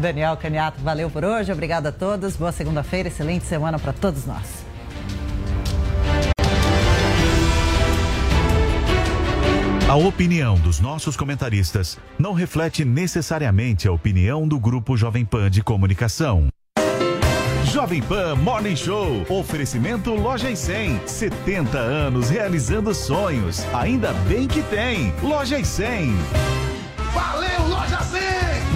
Daniel Caniato, valeu por hoje. Obrigado a todos. Boa segunda-feira, excelente semana para todos nós. A opinião dos nossos comentaristas não reflete necessariamente a opinião do Grupo Jovem Pan de Comunicação. Jovem Pan Morning Show. Oferecimento Loja e 100. 70 anos realizando sonhos. Ainda bem que tem. Loja e 100.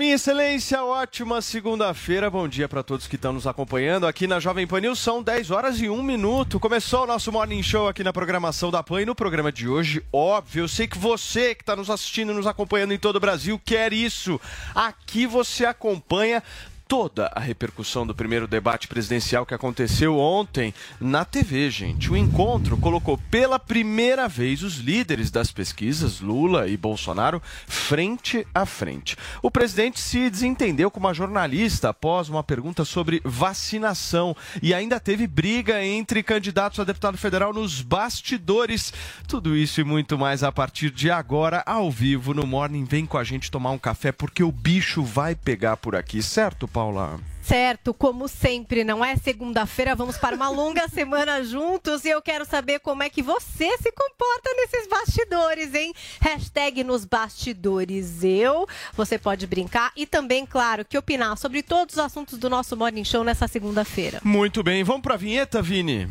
Minha excelência, ótima segunda-feira. Bom dia para todos que estão nos acompanhando aqui na Jovem Pan News. São 10 horas e 1 minuto. Começou o nosso Morning Show aqui na programação da PAN e no programa de hoje, óbvio, eu sei que você que está nos assistindo, nos acompanhando em todo o Brasil, quer isso. Aqui você acompanha toda a repercussão do primeiro debate presidencial que aconteceu ontem na TV, gente. O encontro colocou pela primeira vez os líderes das pesquisas, Lula e Bolsonaro, frente a frente. O presidente se desentendeu com uma jornalista após uma pergunta sobre vacinação e ainda teve briga entre candidatos a deputado federal nos bastidores. Tudo isso e muito mais a partir de agora, ao vivo no Morning. Vem com a gente tomar um café porque o bicho vai pegar por aqui, certo, Paula? Certo, como sempre, não é segunda-feira, vamos para uma longa semana juntos e eu quero saber como é que você se comporta nesses bastidores, hein? Hashtag nos bastidores eu, você pode brincar e também, claro, que opinar sobre todos os assuntos do nosso Morning Show nessa segunda-feira. Muito bem, vamos para a vinheta, Vini?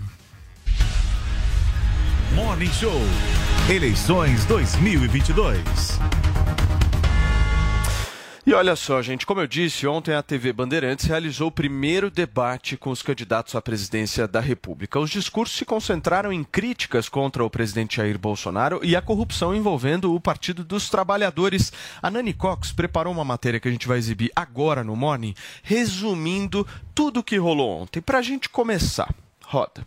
Morning Show. Eleições 2022. E olha só, gente, como eu disse, ontem a TV Bandeirantes realizou o primeiro debate com os candidatos à presidência da República. Os discursos se concentraram em críticas contra o presidente Jair Bolsonaro e a corrupção envolvendo o Partido dos Trabalhadores. A Nani Cox preparou uma matéria que a gente vai exibir agora no Morning, resumindo tudo o que rolou ontem. Para a gente começar, roda.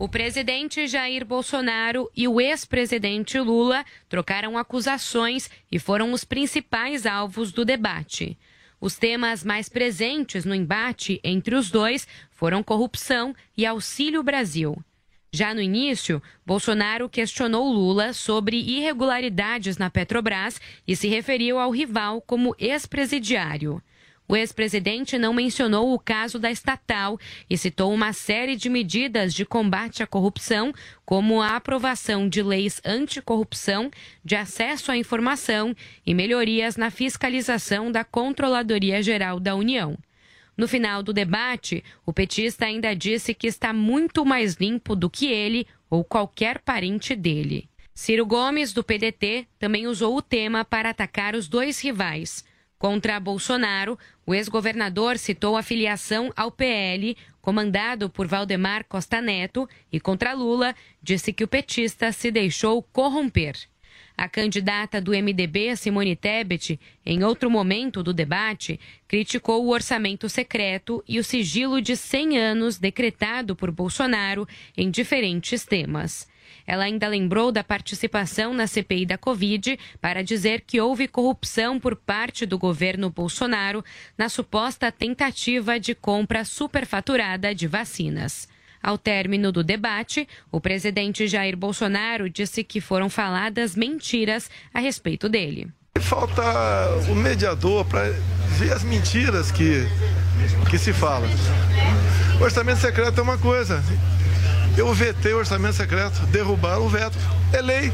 O presidente Jair Bolsonaro e o ex-presidente Lula trocaram acusações e foram os principais alvos do debate. Os temas mais presentes no embate entre os dois foram corrupção e Auxílio Brasil. Já no início, Bolsonaro questionou Lula sobre irregularidades na Petrobras e se referiu ao rival como ex-presidiário. O ex-presidente não mencionou o caso da estatal e citou uma série de medidas de combate à corrupção, como a aprovação de leis anticorrupção, de acesso à informação e melhorias na fiscalização da Controladoria Geral da União. No final do debate, o petista ainda disse que está muito mais limpo do que ele ou qualquer parente dele. Ciro Gomes, do PDT, também usou o tema para atacar os dois rivais. Contra Bolsonaro, o ex-governador citou a filiação ao PL, comandado por Valdemar Costa Neto, e contra Lula, disse que o petista se deixou corromper. A candidata do MDB, Simone Tebet, em outro momento do debate, criticou o orçamento secreto e o sigilo de 100 anos decretado por Bolsonaro em diferentes temas. Ela ainda lembrou da participação na CPI da Covid para dizer que houve corrupção por parte do governo Bolsonaro na suposta tentativa de compra superfaturada de vacinas. Ao término do debate, o presidente Jair Bolsonaro disse que foram faladas mentiras a respeito dele. Falta o mediador para ver as mentiras que, que se fala. O orçamento secreto é uma coisa, eu vetei o orçamento secreto, derrubaram o veto. É lei.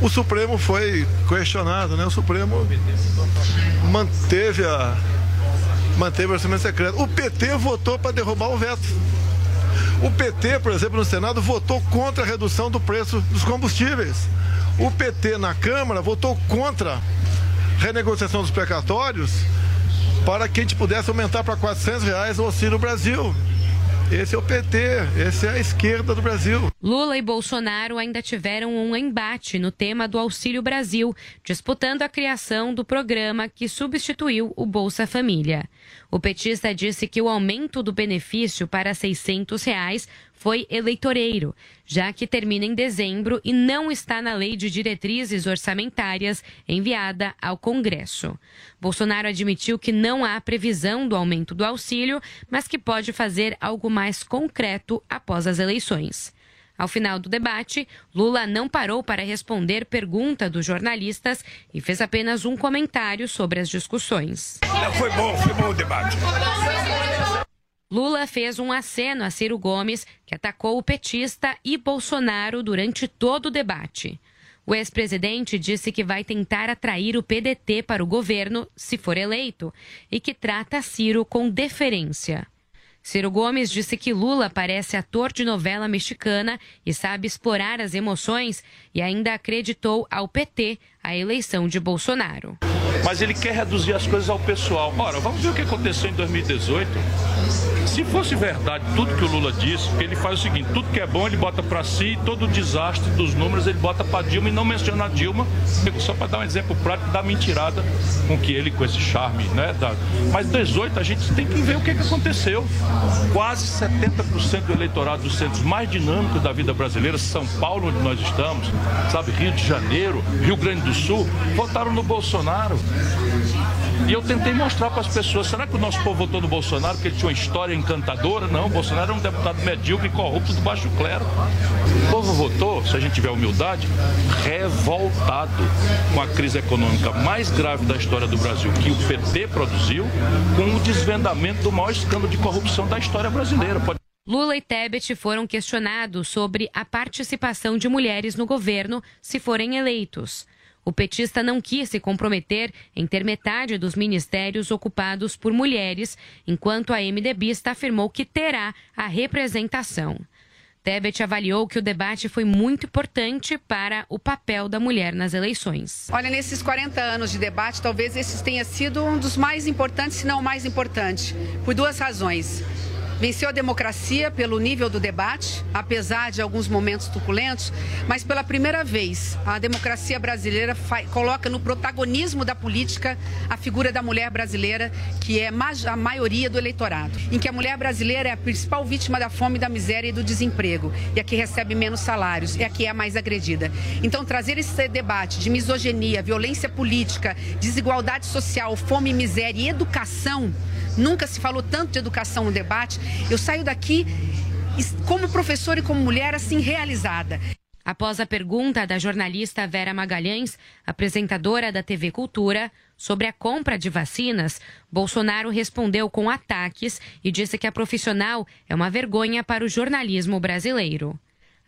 O Supremo foi questionado, né? O Supremo manteve a manteve o orçamento secreto. O PT votou para derrubar o veto. O PT, por exemplo, no Senado votou contra a redução do preço dos combustíveis. O PT na Câmara votou contra renegociação dos precatórios para que a gente pudesse aumentar para 400 reais o Auxílio Brasil. Esse é o PT, esse é a esquerda do Brasil. Lula e Bolsonaro ainda tiveram um embate no tema do Auxílio Brasil, disputando a criação do programa que substituiu o Bolsa Família. O petista disse que o aumento do benefício para 600 reais foi eleitoreiro, já que termina em dezembro e não está na lei de diretrizes orçamentárias enviada ao Congresso. Bolsonaro admitiu que não há previsão do aumento do auxílio, mas que pode fazer algo mais concreto após as eleições. Ao final do debate, Lula não parou para responder pergunta dos jornalistas e fez apenas um comentário sobre as discussões. Foi bom, foi bom o debate. Lula fez um aceno a Ciro Gomes, que atacou o petista e Bolsonaro durante todo o debate. O ex-presidente disse que vai tentar atrair o PDT para o governo, se for eleito, e que trata Ciro com deferência. Ciro Gomes disse que Lula parece ator de novela mexicana e sabe explorar as emoções e ainda acreditou ao PT a eleição de Bolsonaro. Mas ele quer reduzir as coisas ao pessoal. Ora, vamos ver o que aconteceu em 2018. Se fosse verdade tudo que o Lula disse, porque ele faz o seguinte: tudo que é bom ele bota para si, todo o desastre dos números ele bota para Dilma e não menciona a Dilma, só para dar um exemplo prático da mentirada com que ele, com esse charme, né? Da... Mas 18 a gente tem que ver o que, que aconteceu. Quase 70% do eleitorado dos centros mais dinâmicos da vida brasileira, São Paulo, onde nós estamos, sabe, Rio de Janeiro, Rio Grande do Sul, votaram no Bolsonaro. E eu tentei mostrar para as pessoas, será que o nosso povo votou no Bolsonaro porque ele tinha uma história encantadora? Não, Bolsonaro é um deputado medíocre e corrupto do baixo clero. O povo votou, se a gente tiver humildade, revoltado com a crise econômica mais grave da história do Brasil, que o PT produziu, com o desvendamento do maior escândalo de corrupção da história brasileira. Pode... Lula e Tebet foram questionados sobre a participação de mulheres no governo se forem eleitos. O petista não quis se comprometer em ter metade dos ministérios ocupados por mulheres, enquanto a MDBista afirmou que terá a representação. Tebet avaliou que o debate foi muito importante para o papel da mulher nas eleições. Olha, nesses 40 anos de debate, talvez esse tenha sido um dos mais importantes, se não o mais importante, por duas razões. Venceu a democracia pelo nível do debate, apesar de alguns momentos truculentos, mas pela primeira vez a democracia brasileira coloca no protagonismo da política a figura da mulher brasileira, que é a maioria do eleitorado, em que a mulher brasileira é a principal vítima da fome, da miséria e do desemprego, e a que recebe menos salários, e a que é a mais agredida. Então, trazer esse debate de misoginia, violência política, desigualdade social, fome, miséria e educação Nunca se falou tanto de educação no debate. Eu saio daqui como professora e como mulher assim realizada. Após a pergunta da jornalista Vera Magalhães, apresentadora da TV Cultura, sobre a compra de vacinas, Bolsonaro respondeu com ataques e disse que a profissional é uma vergonha para o jornalismo brasileiro.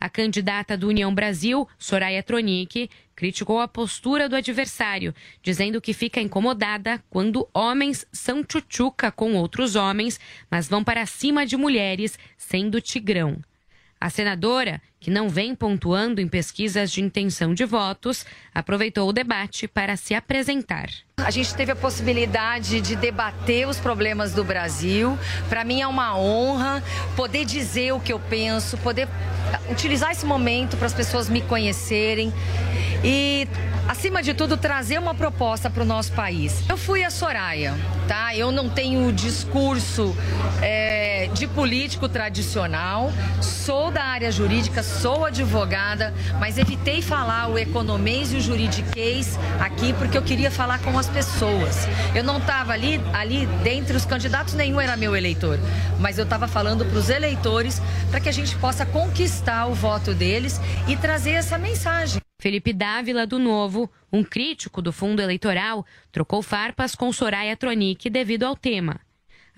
A candidata do União Brasil, Soraya Tronic, criticou a postura do adversário, dizendo que fica incomodada quando homens são tchutchuca com outros homens, mas vão para cima de mulheres, sendo tigrão. A senadora, que não vem pontuando em pesquisas de intenção de votos, aproveitou o debate para se apresentar. A gente teve a possibilidade de debater os problemas do Brasil. Para mim é uma honra poder dizer o que eu penso, poder utilizar esse momento para as pessoas me conhecerem e acima de tudo, trazer uma proposta para o nosso país. Eu fui a Soraya, tá? Eu não tenho discurso é, de político tradicional, sou da área jurídica, sou advogada, mas evitei falar o economês e o juridiquês aqui porque eu queria falar com as pessoas. Eu não estava ali, ali dentre os candidatos, nenhum era meu eleitor, mas eu estava falando para os eleitores para que a gente possa conquistar o voto deles e trazer essa mensagem. Felipe Dávila, do Novo, um crítico do fundo eleitoral, trocou farpas com Soraya Tronic devido ao tema.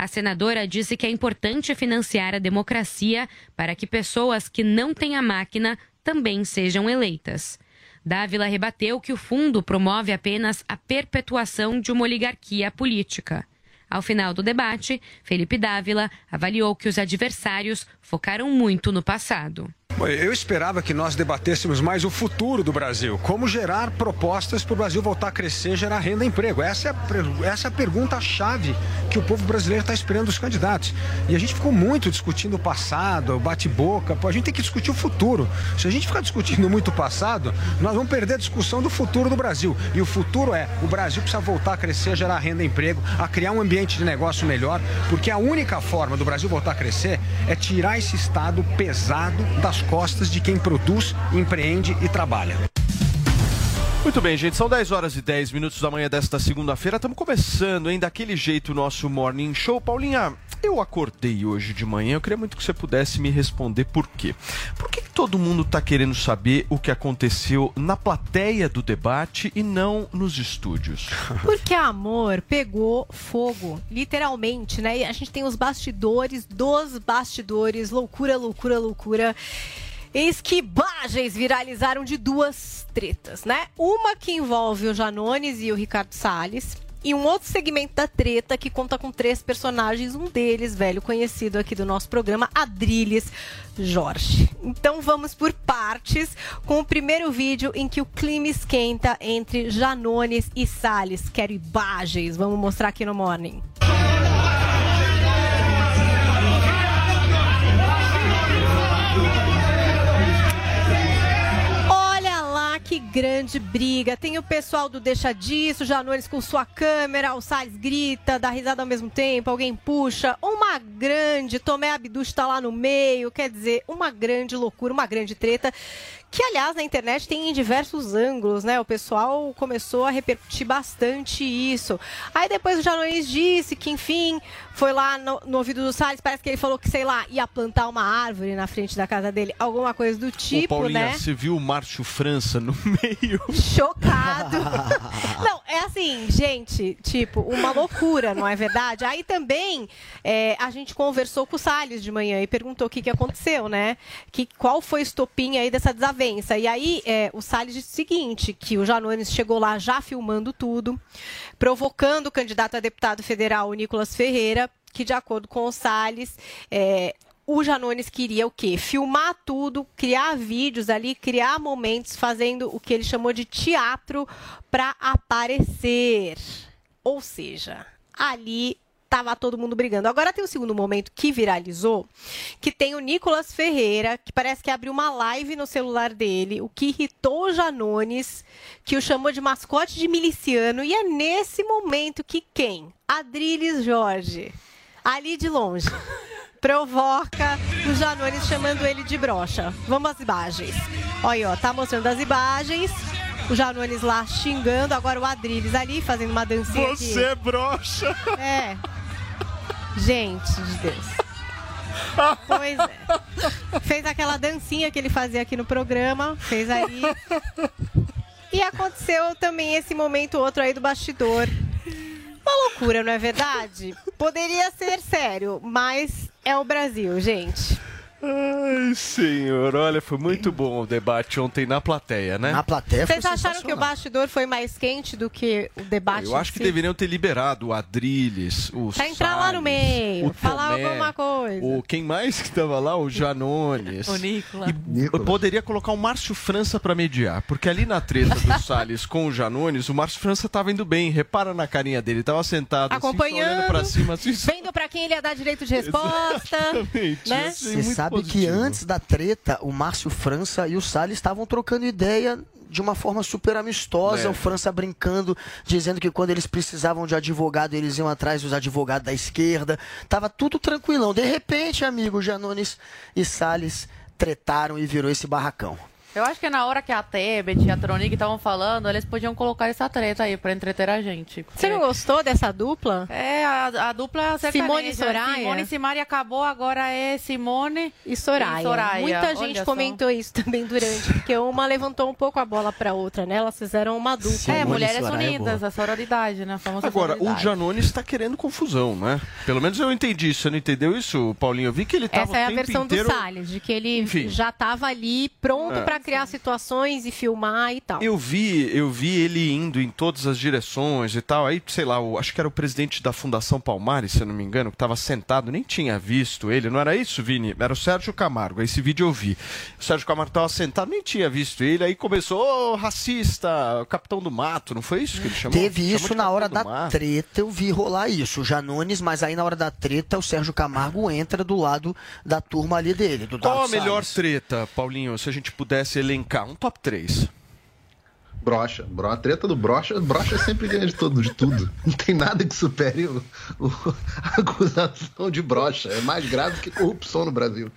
A senadora disse que é importante financiar a democracia para que pessoas que não têm a máquina também sejam eleitas. Dávila rebateu que o fundo promove apenas a perpetuação de uma oligarquia política. Ao final do debate, Felipe Dávila avaliou que os adversários focaram muito no passado. Eu esperava que nós debatêssemos mais o futuro do Brasil, como gerar propostas para o Brasil voltar a crescer, gerar renda e emprego. Essa é a, essa é a pergunta-chave que o povo brasileiro está esperando dos candidatos. E a gente ficou muito discutindo o passado, o bate-boca. A gente tem que discutir o futuro. Se a gente ficar discutindo muito o passado, nós vamos perder a discussão do futuro do Brasil. E o futuro é: o Brasil precisa voltar a crescer, gerar renda e emprego, a criar um ambiente de negócio melhor, porque a única forma do Brasil voltar a crescer é tirar esse estado pesado das costas de quem produz, empreende e trabalha. Muito bem, gente, são 10 horas e 10 minutos da manhã desta segunda-feira. Estamos começando, hein, daquele jeito o nosso Morning Show. Paulinha, eu acordei hoje de manhã, eu queria muito que você pudesse me responder por quê. Por que, que todo mundo está querendo saber o que aconteceu na plateia do debate e não nos estúdios? Porque amor pegou fogo, literalmente, né? A gente tem os bastidores dos bastidores, loucura, loucura, loucura. Eis que viralizaram de duas tretas, né? Uma que envolve o Janones e o Ricardo Salles. E um outro segmento da treta que conta com três personagens, um deles, velho conhecido aqui do nosso programa, Adrilles Jorge. Então vamos por partes com o primeiro vídeo em que o clima esquenta entre Janones e Salles. Quero imagens, vamos mostrar aqui no Morning. Olha grande briga. Tem o pessoal do Deixa Disso, Janones com sua câmera, o Salles grita, dá risada ao mesmo tempo, alguém puxa. Uma grande, Tomé Abduch tá lá no meio, quer dizer, uma grande loucura, uma grande treta. Que, aliás, na internet tem em diversos ângulos, né? O pessoal começou a repercutir bastante isso. Aí depois o Janones disse que, enfim, foi lá no, no ouvido do Salles, parece que ele falou que, sei lá, ia plantar uma árvore na frente da casa dele, alguma coisa do Ô, tipo, Paulinha, né? você viu o Márcio França no meio? Chocado. não, é assim, gente, tipo, uma loucura, não é verdade? Aí também é, a gente conversou com o Salles de manhã e perguntou o que, que aconteceu, né? Que, qual foi o estopim aí dessa desavença? E aí é, o Salles disse o seguinte, que o Janones chegou lá já filmando tudo, provocando o candidato a deputado federal, o Nicolas Ferreira, que de acordo com o Salles, é, o Janones queria o quê? Filmar tudo, criar vídeos ali, criar momentos, fazendo o que ele chamou de teatro para aparecer. Ou seja, ali tava todo mundo brigando. Agora tem o segundo momento que viralizou, que tem o Nicolas Ferreira, que parece que abriu uma live no celular dele, o que irritou o Janones, que o chamou de mascote de miliciano, e é nesse momento que quem? Adriles Jorge, ali de longe, provoca o Janones chamando ele de brocha. Vamos às imagens. Olha ó, tá mostrando as imagens. O Janones lá xingando, agora o Adriles ali fazendo uma dancinha aqui. Você é! É. Gente de Deus. Pois é. Fez aquela dancinha que ele fazia aqui no programa, fez aí. E aconteceu também esse momento outro aí do bastidor. Uma loucura, não é verdade? Poderia ser sério, mas é o Brasil, gente. Ai, senhor, olha, foi muito bom o debate ontem na plateia, né? Na plateia Vocês acharam que o bastidor foi mais quente do que o debate? Eu acho em que si? deveriam ter liberado o Adrilles, o Pra entrar lá no meio, o falar Tomé, alguma coisa. O quem mais que tava lá? O Janones. O Nicolas. E eu poderia colocar o Márcio França pra mediar, porque ali na treta do Salles com o Janones, o Márcio França tava indo bem. Repara na carinha dele, tava sentado assim, Acompanhando, olhando pra cima assim. vendo pra quem ele ia dar direito de resposta, né? Você sabe que antes da treta, o Márcio França e o Salles estavam trocando ideia de uma forma super amistosa, É. o França brincando, dizendo que quando eles precisavam de advogado, eles iam atrás dos advogados da esquerda. Tava tudo tranquilão. De repente, amigo, Janones e Salles tretaram e virou esse barracão. Eu acho que na hora que a Tebet e a Tronic estavam falando, eles podiam colocar essa treta aí pra entreter a gente. Você não gostou dessa dupla? É, a, a dupla sertaneja. Simone e Soraya? Simone e Simari acabou, agora é Simone e Soraya. E Soraya. Muita Olha gente só. comentou isso também durante, porque uma levantou um pouco a bola pra outra, né? Elas fizeram uma dupla. é, mulheres unidas, a sororidade, né? A famosa Agora, o sororidade. Janones está querendo confusão, né? Pelo menos eu entendi isso. Você não entendeu isso, Paulinho? Eu vi que ele tava Essa é o a versão inteiro... do Salles, de que ele Enfim. já estava ali pronto É. pra criar situações e filmar e tal. Eu vi, eu vi ele indo em todas as direções e tal. Aí, sei lá, o- acho que era o presidente da Fundação Palmares, se eu não me engano, que estava sentado, nem tinha visto ele. Não era isso, Vini? Era o Sérgio Camargo. Esse vídeo eu vi. O Sérgio Camargo estava sentado, nem tinha visto ele. Aí começou, ô, racista, capitão do mato. Não foi isso que ele chamou? Teve Chamou isso de na hora da mato. treta, eu vi rolar isso. O Janones, mas aí na hora da treta, o Sérgio Camargo entra do lado da turma ali dele, do Qual a melhor treta, Paulinho, se a gente pudesse elencar? Um top 3. Brocha. Bro- A treta do brocha, brocha sempre ganha de tudo, de tudo. Não tem nada que supere o, o- a acusação de brocha. É mais grave que corrupção no Brasil.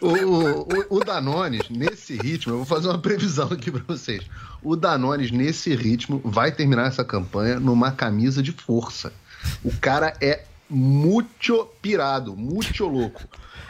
O, o, o Danones, nesse ritmo, eu vou fazer uma previsão aqui pra vocês. O Danones, nesse ritmo, vai terminar essa campanha numa camisa de força. O cara é muito pirado, muito louco.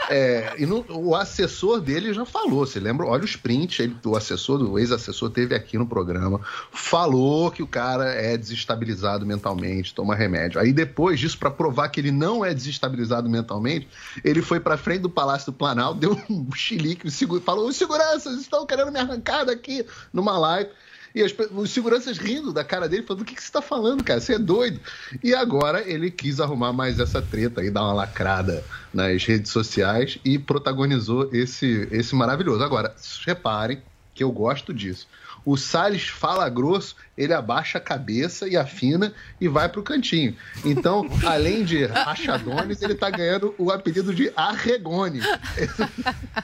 É, e no- o assessor dele já falou, você lembra? Olha os prints, ele, o assessor, o ex-assessor teve aqui no programa, falou que o cara é desestabilizado mentalmente, toma remédio. Aí depois disso, para provar que ele não é desestabilizado mentalmente, ele foi para frente do Palácio do Planalto, deu um chilique, falou: os seguranças estão querendo me arrancar daqui numa live. E as os seguranças rindo da cara dele, falando: o que, que você tá falando, cara? Você é doido. E agora ele quis arrumar mais essa treta e dar uma lacrada nas redes sociais e protagonizou esse, esse maravilhoso. Agora, reparem que eu gosto disso. O Salles fala grosso, ele abaixa a cabeça e afina e vai pro cantinho. Então, além de Rachadones, ele tá ganhando o apelido de Arregone.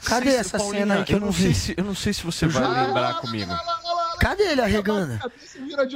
Cadê essa cena aí que eu não sei vi? se- eu não sei se você vai Já- lembrar comigo. Cadê ele arregando?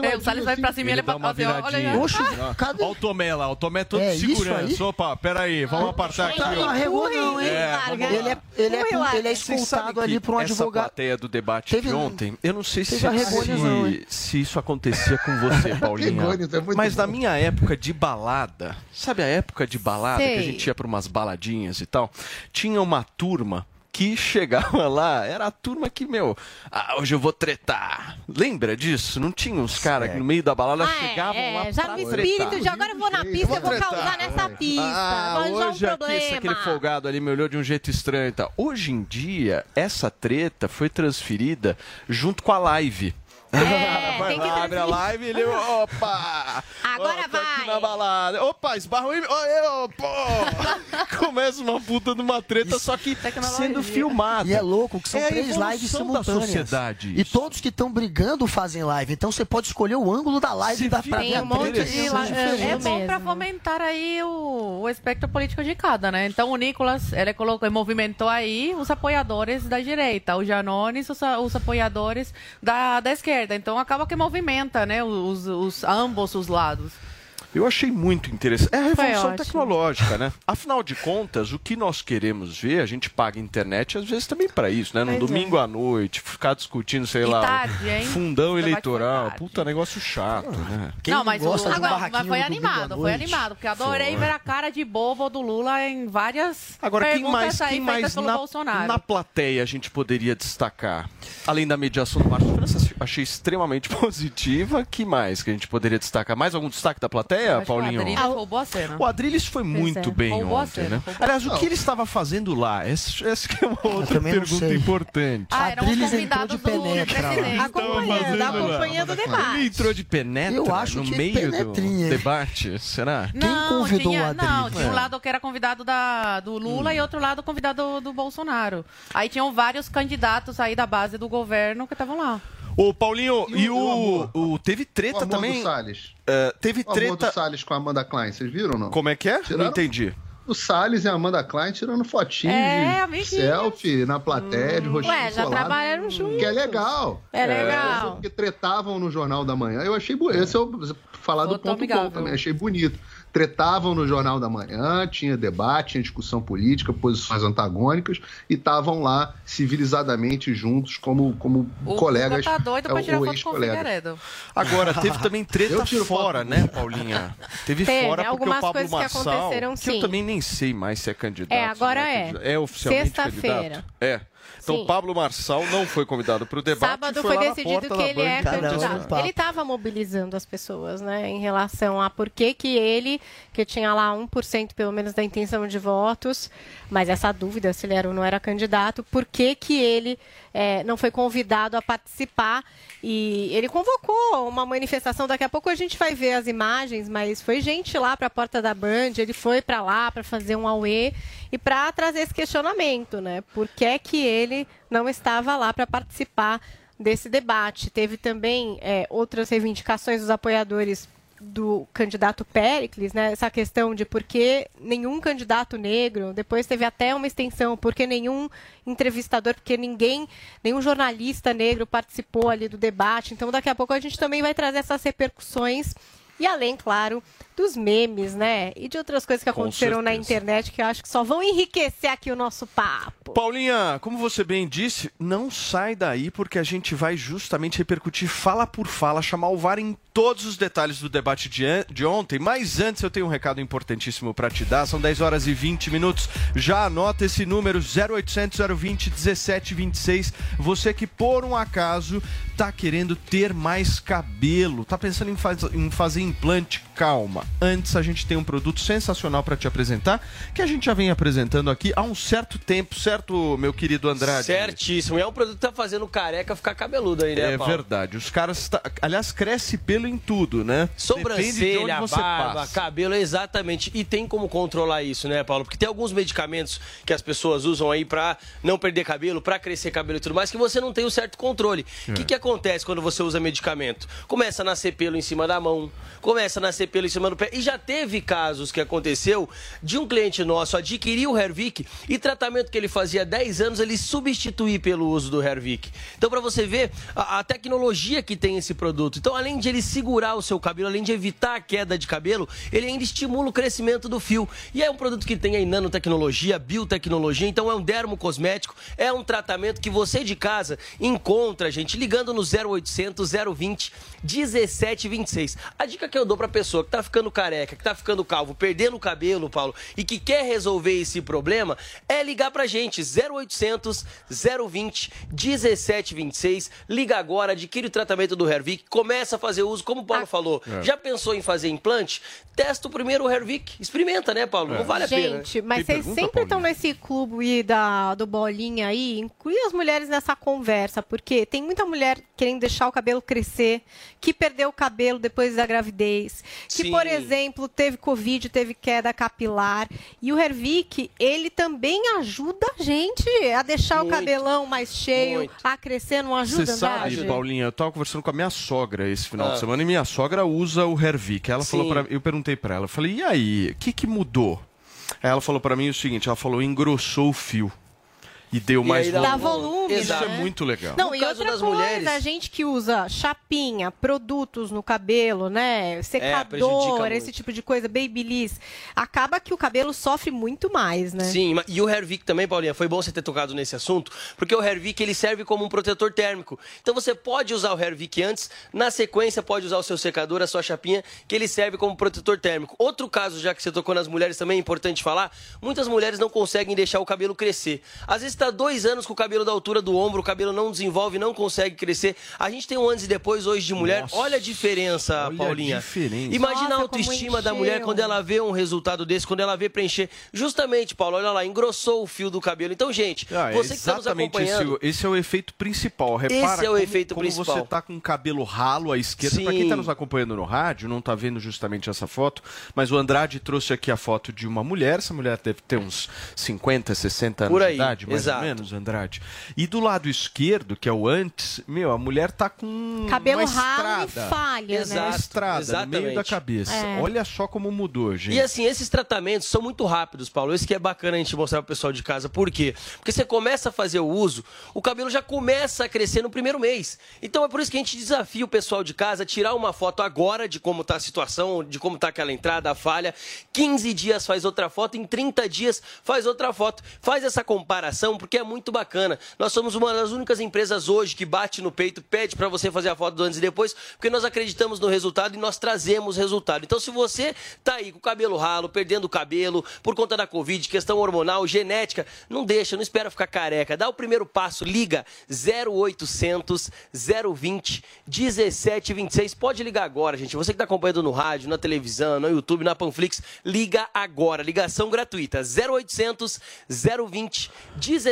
É, o Salles vai pra cima e ele vai fazer, olha aí. viradinha. Oxe, cadê? Olha o Tomé lá, o Tomé todo É segurança. aí? Opa, peraí, vamos apartar aqui. Não arregou não, hein? É, ele é, ele é, ele é escoltado ali por um Essa advogado. plateia do debate Teve de ontem, eu não sei se, se, se isso acontecia com você, Paulinha. É Mas bom. na minha época de balada, sabe a época de balada que a gente ia pra umas baladinhas e tal? Tinha uma turma que chegava lá, era a turma que, meu, ah, hoje eu vou tretar. Lembra disso? Não tinha uns caras que no meio da balada Ah, chegavam é, lá já pra no tretar. espírito, já agora eu vou na pista, eu vou tretar. causar nessa pista. Ah, arranjar um hoje aqui, problema. esse, aquele folgado ali me olhou de um jeito estranho e tal. Hoje em dia, essa treta foi transferida junto com a live. É, vai tem que lá, abre a live e ele, opa! Agora ó, tô aqui vai. na balada. Opa, esbarrou em mim. Eu, pô! Começa uma puta de uma treta, só que sendo filmada. E é louco que são É três lives da simultâneas. sociedade, E todos que estão brigando fazem live. Então você pode escolher o ângulo da live e dá pra Tem um monte de são la- diferentes. É bom pra fomentar aí o, o espectro político de cada, né? Então o Nicolas, ele colocou, movimentou aí os apoiadores da direita, o Janones, os, os apoiadores da, da esquerda. Então acaba que movimenta, né? Os, os, ambos os lados. Eu achei muito interessante. É a revolução tecnológica, né? Afinal de contas, o que nós queremos ver, a gente paga internet às vezes também para isso, né? No Pois é. domingo à noite, ficar discutindo, sei E lá, tarde, hein? fundão Debate eleitoral. Puta negócio chato, né? não, mas, o, gosta de um agora, mas foi animado, foi animado, porque adorei Foi. ver a cara de bobo do Lula em várias Agora, quem mais, aí quem mais pelo na, Bolsonaro. na plateia a gente poderia destacar? Além da mediação do Márcio França, achei extremamente positiva. que mais que a gente poderia destacar? Mais algum destaque da plateia, Acho que o Paulinho? Adriles roubou a cena. O Adriles foi muito é. bem Roubou ontem, né? Aliás, o que ele estava fazendo lá? Essa, é uma outra pergunta importante. Ah, Adriles entrou convidados de penetra. Acompanhando, acompanhando o Ele debate. entrou de penetra Eu acho no que meio do debate? Será? Não, convidou tinha, o Adriles? Não, tinha um É. lado que era convidado da, do Lula e outro lado convidado do, do Bolsonaro. Aí tinham vários candidatos aí da base do governo que estavam lá. Ô, Paulinho, E e, o- o, o amor? o- Teve O treta amor também. do Salles. É, teve O amor treta. do Salles com a Amanda Klein, vocês viram ou não? Como é que é? Não Tiraram- entendi. O Salles e a Amanda Klein tirando fotinho É, de amiguinhos. selfie na plateia, de rostinho Ué, já colado, trabalharam juntos. Que é legal. É legal. Porque tretavam no Jornal da Manhã. Eu achei bonito. Esse é o falar do Ficou tão ponto bom também. Achei bonito. Tretavam no Jornal da Manhã, tinha debate, tinha discussão política, posições antagônicas, e estavam lá civilizadamente juntos como, como O colegas. Tá doido pra é, tirar ou foto com o. Figueiredo. Agora, teve também treta fora, foto. né, Paulinha? Teve, Teve, fora porque algumas o Pablo coisas que Marçal, aconteceram, que eu também nem sei mais se é candidato. É, agora não é. candidato. É oficialmente Sexta-feira. candidato? É. Então, Sim. Pablo Marçal não foi convidado para o debate. Sábado foi na decidido porta que da ele é candidato. Ele estava mobilizando as pessoas, né, em relação a por que que ele, que tinha lá 1% pelo menos da intenção de votos, mas essa dúvida se ele era ou não era candidato, por que que ele eh, não foi convidado a participar e ele convocou uma manifestação. Daqui a pouco a gente vai ver as imagens, mas foi gente lá para a porta da Band, ele foi para lá para fazer um auê e para trazer esse questionamento, né? Por que é que ele não estava lá para participar desse debate? Teve também é, outras reivindicações dos apoiadores do candidato Pericles, né? Essa questão de por que nenhum candidato negro, depois teve até uma extensão, por que nenhum entrevistador, porque ninguém, nenhum jornalista negro participou ali do debate. Então, daqui a pouco a gente também vai trazer essas repercussões e além, claro, dos memes, né? E de outras coisas que Com aconteceram na internet que eu acho que só vão enriquecer aqui o nosso papo. Paulinha, como você bem disse, não sai daí porque a gente vai justamente repercutir fala por fala, chamar o VAR em todos os detalhes do debate de, de ontem. Mas antes eu tenho um recado importantíssimo para te dar. São 10 horas e 20 minutos. Já anota esse número 0800 020 1726. Você que por um acaso tá querendo ter mais cabelo, tá pensando em, faz- em fazer implante, calma. Antes a gente tem um produto sensacional para te apresentar, que a gente já vem apresentando aqui há um certo tempo, certo, meu querido Andrade? Certíssimo. E é um produto que tá fazendo careca ficar cabeludo aí, né, É Paulo? verdade. Os caras, tá- aliás, cresce pelo em tudo, né? Sobrancelha, barba, passa. cabelo, exatamente. E tem como controlar isso, né, Paulo? Porque tem alguns medicamentos que as pessoas usam aí pra não perder cabelo, pra crescer cabelo e tudo mais, que você não tem o certo controle. O É. que, que acontece quando você usa medicamento? Começa a nascer pelo em cima da mão, começa a nascer pelo em cima do pé. E já teve casos que aconteceu de um cliente nosso adquirir o Hervik e tratamento que ele fazia há 10 anos, ele substituir pelo uso do Hervik. Então, pra você ver a, a tecnologia que tem esse produto. Então, além de ele segurar o seu cabelo, além de evitar a queda de cabelo, ele ainda estimula o crescimento do fio. E é um produto que tem aí nanotecnologia, biotecnologia, então é um dermocosmético, é um tratamento que você de casa encontra, gente, ligando no 0800 020 1726. A dica que eu dou pra pessoa que tá ficando careca, que tá ficando calvo, perdendo o cabelo, Paulo, e que quer resolver esse problema, é ligar pra gente, 0800 020 1726. Liga agora, adquire o tratamento do Hervik, começa a fazer uso, como o Paulo falou. É. Já pensou em fazer implante? Testa o primeiro o Hervik. Experimenta, né, Paulo? Não vale a pena. Gente, mas vocês sempre estão nesse clube da, do bolinha aí, inclui as mulheres nessa conversa, porque tem muita mulher querendo deixar o cabelo crescer, que perdeu o cabelo depois da gravidez, que, Sim. por exemplo, teve Covid, teve queda capilar. E o Hervik, ele também ajuda a gente a deixar Muito. o cabelão mais cheio, a crescer, não ajuda, Você sabe? Paulinha, eu tava conversando com a minha sogra esse final Ah. de semana e minha sogra usa o Hervik. Ela falou Sim. para eu perguntei pra ela, eu falei: "E aí, o que que mudou?" Aí ela falou pra mim o seguinte, ela falou: "Engrossou o fio." E deu E mais aí dá Dá volume, Isso né? é muito legal. Não, No e caso outra das coisa, mulheres- a gente que usa chapinha, produtos no cabelo, né? Secador, muito. esse tipo de coisa, babyliss, acaba que o cabelo sofre muito mais, né? Sim, e o Hervik também, Paulinha, foi bom você ter tocado nesse assunto, porque o Hervik ele serve como um protetor térmico. Então você pode usar o Hervik antes, na sequência pode usar o seu secador, a sua chapinha, que ele serve como protetor térmico. Outro caso, já que você tocou nas mulheres também, é importante falar, muitas mulheres não conseguem deixar o cabelo crescer. Às vezes está dois anos com o cabelo da altura do ombro, o cabelo não desenvolve, não consegue crescer. A gente tem um antes e depois hoje de mulher. Nossa. olha a diferença, Olha a Paulinha. diferença. Imagina a Nossa, autoestima como da mulher quando ela vê um resultado desse, quando ela vê preencher. Justamente, Paulo, olha lá, engrossou o fio do cabelo. Então, gente, Ah, é você que está nos esse, acompanhando. o- esse é o efeito principal. Repara Esse é o como, efeito como principal. você tá com o cabelo ralo à esquerda. Para quem está nos acompanhando no rádio, não está vendo justamente essa foto, mas o Andrade trouxe aqui a foto de uma mulher. Essa mulher deve ter uns 50, 60 anos Por aí, de idade, mais exato. ou menos, Andrade. E do lado esquerdo, que é o antes, meu, a mulher tá com Cabelo uma ralo e falha, Exato. né? Uma estrada no meio da exatamente. cabeça. É. Olha só como mudou, gente. E assim, esses tratamentos são muito rápidos, Paulo. Isso que é bacana a gente mostrar pro pessoal de casa. Por quê? Porque você começa a fazer o uso, o cabelo já começa a crescer no primeiro mês. Então é por isso que a gente desafia o pessoal de casa a tirar uma foto agora de como tá a situação, de como tá aquela entrada, a falha. 15 dias faz outra foto, em 30 dias faz outra foto. Faz essa comparação, porque é muito bacana. Nós somos uma das únicas empresas hoje que bate no peito, pede para você fazer a foto do antes e depois, porque nós acreditamos no resultado e nós trazemos resultado. Então, se você tá aí com o cabelo ralo, perdendo o cabelo por conta da Covid, questão hormonal, genética, não deixa, não espera ficar careca. Dá o primeiro passo, liga 0800 020 1726. Pode ligar agora, gente. Você que está acompanhando no rádio, na televisão, no YouTube, na Panflix, liga agora. Ligação gratuita 0800 020 1726,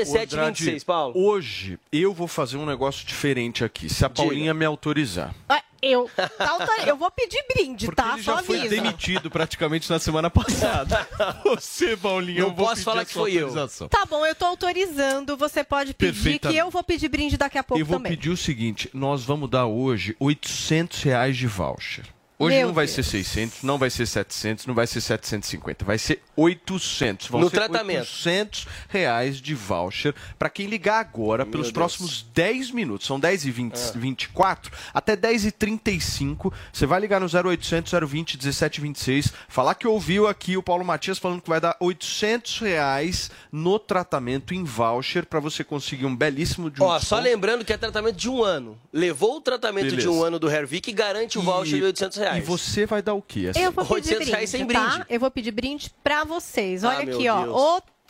Paulo. Hoje eu vou fazer um negócio diferente aqui, se a Paulinha me autorizar. Ah, Eu, tá autor- eu vou pedir brinde, tá? Ele já Só foi aviso. demitido praticamente na semana passada. Você, Paulinha, Não eu vou posso pedir falar a que foi eu. autorização. Tá bom, eu tô autorizando. Você pode pedir que eu vou pedir brinde daqui a pouco Eu vou também. pedir o seguinte: nós vamos dar hoje 800 reais de voucher. Hoje Meu não vai Deus. ser 600, não vai ser 700, não vai ser 750, vai ser 800. Vão No ser tratamento. 800 reais de voucher para quem ligar agora pelos Deus. próximos 10 minutos. São 10 e 20, Ah. 24 até 10 e 35. Você vai ligar no 0800 020 1726, falar que ouviu aqui o Paulo Matias falando que vai dar 800 reais no tratamento em voucher para você conseguir um belíssimo de um Ó, só desconto. lembrando que é tratamento de um ano. Levou o tratamento de Beleza. um ano do Hervik e garante o voucher de 800 reais. E você vai dar o quê? Eu vou pedir 800 brinde, reais sem tá? brinde. Eu vou pedir brinde pra vocês. Ah, Olha meu aqui, ó. Deus.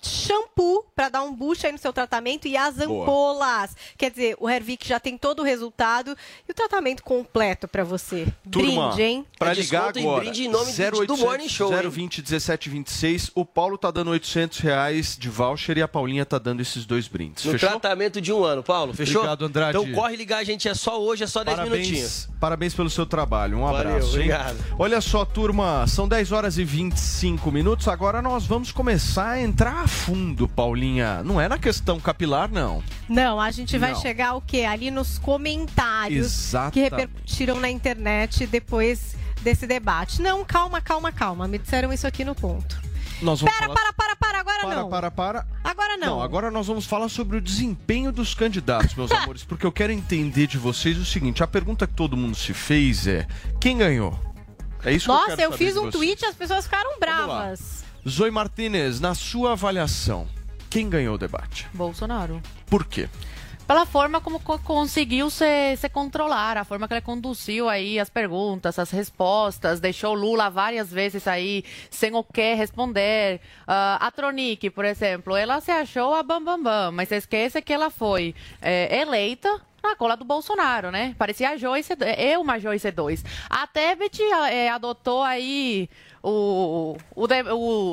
Shampoo pra dar um boost aí no seu tratamento e as Boa. ampolas. Quer dizer, o Hervik já tem todo o resultado e o tratamento completo pra você. Turma, brinde, hein? Pra É ligar desconto em agora, brinde em nome do 0800 Morning Show, hein? 020 1726, o Paulo tá dando 800 reais de voucher e a Paulinha tá dando esses dois brindes. No Fechou? tratamento de um ano, Paulo. Fechou? Obrigado, Andrade. Então corre ligar, gente. É só hoje, é só 10 minutinhos. Parabéns, parabéns pelo seu trabalho. Um Valeu, abraço. hein? obrigado. Olha só, turma, são 10 horas e 25 minutos. Agora nós vamos começar a entrar a fundo, Paulinha. Não é na questão capilar, não. Não, a gente vai Não. chegar o quê? Ali nos comentários Exatamente. que repercutiram na internet depois desse debate. Não, calma, calma, calma. Me disseram isso aqui no ponto. Nós vamos Pera, falar... para, para, para, agora para, não. para, para. Agora não. Não, agora nós vamos falar sobre o desempenho dos candidatos, meus amores, porque eu quero entender de vocês o seguinte: a pergunta que todo mundo se fez é: quem ganhou? É isso que eu Nossa, quero eu, saber fiz um tweet e as pessoas ficaram bravas. Zoe Martinez, na sua avaliação, quem ganhou o debate? Bolsonaro. Por quê? Pela forma como co- conseguiu se, se controlar, a forma que ele conduziu aí as perguntas, as respostas, deixou Lula várias vezes aí sem o que responder. Ah, a Tronic, por exemplo, ela se achou a bambambam, bam, bam, mas esquece que ela foi eh, eleita na cola do Bolsonaro, né? Parecia a Joyce, eu uma Joyce 2. A Tebet eh, adotou aí o, o,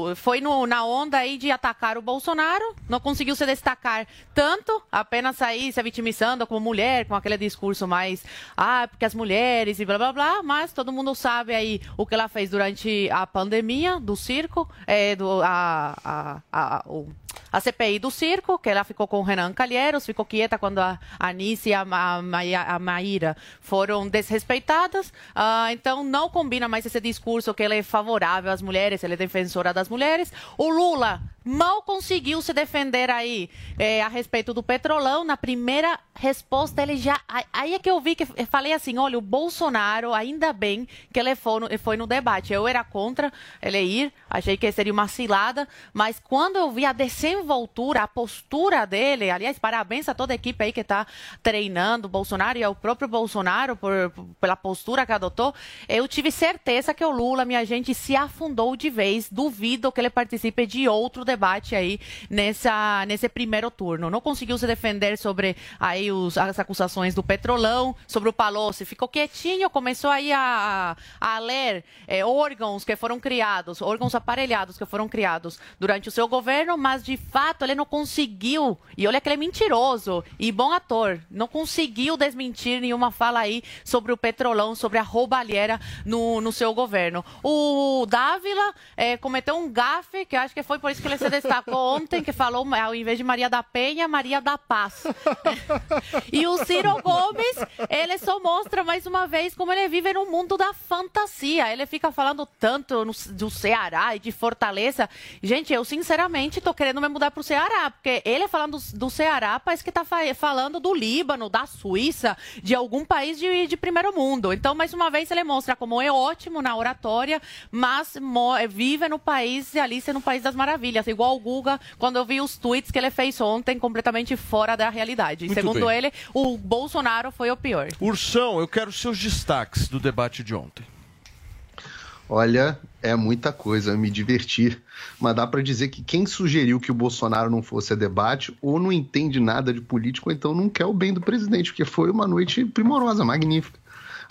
o- foi no- na onda aí de atacar o Bolsonaro, não conseguiu se destacar tanto, apenas sair se vitimizando como mulher, com aquele discurso mais, ah, porque as mulheres e blá blá blá, mas todo mundo sabe aí o que ela fez durante a pandemia do circo, é, do, a, a, a, o- a CPI do circo, que ela ficou com o Renan Calheiros, ficou quieta quando a Anice e a, Maia- a Maíra foram desrespeitadas. Ah, então não combina mais esse discurso que ele é favorável às mulheres, ele é defensora das mulheres. O Lula mal conseguiu se defender aí eh, a respeito do petrolão. Na primeira resposta, ele já. aí- é que eu vi que eu falei assim: olha, o Bolsonaro, ainda bem que ele foi no, foi no debate. Eu era contra ele ir, achei que seria uma cilada, mas quando eu vi a desenvoltura, a postura dele, aliás, parabéns a toda a equipe aí que está treinando o Bolsonaro e ao próprio Bolsonaro por- pela postura que adotou, eu tive certeza que o Lula, minha gente, se afundou de vez. Duvido que ele participe de outro debate aí nessa, nesse primeiro turno. Não conseguiu se defender sobre aí os, as acusações do Petrolão, sobre o Palocci. Ficou quietinho, começou aí a, a, ler eh, órgãos que foram criados, órgãos aparelhados que foram criados durante o seu governo, mas de fato ele não conseguiu, e olha que ele é mentiroso e bom ator, não conseguiu desmentir nenhuma fala aí sobre o Petrolão, sobre a roubalheira no, no seu governo. O Dávila eh, cometeu um gafe, que eu acho que foi por isso que ele se destacou ontem, que falou, ao invés de Maria da Penha, Maria da Paz. E o Ciro Gomes, ele só mostra mais uma vez como ele vive no mundo da fantasia. Ele fica falando tanto no- do Ceará e de Fortaleza. Gente, eu sinceramente tô querendo me mudar pro Ceará, porque ele falando do, Ceará, parece que tá fa- falando do Líbano, da Suíça, de algum país de, de primeiro mundo. Então, mais uma vez, ele mostra como é ótimo na oratória, mas mo- vive no país, Alice, no país das maravilhas. Igual o Guga, quando eu vi os tweets que ele fez ontem, completamente fora da realidade. Muito Segundo bem. ele, o Bolsonaro foi o pior. Ursão, eu quero seus destaques do debate de ontem. Olha, é muita coisa, me diverti. Mas dá pra dizer que quem sugeriu que o Bolsonaro não fosse a debate, ou não entende nada de político, ou então não quer o bem do presidente, porque foi uma noite primorosa, magnífica.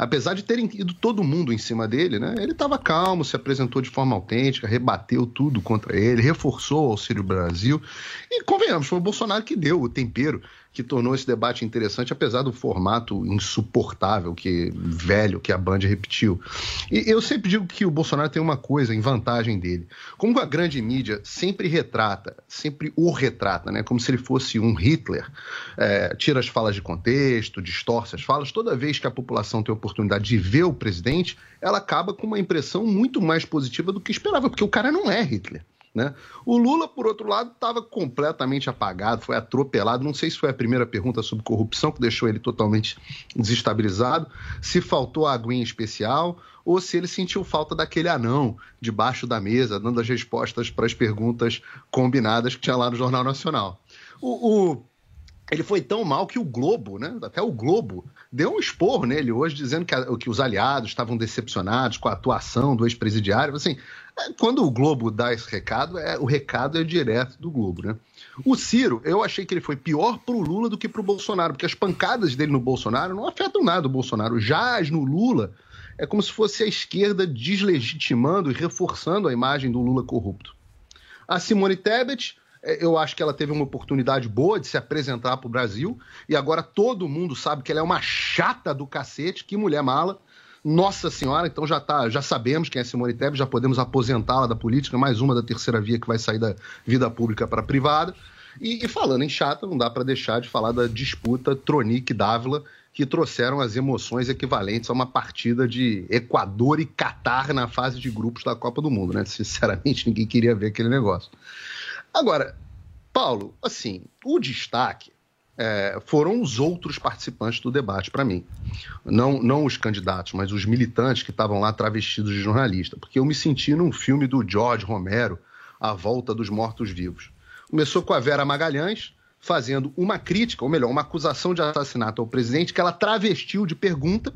Apesar de terem ido todo mundo em cima dele, né? Ele estava calmo, se apresentou de forma autêntica, rebateu tudo contra ele, reforçou o Auxílio Brasil. E convenhamos, foi o Bolsonaro que deu o tempero que tornou esse debate interessante, apesar do formato insuportável, que velho, que a Band repetiu. E eu sempre digo que o Bolsonaro tem uma coisa em vantagem dele. Como a grande mídia sempre retrata, sempre o retrata, né? Como se ele fosse um Hitler, é, tira as falas de contexto, distorce as falas. Toda vez que a população tem a oportunidade de ver o presidente, ela acaba com uma impressão muito mais positiva do que esperava, porque o cara não é Hitler. Né? O Lula, por outro lado, estava completamente apagado, foi atropelado. Não sei se foi a primeira pergunta sobre corrupção que deixou ele totalmente desestabilizado, se faltou a aguinha especial ou se ele sentiu falta daquele anão debaixo da mesa, dando as respostas para as perguntas combinadas que tinha lá no Jornal Nacional. O, o- ele foi tão mal que o Globo, né? Até o Globo deu um esporro nele hoje, dizendo que, a- que os aliados estavam decepcionados com a atuação do ex-presidiário. Assim, quando o Globo dá esse recado, é, o recado é direto do Globo, né? O Ciro, eu achei que ele foi pior pro Lula do que pro Bolsonaro, porque as pancadas dele no Bolsonaro não afetam nada o Bolsonaro. Já as no Lula, é como se fosse a esquerda deslegitimando e reforçando a imagem do Lula corrupto. A Simone Tebet, eh, eu acho que ela teve uma oportunidade boa de se apresentar para o Brasil e agora todo mundo sabe que ela é uma chata do cacete, que mulher mala. Nossa Senhora, então já tá, já sabemos quem é Simone Tebet, já podemos aposentá-la da política, mais uma da terceira via que vai sair da vida pública para a privada. E, e falando em chata, não dá para deixar de falar da disputa Tronic Dávila, que trouxeram as emoções equivalentes a uma partida de Equador e Catar na fase de grupos da Copa do Mundo, né? Sinceramente, ninguém queria ver aquele negócio. Agora, Paulo, assim, o destaque é, foram os outros participantes do debate para mim. Não, não os candidatos, mas os militantes que estavam lá travestidos de jornalista. Porque eu me senti num filme do George Romero, A Volta dos Mortos-Vivos. Começou com a Vera Magalhães fazendo uma crítica, ou melhor, uma acusação de assassinato ao presidente que ela travestiu de pergunta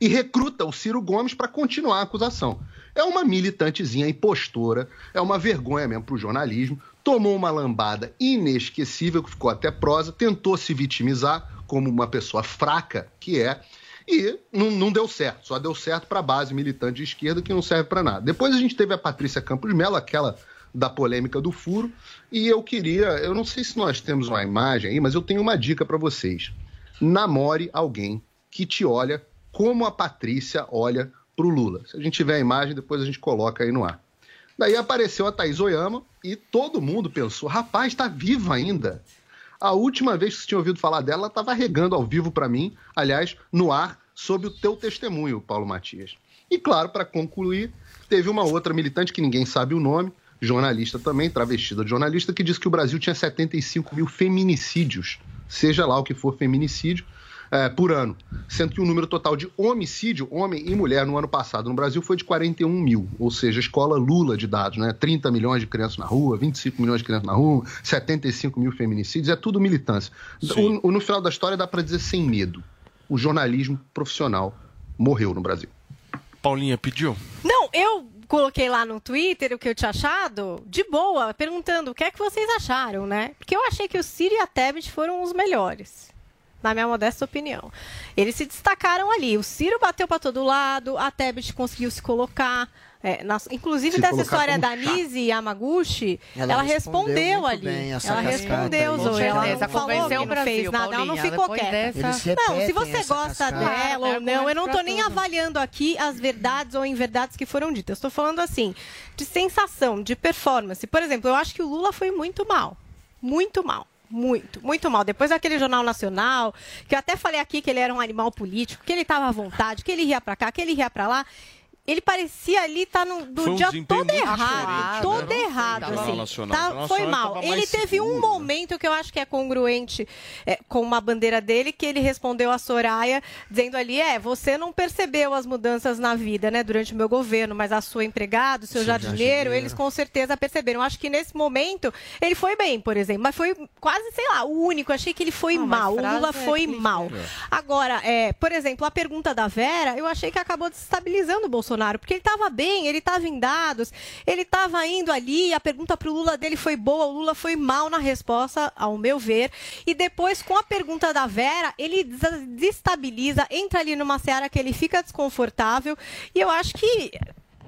e recruta o Ciro Gomes para continuar a acusação. É uma militantezinha impostora, é uma vergonha mesmo para o jornalismo. Tomou uma lambada inesquecível, que ficou até prosa, tentou se vitimizar como uma pessoa fraca que é, e não, não deu certo. Só deu certo para a base militante de esquerda que não serve para nada. Depois a gente teve a Patrícia Campos Mello, aquela da polêmica do furo, e eu queria, eu não sei se nós temos uma imagem aí, mas eu tenho uma dica para vocês. Namore alguém que te olha como a Patrícia olha pro Lula. Se a gente tiver a imagem, depois a gente coloca aí no ar. Daí apareceu a Thaís Oyama e todo mundo pensou: rapaz, está viva ainda. A última vez que você tinha ouvido falar dela, ela estava regando ao vivo para mim, aliás, no ar, sob o teu testemunho, Paulo Matias. E claro, para concluir, teve uma outra militante que ninguém sabe o nome, jornalista também, travestida de jornalista, que disse que o Brasil tinha 75 mil feminicídios, seja lá o que for feminicídio, eh, por ano. Sendo que o número total de homicídio, homem e mulher, no ano passado no Brasil foi de 41 mil. Ou seja, a escola Lula de dados, né? 30 milhões de crianças na rua, 25 milhões de crianças na rua, 75 mil feminicídios, é tudo militância. O- o- no final da história dá para dizer sem medo. O jornalismo profissional morreu no Brasil. Paulinha pediu? Não, eu coloquei lá no Twitter o que eu tinha achado, de boa, perguntando o que é que vocês acharam, né? Porque eu achei que o Ciro e a Tebet foram os melhores. Na minha modesta opinião. Eles se destacaram ali. O Ciro bateu para todo lado, a Tebet conseguiu se colocar. é, nas- inclusive Se dessa colocar história da. Nise Yamaguchi, Ela ela, respondeu respondeu, ali. bem ela cascata respondeu, aí. Zoe. Ela não falou que não Brasil, fez nada, ela não Paulinha, ficou quieta. Não, se você gosta cascata. dela Claro, ou tem não, eu não pra nem avaliando aqui as verdades ou inverdades que foram ditas. Estou falando assim, de sensação, de performance. Por exemplo, eu acho que o Lula foi muito mal. Muito mal. Muito, muito mal. Depois daquele Jornal Nacional, que eu até falei aqui que ele era um animal político, que ele estava à vontade, que ele ia para cá, que ele ia para lá. Ele parecia ali estar no do Foi um dia todo errado. diferente, Todo né? errado. errado, Jornal assim. Nacional. Tá- foi mal. Ele teve um seguro, né? momento que eu acho que é congruente é, com uma bandeira dele, que ele respondeu a Soraya, dizendo ali, é, você não percebeu as mudanças na vida, né, durante o meu governo, mas a sua empregada, o seu Seu jardineiro, jardineiro. eles com certeza perceberam. Acho que nesse momento ele foi bem, por exemplo, mas foi quase, sei lá, o único. Achei que ele foi mas mal. O Lula é foi clichê. mal. É. Agora, é, por exemplo, a pergunta da Vera, eu achei que acabou desestabilizando o Bolsonaro, porque ele estava bem, ele estava em dados, ele estava indo ali, a pergunta para o Lula dele foi boa, o Lula foi mal na resposta, ao meu ver. E depois, com a pergunta da Vera, ele des- desestabiliza, entra ali numa seara que ele fica desconfortável. E eu acho que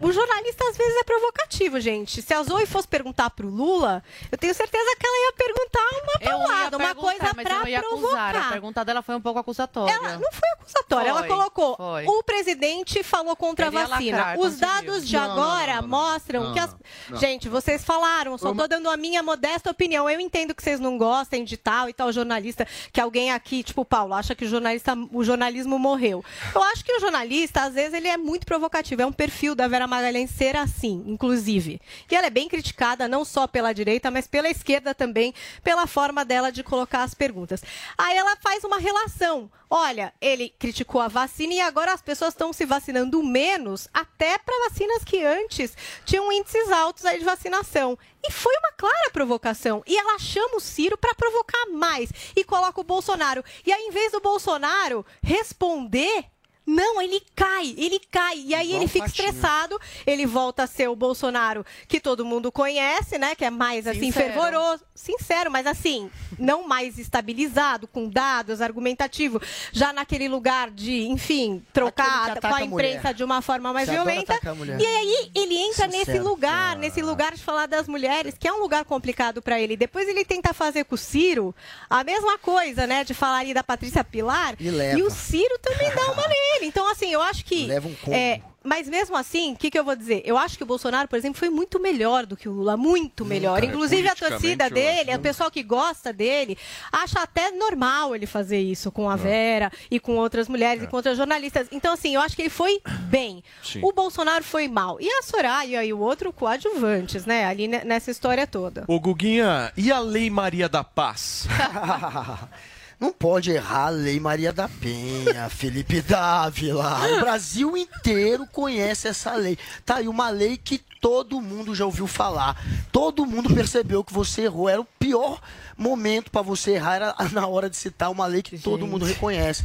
o jornalista às vezes é provocativo, gente. Se a Zoe fosse perguntar pro Lula, eu tenho certeza que ela ia perguntar uma lado, uma coisa mas pra eu ia acusar. provocar. A pergunta dela foi um pouco acusatória. Ela não foi acusatória, ela Foi, colocou. foi. O presidente falou contra Queria a vacina. lacrar, Os conseguiu. dados de Não, agora não, não, não. mostram Não, que as. Gente, vocês falaram, só tô dando a minha modesta opinião. Eu entendo que vocês não gostem de tal e tal jornalista, que alguém aqui, tipo o Paulo, acha que o jornalista, o jornalismo morreu. Eu acho que o jornalista, às vezes, ele é muito provocativo. É um perfil da Vera Magalhães ser assim, inclusive. E ela é bem criticada, não só pela direita, mas pela esquerda também, pela forma dela de colocar as perguntas. Aí ela faz uma relação. Olha, ele criticou a vacina e agora as pessoas estão se vacinando menos, até para vacinas que antes tinham índices altos aí de vacinação. E foi uma clara provocação. E ela chama o Ciro para provocar mais e coloca o Bolsonaro. E aí, em vez do Bolsonaro responder. Não, ele cai, ele cai. E aí Igual ele fica patinho. estressado, ele volta a ser o Bolsonaro que todo mundo conhece, né? Que é mais assim, Sincero. fervoroso, sincero, mas assim, não mais estabilizado, com dados, argumentativo, já naquele lugar de, enfim, trocar com a a imprensa mulher. de uma forma mais Você violenta. a. E aí ele entra nesse Sincero. lugar, nesse lugar de falar das mulheres, que é um lugar complicado para ele. Depois ele tenta fazer com o Ciro a mesma coisa, né? De falar ali da Patrícia Pilar. E leva. o Ciro também dá uma nele. Então, assim, eu acho que. Leva um combo. é, mas mesmo assim, o que, que eu vou dizer? Eu acho que o Bolsonaro, por exemplo, foi muito melhor do que o Lula, muito melhor. cara, Inclusive a torcida dele, acho. o pessoal que gosta dele, acha até normal ele fazer isso com a Vera e com outras mulheres e com outras jornalistas. Então, assim, eu acho que ele foi bem. Sim. O Bolsonaro foi mal. E a Soraya e o outro coadjuvantes, né? Ali ne- nessa história toda. Ô, Guguinha, e a Lei Maria da Paz? Não pode errar a Lei Maria da Penha, Felipe Dávila. O Brasil inteiro conhece essa lei. Tá aí uma lei que todo mundo já ouviu falar. Todo mundo percebeu que você errou. Era o pior momento para você errar era na hora de citar uma lei que todo mundo reconhece.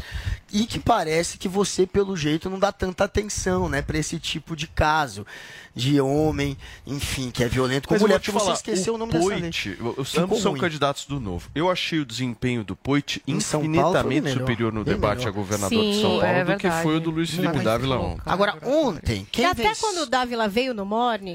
E que parece que você, pelo jeito, não dá tanta atenção, né, para esse tipo de caso de homem, enfim, que é violento com Mas mulher. Porque você falar, esqueceu o, nome dessa lei. Poit, os ambos são ruim. candidatos do Novo. Eu achei o desempenho do Poit Em São Paulo foi infinitamente superior no debate melhor. a governador de Sim, São Paulo é do que foi o do Luiz Felipe Dávila ontem. Agora, ontem, quem e até quando o Dávila veio no Morning,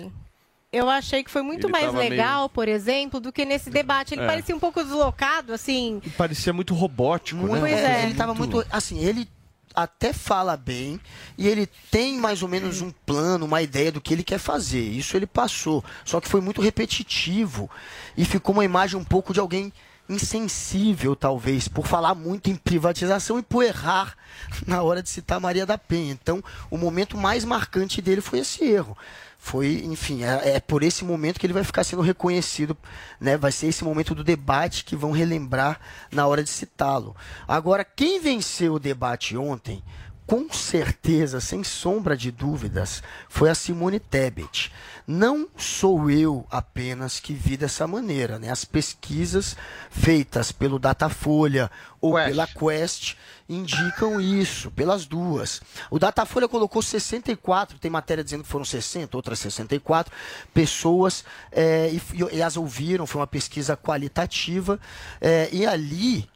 eu achei que foi muito Ele mais legal, por exemplo, do que nesse debate. Ele É. parecia um pouco deslocado, assim. E parecia muito robótico, Muito, né? Pois é, é. Ele tava muito. Assim, ele até fala bem e ele tem mais ou menos um plano, uma ideia do que ele quer fazer. Isso ele passou. Só que foi muito repetitivo e ficou uma imagem um pouco de alguém insensível, talvez, por falar muito em privatização e por errar na hora de citar Maria da Penha. Então, o momento mais marcante dele foi esse erro. Foi, enfim, é, é por esse momento que ele vai ficar sendo reconhecido, né? Vai ser esse momento do debate que vão relembrar na hora de citá-lo. Agora, quem venceu o debate ontem, com certeza, sem sombra de dúvidas, foi a Simone Tebet. Não sou eu apenas que vi dessa maneira, né? As pesquisas feitas pelo Datafolha ou Quest. pela Quest indicam isso, pelas duas. O Datafolha colocou 64, tem matéria dizendo que foram 60, outras 64 pessoas é, e, e, as ouviram, foi uma pesquisa qualitativa, é, e ali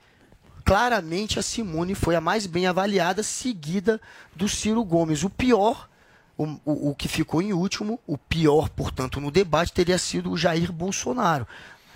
claramente a Simone foi a mais bem avaliada, seguida do Ciro Gomes. O pior, o, o, o que ficou em último, o pior, portanto, no debate, teria sido o Jair Bolsonaro.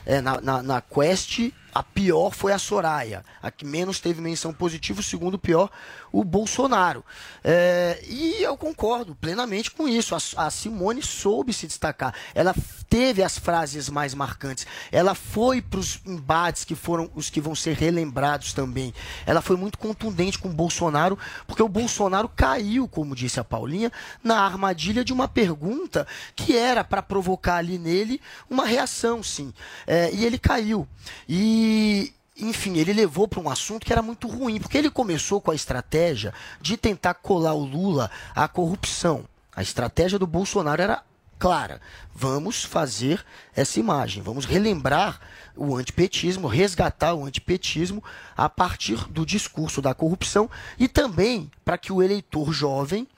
É, na, na, na Quest, a pior foi a Soraya. A que menos teve menção positiva, o segundo pior, o Bolsonaro. É, e eu concordo plenamente com isso. A, a Simone soube se destacar. Ela teve as frases mais marcantes. Ela foi para os embates que foram os que vão ser relembrados também. Ela foi muito contundente com o Bolsonaro, porque o Bolsonaro caiu, como disse a Paulinha, na armadilha de uma pergunta que era para provocar ali nele uma reação, sim. É, e ele caiu. E enfim, ele levou para um assunto que era muito ruim, porque ele começou com a estratégia de tentar colar o Lula à corrupção. A estratégia do Bolsonaro era clara. Vamos fazer essa imagem, vamos relembrar o antipetismo, resgatar o antipetismo a partir do discurso da corrupção e também para que o eleitor jovem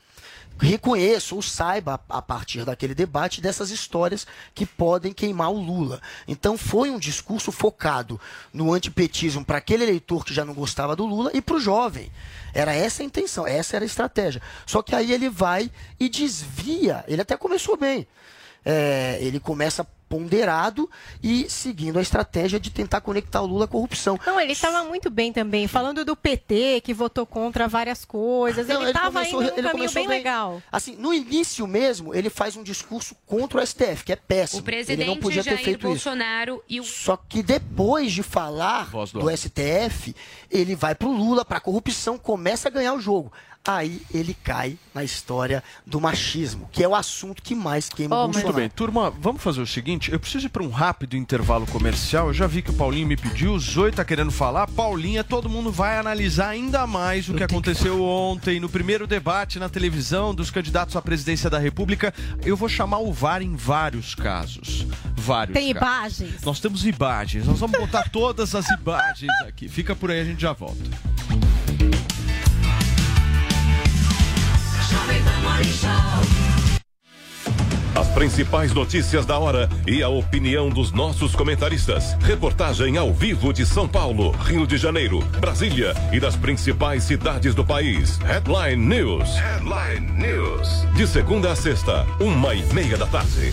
reconheça ou saiba a partir daquele debate dessas histórias que podem queimar o Lula. Então foi um discurso focado no antipetismo para aquele eleitor que já não gostava do Lula e para o jovem. Era essa a intenção, essa era a estratégia. Só que aí ele vai e desvia. Ele até começou bem. É, ele começa ponderado e seguindo a estratégia de tentar conectar o Lula à corrupção. Não, ele estava muito bem também, falando do PT, que votou contra várias coisas. Não, ele estava indo num ele caminho começou bem legal. Assim, no início mesmo, ele faz um discurso contra o STF, que é péssimo. O ele não presidente podia ter Jair feito isso. Bolsonaro e o Só que depois de falar do do STF, ele vai pro Lula, pra corrupção, começa a ganhar o jogo. Aí ele cai na história do machismo, que é o assunto que mais queima o Bolsonaro. Muito bem, turma, vamos fazer o seguinte: eu preciso ir para um rápido intervalo comercial. Eu já vi que o Paulinho me pediu, o Zoe tá querendo falar. Paulinha, todo mundo vai analisar ainda mais o que aconteceu ontem no primeiro debate na televisão dos candidatos à presidência da República. Eu vou chamar o VAR em vários casos. Vários. Tem casos. imagens. Nós temos imagens, nós vamos botar todas as imagens aqui. Fica por aí, a gente já volta. As principais notícias da hora e a opinião dos nossos comentaristas. Reportagem ao vivo de São Paulo, Rio de Janeiro, Brasília e das principais cidades do país. Headline News. Headline News. De segunda a sexta, uma e meia da tarde.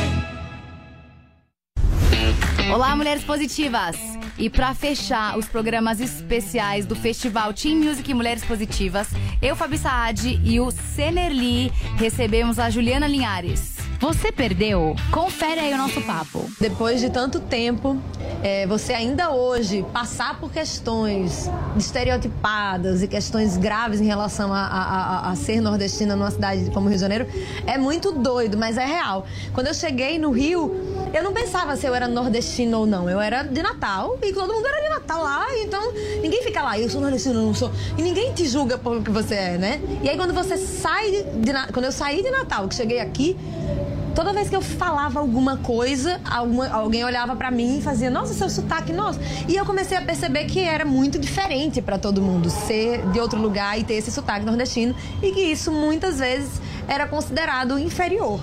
Olá, mulheres positivas! E para fechar os programas especiais do Festival Team Music Mulheres Positivas, eu, Fabi Saad e o Senerli recebemos a Juliana Linhares. Você perdeu? Confere aí o nosso papo. Depois de tanto tempo, é, você ainda hoje passar por questões estereotipadas e questões graves em relação a, a- a- a ser nordestina numa cidade como Rio de Janeiro é muito doido, mas é real. Quando eu cheguei no Rio, eu não pensava se eu era nordestina ou não. Eu era de Natal e todo mundo era de Natal lá, então ninguém fica lá, eu sou nordestina, eu não sou. E ninguém te julga pelo que você é, né? E aí quando você sai de, Na- quando eu saí de Natal, que cheguei aqui, Toda vez que eu falava alguma coisa, alguma- alguém olhava pra mim e fazia, nossa, seu sotaque, nossa. E eu comecei a perceber que era muito diferente pra todo mundo ser de outro lugar e ter esse sotaque nordestino e que isso muitas vezes era considerado inferior.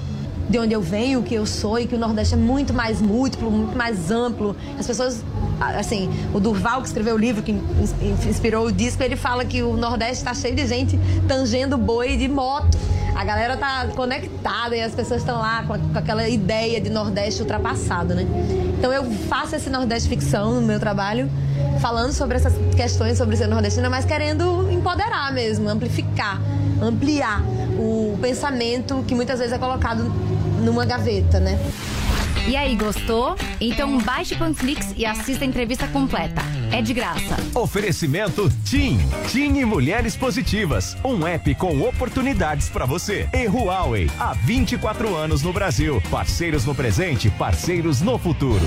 De onde eu venho, o que eu sou e que o Nordeste é muito mais múltiplo, muito mais amplo. As pessoas, assim, o Durval que escreveu o livro que ins- inspirou o disco, ele fala que o Nordeste está cheio de gente tangendo boi de moto. A galera tá conectada e as pessoas estão lá com, com aquela ideia de Nordeste ultrapassado, né? Então eu faço esse Nordeste ficção no meu trabalho, falando sobre essas questões sobre ser nordestina, mas querendo empoderar mesmo, amplificar, ampliar o pensamento que muitas vezes é colocado numa gaveta, né? E aí, gostou? Então baixe o Panflix e assista a entrevista completa. É de graça. Oferecimento TIM. TIM e Mulheres Positivas. Um app com oportunidades para você. E Huawei. Há 24 anos no Brasil. Parceiros no presente, parceiros no futuro.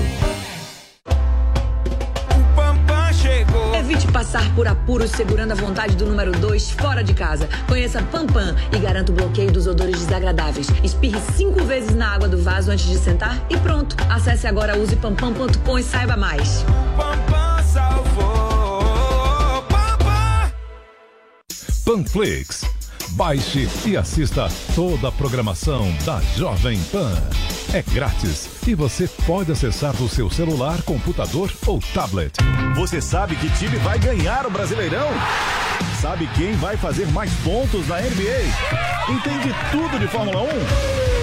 Passar por apuros segurando a vontade do número 2 fora de casa. Conheça Pampam e garanta o bloqueio dos odores desagradáveis. Espirre cinco vezes na água do vaso antes de sentar e pronto. Acesse agora usepampam.com e saiba mais. Pampam salvou. Panflix. Baixe e assista toda a programação da Jovem Pan. É grátis e você pode acessar do seu celular, computador ou tablet. Você sabe que time vai ganhar o Brasileirão? Sabe quem vai fazer mais pontos na NBA? Entende tudo de Fórmula 1?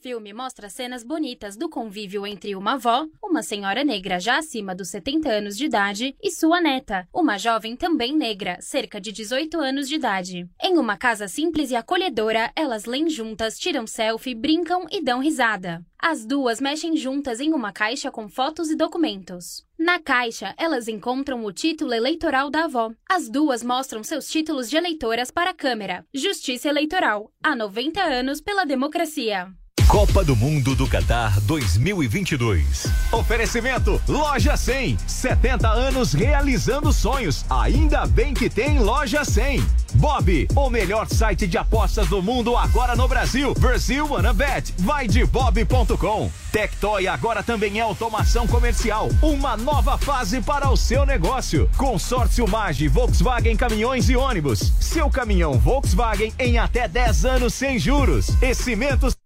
Filme mostra cenas bonitas do convívio entre uma avó, uma senhora negra já acima dos 70 anos de idade, e sua neta, uma jovem também negra, cerca de 18 anos de idade. Em uma casa simples e acolhedora, elas leem juntas, tiram selfie, brincam e dão risada. As duas mexem juntas em uma caixa com fotos e documentos. Na caixa, elas encontram o título eleitoral da avó. As duas mostram seus títulos de eleitoras para a câmera. Justiça Eleitoral. Há 90 anos pela democracia. Copa do Mundo do Catar 2022. Oferecimento Loja 100. 70 anos realizando sonhos. Ainda bem que tem Loja 100. Bob, o melhor site de apostas do mundo agora no Brasil. Brasil Wanna Bet. Vai de bob.com. Tectoy agora também é automação comercial. Uma nova fase para o seu negócio. Consórcio Mage, Volkswagen Caminhões e Ônibus. Seu caminhão Volkswagen em até 10 anos sem juros. E cimentos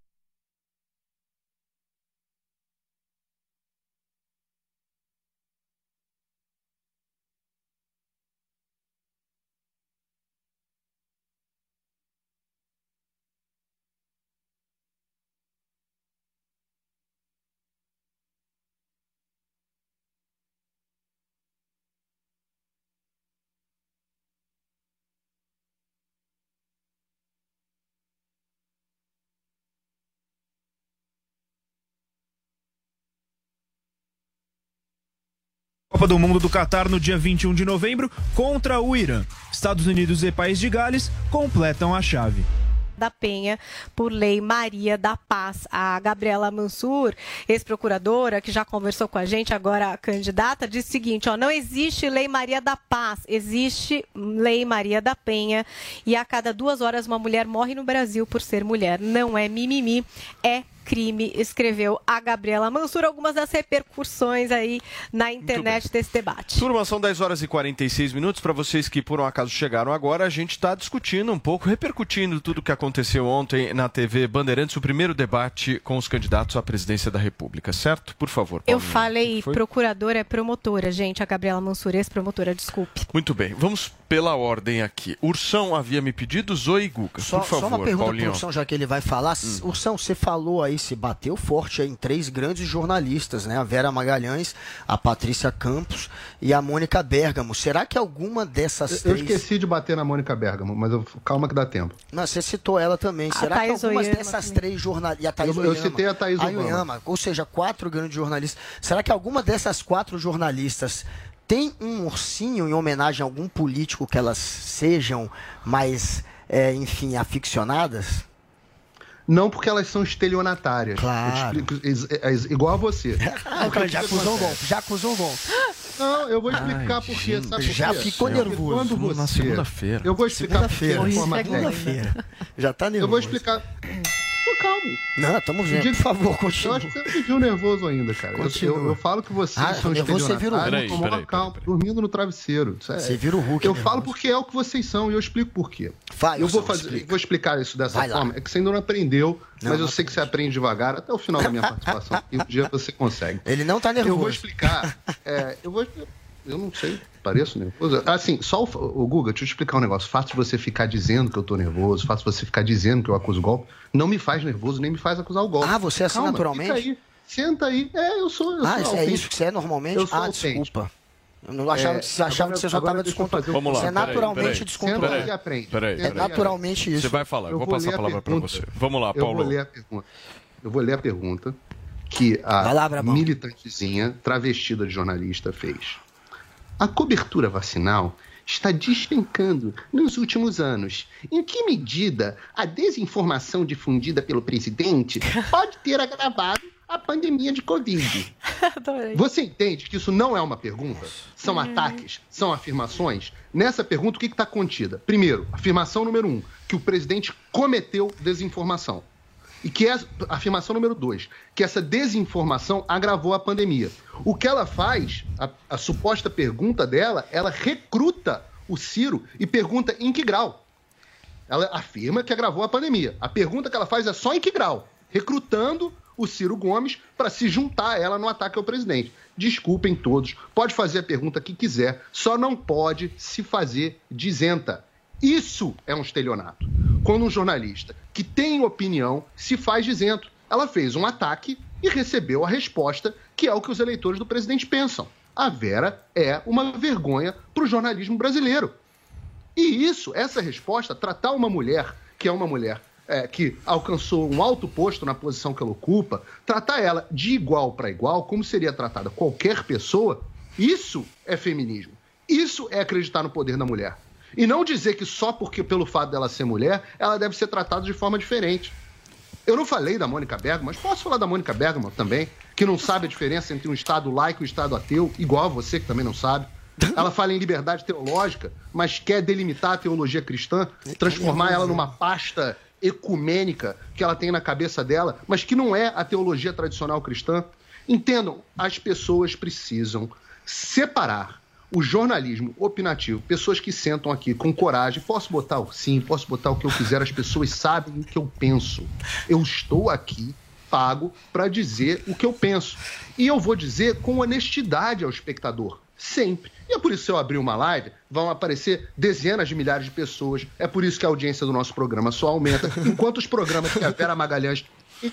Copa do Mundo do Catar no dia 21 de novembro contra o Irã. Estados Unidos e País de Gales completam a chave da Penha por Lei Maria da Paz. A Gabriela Mansur, ex-procuradora, que já conversou com a gente, agora candidata, disse o seguinte: ó, não existe Lei Maria da Paz, existe Lei Maria da Penha. E a cada duas horas uma mulher morre no Brasil por ser mulher. Não é mimimi, é crime, escreveu a Gabriela Mansur. Algumas das repercussões aí na internet desse debate. Turma, são 10 horas e 46 minutos. Para vocês que por um acaso chegaram agora, a gente está discutindo um pouco, repercutindo tudo o que aconteceu ontem na TV Bandeirantes, o primeiro debate com os candidatos à presidência da República, certo? Por favor. Eu Paulinho. falei Foi? procuradora é promotora, gente. A Gabriela Mansur, ex-promotora, desculpe. Muito bem, vamos pela ordem aqui. Ursão havia me pedido, Zoe e Guga. Só, por favor, só uma pergunta Paulinho. pro Ursão, já que ele vai falar. Ursão, você falou aí, se bateu forte aí em três grandes jornalistas, né? A Vera Magalhães, a Patrícia Campos e a Mônica Bergamo. Será que alguma dessas Eu três... esqueci de bater na Mônica Bergamo, mas eu- calma que dá tempo. Não, você citou ela também. A Será Thaís que algumas Oyama dessas também. três jornalistas... E a Eu- eu citei a Thaís Oyama. Oyama, Ou seja, quatro grandes jornalistas. Será que alguma dessas quatro jornalistas tem um ursinho em homenagem a algum político que elas sejam mais, é, enfim, aficionadas? Não porque elas são estelionatárias. Claro. Eu te explico, ex- ex- igual a você. Ah, cara, já acusou um golpe, já acusou um golpe. Não, eu vou explicar Ai, por quê. gente, Sabe por já ficou Porque nervoso. Quando você... Na segunda-feira. Eu vou explicar por quê Segunda-feira. Segunda-feira. Já tá nervoso. Eu vou explicar. Calmo. Não, tamo O vendo. Por favor, continua. Eu acho que você me viu nervoso ainda, cara. Eu, Continua. eu, eu falo que vocês Ah, são nervoso você vira o estelionatários, Hulk. tomou Peraí, calma, dormindo no travesseiro. Isso é- Você vira o Hulk Eu nervoso. falo porque é o que vocês são e eu explico por quê. Vai, eu vou, fazer, explica. vou explicar isso dessa Vai lá. forma. É que você ainda não aprendeu, Não, mas eu não sei que você aprende devagar até o final da minha participação. e um dia você consegue. Ele não tá Eu vou nervoso. explicar. é, eu vou. Eu não sei, pareço nervoso. Assim, só o, o Guga, deixa eu te explicar um negócio. O fato de você ficar dizendo que eu tô nervoso, o fato de você ficar dizendo que eu acuso golpe, não me faz nervoso, nem me faz acusar o golpe. Ah, você é assim Calma, naturalmente? Fica aí. Senta aí. É, eu sou. Eu Ah, sou é isso que você é normalmente? Eu sou ah, desculpa. Eu não achava, que, você achava que você só estava descontrolado. Vamos lá. Você é peraí, naturalmente peraí. descontrolado. Peraí, aprende. Peraí, É peraí. naturalmente isso. Você vai falar, eu, Eu vou vou passar a palavra para você. Vamos lá, Eu Paulo. vou ler a pergunta. Eu vou ler a pergunta que a militantezinha travestida de jornalista fez. A cobertura vacinal está despencando nos últimos anos. Em que medida a desinformação difundida pelo presidente pode ter agravado a pandemia de Covid? Você entende que isso não é uma pergunta? São ataques? São afirmações? Nessa pergunta, o que está contida? Primeiro, afirmação número um, que o presidente cometeu desinformação. E que é a afirmação número dois, que essa desinformação agravou a pandemia. O que ela faz, a, a suposta pergunta dela, ela recruta o Ciro e pergunta em que grau. Ela afirma que agravou a pandemia. A pergunta que ela faz é só em que grau? Recrutando o Ciro Gomes para se juntar a ela no ataque ao presidente. Desculpem todos, pode fazer a pergunta que quiser, só não pode se fazer dizenta. Isso é um estelionato. Quando um jornalista que tem opinião se faz dizento. Ela fez um ataque e recebeu a resposta que é o que os eleitores do presidente pensam. A Vera é uma vergonha para o jornalismo brasileiro. E isso, essa resposta, tratar uma mulher que é uma mulher é, que alcançou um alto posto na posição que ela ocupa, tratar ela de igual para igual, como seria tratada qualquer pessoa, isso é feminismo. Isso é acreditar no poder da mulher. E não dizer que só porque pelo fato dela ser mulher, ela deve ser tratada de forma diferente. Eu não falei da Mônica Bergman, mas posso falar da Mônica Bergman também, que não sabe a diferença entre um Estado laico e um Estado ateu, igual a você que também não sabe. Ela fala em liberdade teológica, mas quer delimitar a teologia cristã, transformar ela numa pasta ecumênica que ela tem na cabeça dela, mas que não é a teologia tradicional cristã. Entendam, as pessoas precisam separar o jornalismo opinativo, pessoas que sentam aqui com coragem, posso botar o sim, posso botar o que eu quiser, as pessoas sabem o que eu penso. Eu estou aqui pago para dizer o que eu penso. E eu vou dizer com honestidade ao espectador, sempre. E é por isso que se eu abrir uma live, vão aparecer dezenas de milhares de pessoas. É por isso que a audiência do nosso programa só aumenta, enquanto os programas que a Vera Magalhães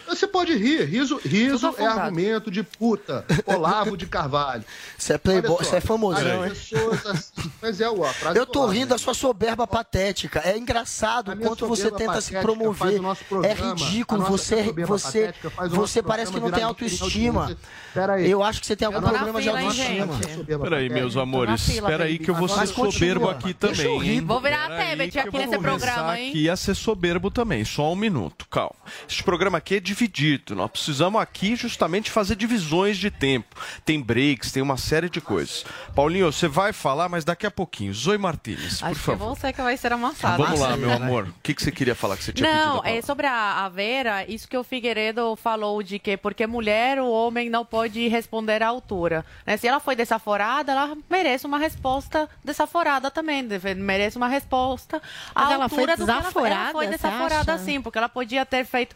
você pode rir. Riso, riso é argumento de puta. Olavo de Carvalho. Você é playboy, você é famosão, hein? pessoas assim- Mas é Eu tô Olavo, rindo né? da sua soberba patética. É engraçado o quanto você tenta se promover. É programa, ridículo. a nossa Você, você, você parece que não tem autoestima. audiência. Pera aí. Eu acho que você tem algum problema de autoestima. Peraí, meus amores, fila, espera aí baby. que eu vou ser soberbo aqui também? Vou virar a Peraí Tebet aqui nesse programa, hein? aqui a ser soberbo também, só um minuto, calma. Este programa aqui dividido, nós precisamos aqui justamente fazer divisões de tempo. Tem breaks, tem uma série de coisas. Paulinho, você vai falar, mas daqui a pouquinho. Zoe Martinez, por Acho que é favor. você que vai ser amassado. Vamos lá, meu amor. O que, que você queria falar que você tinha Não, é sobre a, a Vera, isso que o Figueiredo falou de que porque mulher, o homem não pode responder à altura. né? Se ela foi desaforada, ela merece uma resposta desaforada também. Merece uma resposta à Mas ela foi altura do que ela foi. Ela desaforada, foi desaforada sim, porque ela podia ter feito.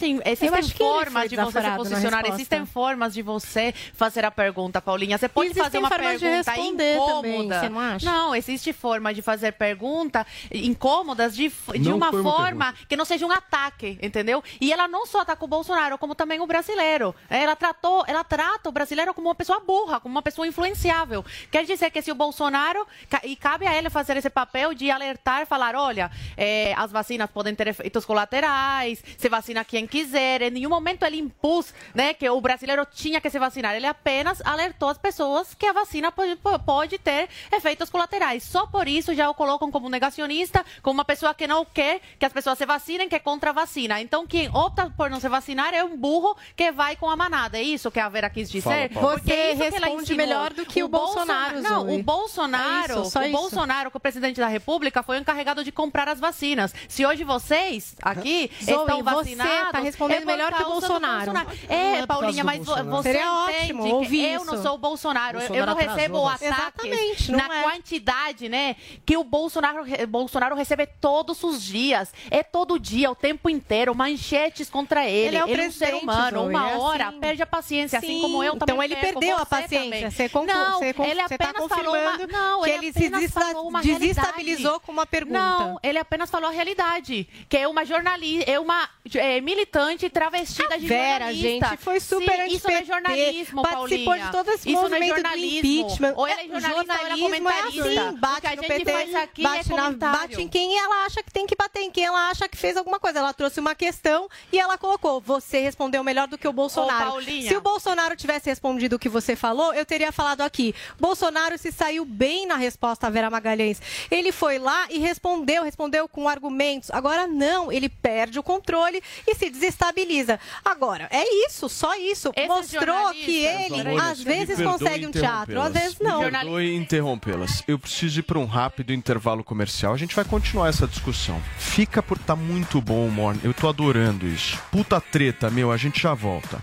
Existem, existem formas de você se posicionar, existem formas de você fazer a pergunta, Paulinha. Você pode Existem fazer uma pergunta responder também, incômoda. você não acha? Não, existe forma de fazer pergunta incômodas de, de uma foi uma forma que não seja um ataque, entendeu? E ela não só ataca o Bolsonaro, como também o brasileiro. Ela tratou, ela trata o brasileiro como uma pessoa burra, como uma pessoa influenciável. Quer dizer que se o Bolsonaro e cabe a ele fazer esse papel de alertar, falar, olha, eh, as vacinas podem ter efeitos colaterais, se vacina quem quiser. Em nenhum momento ele impôs, né, que o brasileiro tinha que se vacinar. Ele apenas alertou as pessoas que a vacina pode, pode ter efeitos colaterais. Só por isso já o colocam como negacionista, como uma pessoa que não quer que as pessoas se vacinem, que é contra a vacina. Então, quem opta por não se vacinar é um burro que vai com a manada. É isso que a Vera quis dizer? Fala, Você é responde melhor do que o Bolsonaro, Não, Zoe. o Bolsonaro, É isso, o isso. Bolsonaro, que é o presidente da República, foi o encarregado de comprar as vacinas. Se hoje vocês aqui Zoe, estão você vacinados, tá respondendo é melhor que o causa do Bolsonaro. É, é Paulinha, mas Bolsonaro. você Seria entende ótimo que ouvir eu não sou o Bolsonaro. Eu- eu não Bolsonaro recebo Exatamente, não na é. quantidade, né, que o Bolsonaro, Bolsonaro recebe todos os dias. É todo dia, o tempo inteiro, manchetes contra ele. Ele é o um ser humano, Zoe, uma é hora, assim. perde a paciência, assim Sim, como eu também então ele perco, perdeu a paciência. Você concor- não, você ele tá apenas falou uma, confirmando não, que ele ele se apenas desesta- falou uma desestabilizou realidade. com uma pergunta. Não, ele apenas falou a realidade, que é uma jornalista, é uma é, militante travestida de Vera, jornalista. gente, foi super Sim, Isso não é jornalismo, participou Paulinha. de todo esse Isso movimento não é do jornalismo. impeachment. Ou ela é É, jornalista ou ela é jornalismo é comentarista. assim, bate a no gente PT, faz aqui bate, é na- bate em quem ela acha que tem que bater, em quem ela acha que fez alguma coisa. Ela trouxe uma questão e ela colocou, você respondeu melhor do que o Bolsonaro. Paulinha. Se o Bolsonaro tivesse respondido o que você falou, eu teria falado aqui. Bolsonaro se saiu bem na resposta à Vera Magalhães. Ele foi lá e respondeu, respondeu com argumentos. Agora não, ele perde o controle e se desestabiliza. Agora, é isso, só isso. Mostrou que ele, às vezes, consegue um teatro, às vezes não. Me perdoe interrompê-las. Eu preciso ir para um rápido intervalo comercial. A gente vai continuar essa discussão. Fica por tá muito bom o Morning. Eu tô adorando isso. Puta treta, meu. A gente já volta.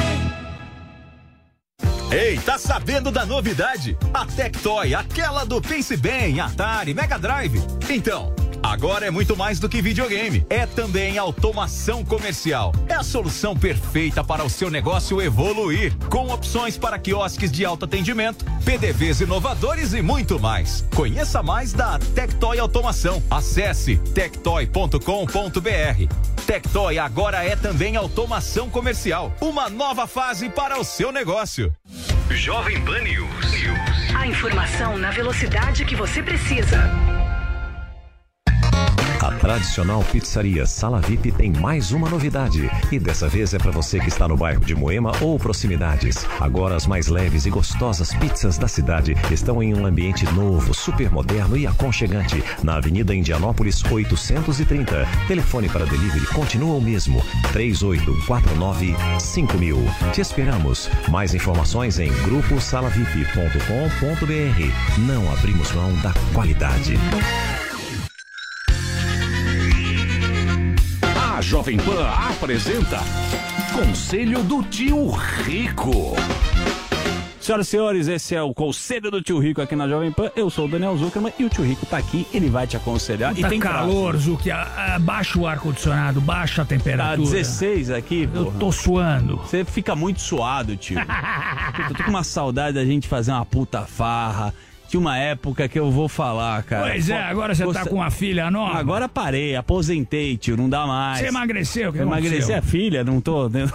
Ei, tá sabendo da novidade? A Tectoy, aquela do Pense Bem, Atari, Mega Drive. Então, agora é muito mais do que videogame. É também automação comercial. É a solução perfeita para o seu negócio evoluir, com opções para quiosques de alto atendimento, PDVs inovadores e muito mais. Conheça mais da Tectoy Automação. Acesse tectoy.com.br. Tectoy agora é também automação comercial. Uma nova fase para o seu negócio. Jovem Pan News. A informação na velocidade que você precisa. A tradicional pizzaria Sala VIP tem mais uma novidade. E dessa vez é para você que está no bairro de Moema ou proximidades. Agora as mais leves e gostosas pizzas da cidade estão em um ambiente novo, super moderno e aconchegante. Na Avenida Indianópolis 830. Telefone para delivery continua o mesmo. 3849 5000. Te esperamos. Mais informações em gruposalavip.com.br. Não abrimos mão da qualidade. A Jovem Pan apresenta Conselho do Tio Rico. Senhoras e senhores, esse é o Conselho do Tio Rico aqui na Jovem Pan. Eu sou o Daniel Zuckerman e o Tio Rico tá aqui, ele vai te aconselhar. Puta e tem calor. Ah, Baixa o ar-condicionado, baixa a temperatura. Tá 16 aqui, Eu porra. tô suando. Você fica muito suado, tio. Eu tô com uma saudade da gente fazer uma puta farra. Tinha uma época que eu vou falar, cara. Pois é, agora você tá com uma filha nova. Agora parei, aposentei, tio, não dá mais. Você emagreceu, o que Emagreci a filha, não tô. Não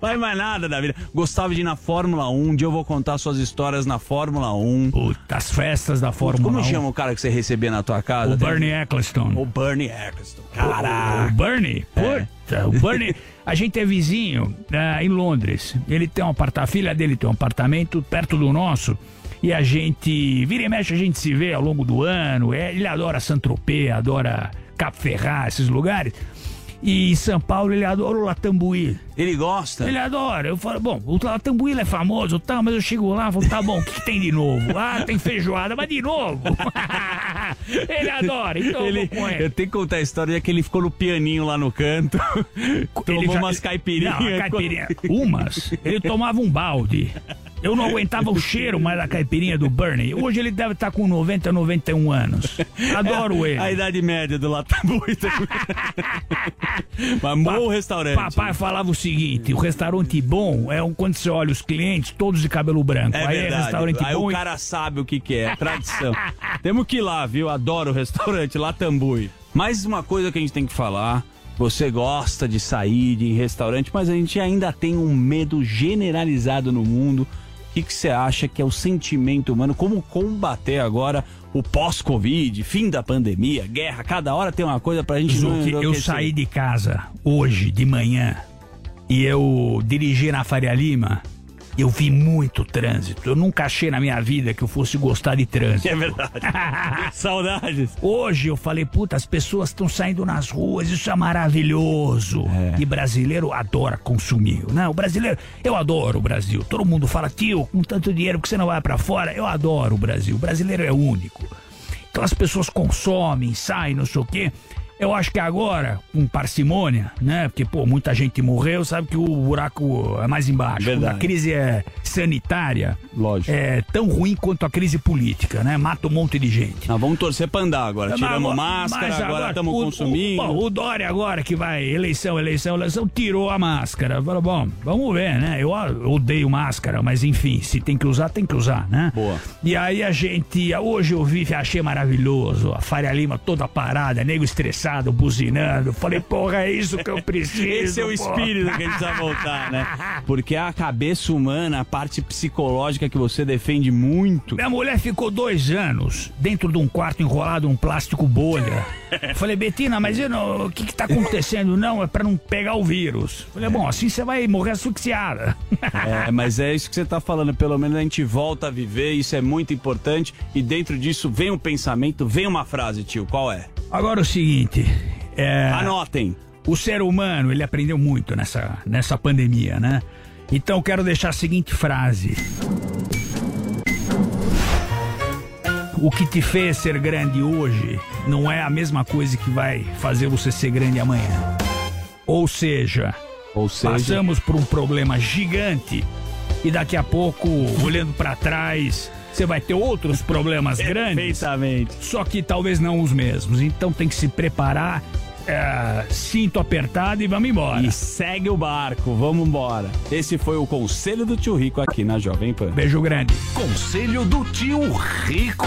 faz mais nada da vida. Gostava de ir na Fórmula 1, um dia eu vou contar suas histórias na Fórmula 1. Puta, as festas da Fórmula Como 1. chama o cara que você recebia na tua casa? O Bernie Eccleston. O Bernie Eccleston. Caraca. O Bernie? Puta, o Bernie... A gente é vizinho ah, em Londres. Ele tem um apartamento, a filha dele tem um apartamento perto do nosso. E a gente, vira e mexe, a gente se vê ao longo do ano. É, ele adora Saint-Tropez, adora Cap Ferrat, esses lugares. E em São Paulo ele adora o Latambuí. Ele gosta? Ele adora. Eu falo, bom, o Latambuí é famoso, tá, mas eu chego lá e falo, tá bom, o que, que tem de novo? Ah, tem feijoada, mas de novo. ele adora, então ele, eu ele. eu tenho que contar a história que ele ficou no pianinho lá no canto. tomou já- umas caipirinhas. Não, caipirinha. Umas. Ele tomava um balde. Eu não aguentava o cheiro mais da caipirinha do Bernie. Hoje ele deve estar com 90, 91 anos. Adoro ele. A idade média do Latambuí. Mas bom restaurante. Papai falava o seguinte: o restaurante bom é um, quando você olha os clientes, todos de cabelo branco. É Aí é verdade. restaurante Aí bom. o e- cara sabe o que, que é, tradição. Temos que ir lá, viu? Adoro o restaurante Latambui. Mais uma coisa que a gente tem que falar. Você gosta de sair de restaurante, mas a gente ainda tem um medo generalizado no mundo. O que você acha que é o sentimento humano? Como combater agora o pós-Covid, fim da pandemia, guerra? Cada hora tem uma coisa pra gente não Zuki, eu saí de casa hoje, de manhã, e eu dirigi na Faria Lima. Eu vi muito trânsito. Eu nunca achei na minha vida que eu fosse gostar de trânsito. É verdade. Saudades. Hoje eu falei, puta, as pessoas estão saindo nas ruas, isso é maravilhoso. E brasileiro adora consumir. Né? O brasileiro, eu adoro o Brasil. Todo mundo fala, tio, com tanto dinheiro que você não vai pra fora, eu adoro o Brasil. O brasileiro é único. Então as pessoas consomem, saem, não sei o quê. Eu acho que agora, com parcimônia, né? Porque, pô, muita gente morreu, sabe que o buraco é mais embaixo. Quando a crise é sanitária, Lógico. é tão ruim quanto a crise política, né? Mata um monte de gente. Nós vamos torcer pra andar agora. Mas Tiramos máscara, agora estamos consumindo. O, bom, o Dória agora que vai, eleição, eleição, eleição, tirou a máscara. Falou, bom, vamos ver, né? Eu eu odeio máscara, mas enfim, se tem que usar, tem que usar, né? Boa. E aí a gente, hoje eu vi, achei maravilhoso, a Faria Lima toda parada, nego estressado, buzinando. Falei, porra, é isso que eu preciso. Esse é o porra. espírito que a gente precisa voltar, né? Porque a cabeça humana, a parte psicológica que você defende muito. Minha mulher ficou dois anos dentro de um quarto enrolado num plástico bolha. Falei, Betina, mas não- o que que tá acontecendo? Não, é pra não pegar o vírus. Falei, bom, assim você vai morrer asfixiada. É, mas é isso que você tá falando. Pelo menos a gente volta a viver, isso é muito importante. E dentro disso vem um pensamento, vem uma frase, tio. Qual é? Agora o seguinte. É, Anotem. O ser humano, ele aprendeu muito nessa, nessa pandemia, né? Então quero deixar a seguinte frase. O que te fez ser grande hoje não é a mesma coisa que vai fazer você ser grande amanhã. Ou seja, Ou seja- passamos por um problema gigante e daqui a pouco, olhando pra trás, você vai ter outros problemas grandes. Perfeitamente. Só que talvez não os mesmos. Então tem que se preparar, é, cinto apertado e vamos embora. E segue o barco, vamos embora. Esse foi o conselho do tio Rico aqui na Jovem Pan. Beijo grande. Conselho do tio Rico.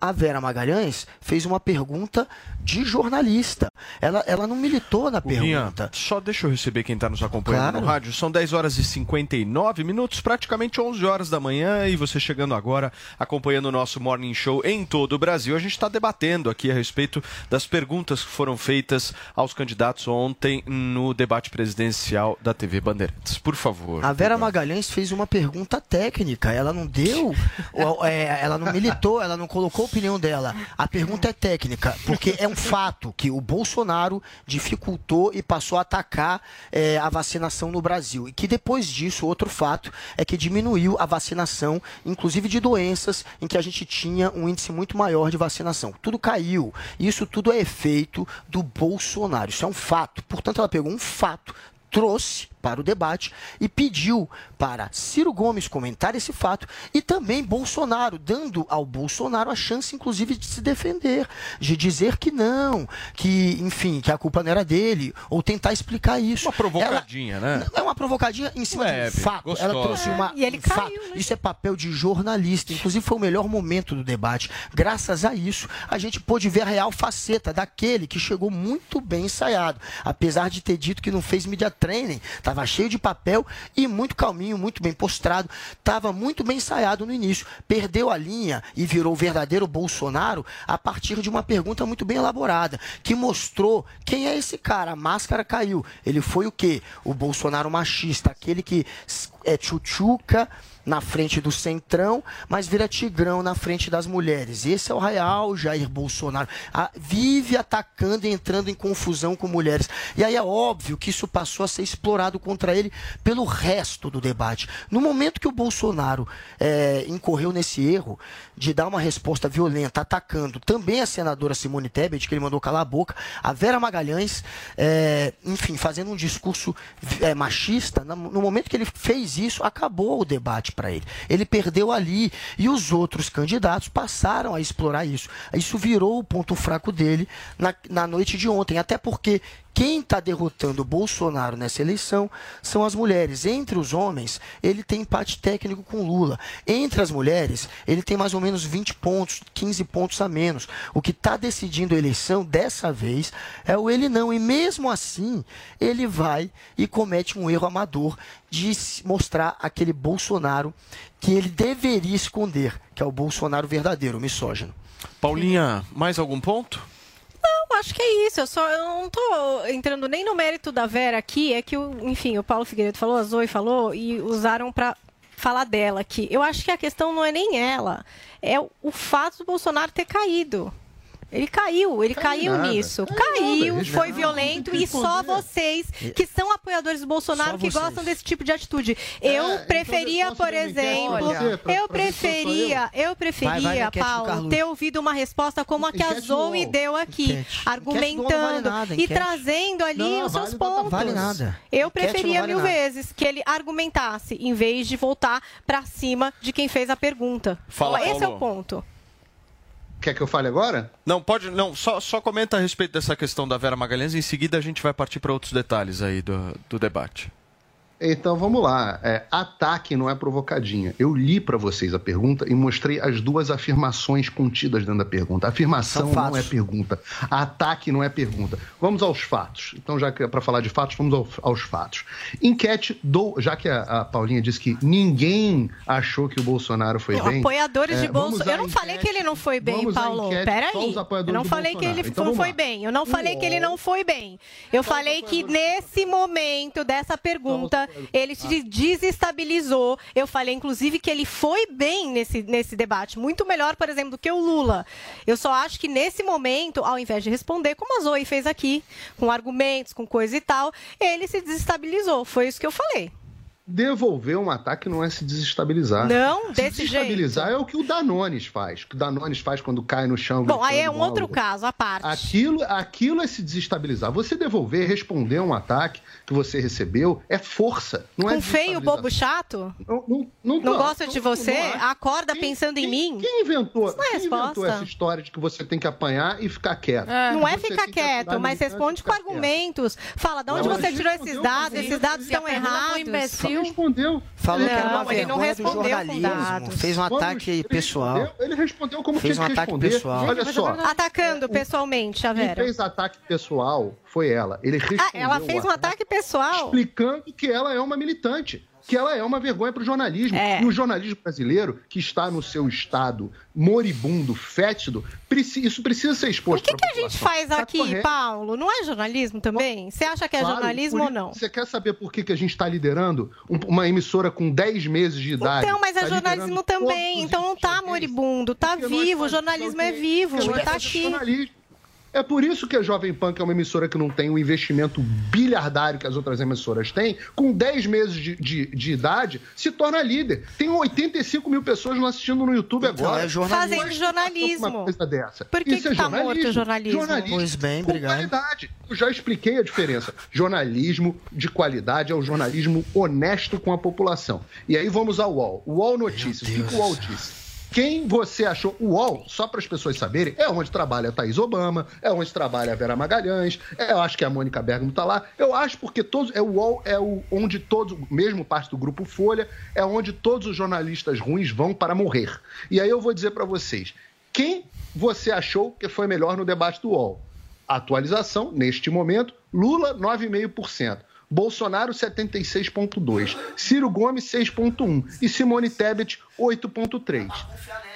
A Vera Magalhães fez uma pergunta de jornalista. Ela, ela não militou na pergunta. só deixa eu receber quem está nos acompanhando Claro. no rádio. São 10 horas e 59 minutos, praticamente 11 horas da manhã. E você chegando agora, acompanhando o nosso Morning Show em todo o Brasil. A gente está debatendo aqui a respeito das perguntas que foram feitas aos candidatos ontem no debate presidencial da TV Bandeirantes. Por favor. A Vera Magalhães fez uma pergunta técnica. Ela não deu, é, ela não militou, ela não colocou opinião dela. A pergunta é técnica, porque é um fato que o Bolsonaro dificultou e passou a atacar é, a vacinação no Brasil. E que depois disso, outro fato é que diminuiu a vacinação, inclusive de doenças em que a gente tinha um índice muito maior de vacinação. Tudo caiu. Isso tudo é efeito do Bolsonaro. Isso é um fato. Portanto, ela pegou um fato trouxe para o debate e pediu para Ciro Gomes comentar esse fato e também Bolsonaro, dando ao Bolsonaro a chance, inclusive, de se defender, de dizer que não, que, enfim, que a culpa não era dele, ou tentar explicar isso. Uma provocadinha, né? É uma provocadinha em cima Leve, de um fato. gostosa. Ela trouxe uma, E ele um caiu, fato. Isso é papel de jornalista. Inclusive, foi o melhor momento do debate. Graças a isso, a gente pôde ver a real faceta daquele que chegou muito bem ensaiado. Apesar de ter dito que não fez media training, estava cheio de papel e muito calminho, muito bem postrado. Estava muito bem ensaiado no início. Perdeu a linha e virou o verdadeiro Bolsonaro a partir de uma pergunta muito bem elaborada, que mostrou quem é esse cara. A máscara caiu. Ele foi o quê? O Bolsonaro machista, aquele que é tchutchuca na frente do centrão, mas vira tigrão na frente das mulheres. Esse é o real Jair Bolsonaro. Ah, vive atacando e entrando em confusão com mulheres. E aí é óbvio que isso passou a ser explorado contra ele pelo resto do debate. No momento que o Bolsonaro eh, incorreu nesse erro de dar uma resposta violenta, atacando também a senadora Simone Tebet, que ele mandou calar a boca, a Vera Magalhães, eh, enfim, fazendo um discurso eh, machista, no momento que ele fez isso, acabou o debate para ele. Ele perdeu ali e os outros candidatos passaram a explorar isso. Isso virou o ponto fraco dele na, na noite de ontem, até porque quem está derrotando o Bolsonaro nessa eleição são as mulheres. Entre os homens, ele tem empate técnico com Lula. Entre as mulheres, ele tem mais ou menos 20 pontos, 15 pontos a menos. O que está decidindo a eleição dessa vez é o ele não. E mesmo assim, ele vai e comete um erro amador de mostrar aquele Bolsonaro que ele deveria esconder, que é o Bolsonaro verdadeiro, o misógino. Paulinha, mais algum ponto? Não, acho que é isso. Eu só eu não tô entrando nem no mérito da Vera aqui. É que, o, enfim, o Paulo Figueiredo falou, a Zoe falou e usaram para falar dela aqui. Eu acho que a questão não é nem ela, é o fato do Bolsonaro ter caído. Ele caiu, ele caiu, nada. nisso. Caiu Caiu, nada. foi Não, violento que e só vocês que são apoiadores do Bolsonaro Só que vocês. gostam desse tipo de atitude. Eu então preferia, eu posso por exemplo, pra- eu pra preferia, eu eu? Vai, vai preferia, Paulo, ter ouvido uma resposta como a que a Zoe deu aqui, Enquete. Enquete do argumentando não vale nada, e trazendo ali Não, os seus vale pontos. Vale nada. Eu não preferia vale mil nada. vezes que ele argumentasse em vez de voltar pra cima de quem fez a pergunta. Fala, Esse é Paulo. o ponto. Quer que eu fale agora? Não, pode. Não, só, só comenta a respeito dessa questão da Vera Magalhães. Em seguida a gente vai partir para outros detalhes aí do, do debate. Então vamos lá. É, ataque não é provocadinha. Eu li para vocês a pergunta e mostrei as duas afirmações contidas dentro da pergunta. Afirmação não é pergunta. Ataque não é pergunta. Vamos aos fatos. Então, já que é para falar de fatos, vamos ao- aos fatos. Enquete do. Já que a, a Paulinha disse que ninguém achou que o Bolsonaro foi bem. Apoiadores é, de Bolsonaro. Eu não falei enquete- que ele não foi bem, Paulo. Peraí. Eu não falei que ele. Então não foi bem. Eu não falei que ele não foi bem. Eu falei que nesse momento dessa pergunta ele se desestabilizou. Eu falei, inclusive, que ele foi bem nesse, nesse debate. Muito melhor, por exemplo, do que o Lula. Eu só acho que nesse momento, ao invés de responder, como a Zoe fez aqui, com argumentos, com coisa e tal, ele se desestabilizou. Foi isso que eu falei. Devolver um ataque não é se desestabilizar. Não, se desse desestabilizar é o que o Danones faz. O que o Danones faz quando cai no chão. Bom, aí é um outro caso, à parte. Aquilo, aquilo é se desestabilizar. Você devolver, responder um ataque que você recebeu é força. Não é Um feio, bobo chato? Não, não, não, Não tô- gosta de você? Acorda pensando em mim? Quem inventou, Isso não é quem inventou essa história de que você tem que apanhar e ficar quieto? Não é ficar quieto, mas responde com argumentos. Fala, de onde Não, você tirou esses dados? com Esses dados estão foi errados. Imbecil. Respondeu. Falou que era uma Não, ele não vergonha do jornalismo. Fez um ataque ele pessoal. respondeu- Ele respondeu como Fez um que ataque responder. pessoal. Olha só. Atacando pessoalmente, a Quem Vera. fez ataque pessoal foi ela. Ele respondeu Ah, ela fez um o ataque pessoal. explicando que ela é uma militante, que ela é uma vergonha para o jornalismo. É. E o jornalismo brasileiro, que está no seu estado moribundo, fétido, isso precisa ser O exposto. que, que a gente faz Tá aqui. Paulo? Não é jornalismo também? Você acha que é Claro, jornalismo ou não? Você quer saber por que, que a gente está liderando um- uma emissora com 10 meses de idade? Então, mas é Tá jornalismo liderando também. Então não tá moribundo, tá nós vivo. O jornalismo é vivo, tá fazemos aqui. jornalismo. É por isso que a Jovem Pan, que é uma emissora que não tem o investimento bilhardário que as outras emissoras têm, com 10 meses de, de, de idade, se torna líder. Tem 85 mil pessoas nos assistindo no YouTube agora. é jornalismo. Fazendo jornalismo. Uma coisa dessa. Por que Isso que é tá jornalismo. morto o jornalismo? Jornalismo Pois bem, obrigado. qualidade. Eu já expliquei a diferença. Jornalismo de qualidade é o jornalismo honesto com a população. E aí vamos ao UOL. UOL Notícias. O que o UOL disse? Quem você achou? O UOL, só para as pessoas saberem, é onde trabalha a Thaís Obama, é onde trabalha a Vera Magalhães, é, eu acho que a Mônica Bergamo tá lá. Eu acho porque todos. É, o UOL é o, onde todos, mesmo parte do grupo Folha, é onde todos os jornalistas ruins vão para morrer. E aí eu vou dizer para vocês: quem você achou que foi melhor no debate do UOL? Atualização, neste momento, Lula 9,5%. Bolsonaro 76,2%, Ciro Gomes 6,1% e Simone Tebet 8,3%.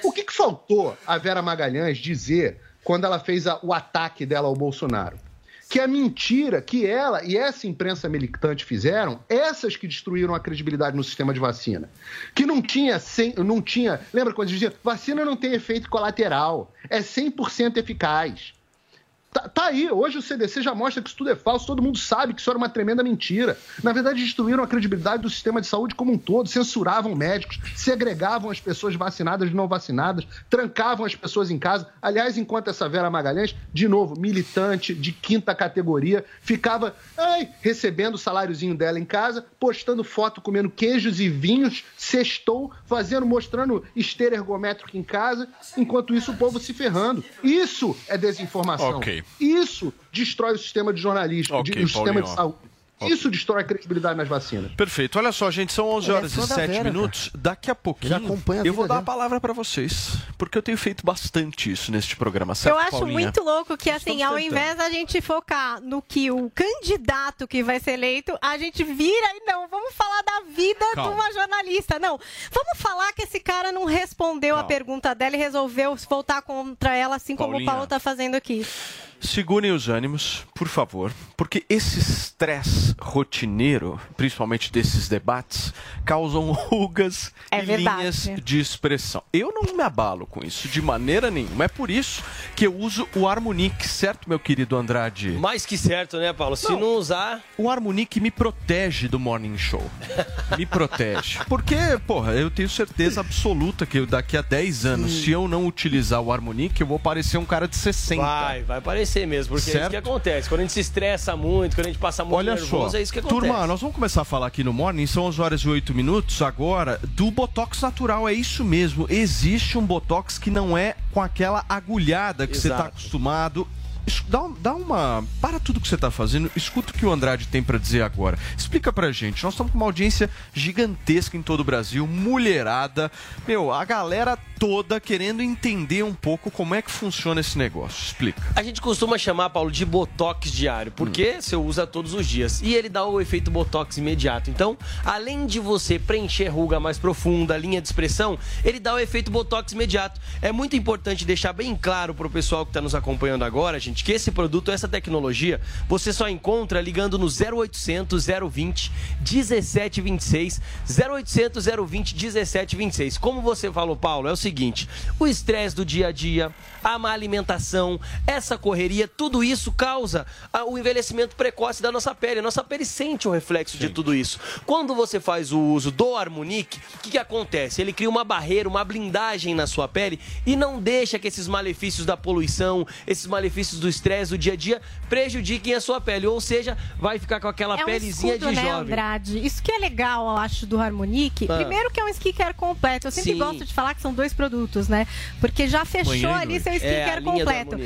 O que, que faltou a Vera Magalhães dizer quando ela fez a- o ataque dela ao Bolsonaro? Que a mentira que ela e essa imprensa militante fizeram, essas que destruíram a credibilidade no sistema de vacina. Que não tinha, 100, não tinha. Lembra quando eles diziam vacina não tem efeito colateral, é 100% eficaz. Tá, tá aí, hoje o CDC já mostra que isso tudo é falso, todo mundo sabe que isso era uma tremenda mentira. Na verdade, destruíram a credibilidade do sistema de saúde como um todo, censuravam médicos, segregavam as pessoas vacinadas de não vacinadas, trancavam as pessoas em casa. Aliás, enquanto essa Vera Magalhães, de novo, militante de quinta categoria, ficava ai, recebendo o saláriozinho dela em casa, postando foto comendo queijos e vinhos, sextou, fazendo, mostrando esteira ergométrica em casa, enquanto isso o povo se ferrando. Isso é desinformação. Ok. Isso destrói o sistema de jornalismo, Ok, de- o sistema Paulinho. de saúde. Isso destrói a credibilidade nas vacinas. Perfeito. Olha só, gente, são 11 Ele é horas fã e da 7 Vera, minutos. Daqui a pouquinho a eu vou dar a dela. palavra para vocês, porque eu tenho feito bastante isso neste programa, certo, Eu acho Paulinha? muito louco que, assim, ao tentando. invés da gente focar no que o candidato que vai ser eleito, a gente vira e não, vamos falar da vida Calma. de uma jornalista. Não, vamos falar que esse cara não respondeu a Calma. pergunta dela e resolveu voltar contra ela, assim como Paulinha. o Paulo tá fazendo aqui. Segurem os ânimos, por favor, porque esse estresse rotineiro, principalmente desses debates, causam rugas É e verdade. linhas de expressão. Eu não me abalo com isso de maneira nenhuma. É por isso que eu uso o Harmonic, certo, meu querido Andrade? Mais que certo, né, Paulo? Se não, usar. O Harmonic me protege do Morning Show. Me protege. Porque, porra, eu tenho certeza absoluta que eu, daqui a 10 anos, se eu não utilizar o Harmonic, eu vou parecer um cara de 60. Vai, vai parecer mesmo, porque é isso Certo. que acontece. Quando a gente se estressa muito, quando a gente passa muito Olha nervoso, só, é isso que acontece. turma, nós vamos começar a falar aqui no Morning, são 11 horas e 8 minutos agora, do Botox natural, é isso mesmo. Existe um Botox que não é com aquela agulhada que você está Exato. acostumado. Dá, dá uma. Para tudo que você está fazendo, escuta o que o Andrade tem para dizer agora. Explica pra gente. Nós estamos com uma audiência gigantesca em todo o Brasil, mulherada. Meu, a galera toda querendo entender um pouco como é que funciona esse negócio. Explica. A gente costuma chamar, Paulo, de botox diário, porque você usa todos os dias. E ele dá o efeito botox imediato. Então, além de você preencher ruga mais profunda, linha de expressão, ele dá o efeito botox imediato. É muito importante deixar bem claro pro pessoal que está nos acompanhando agora, gente, que esse produto, essa tecnologia, você só encontra ligando no 0800 020 1726, 0800 020 1726. Como você falou, Paulo, é o seguinte: o estresse do dia a dia, a má alimentação, essa correria, tudo isso causa ah, o envelhecimento precoce da nossa pele. A nossa pele sente o reflexo de tudo isso. Quando você faz o uso do Harmonic, o que, que acontece? Ele cria uma barreira, uma blindagem na sua pele e não deixa que esses malefícios da poluição, esses malefícios do estresse do dia a dia prejudiquem a sua pele. Ou seja, vai ficar com aquela É um pelezinha escudo, de né, jovem. Andrade? Isso que é legal, eu acho, do Harmonic. Ah. Primeiro que é um skincare completo. Eu sempre Sim. gosto de falar que são dois produtos, né? Porque já fechou Manhã ali noite. Seu É, skincare do completo.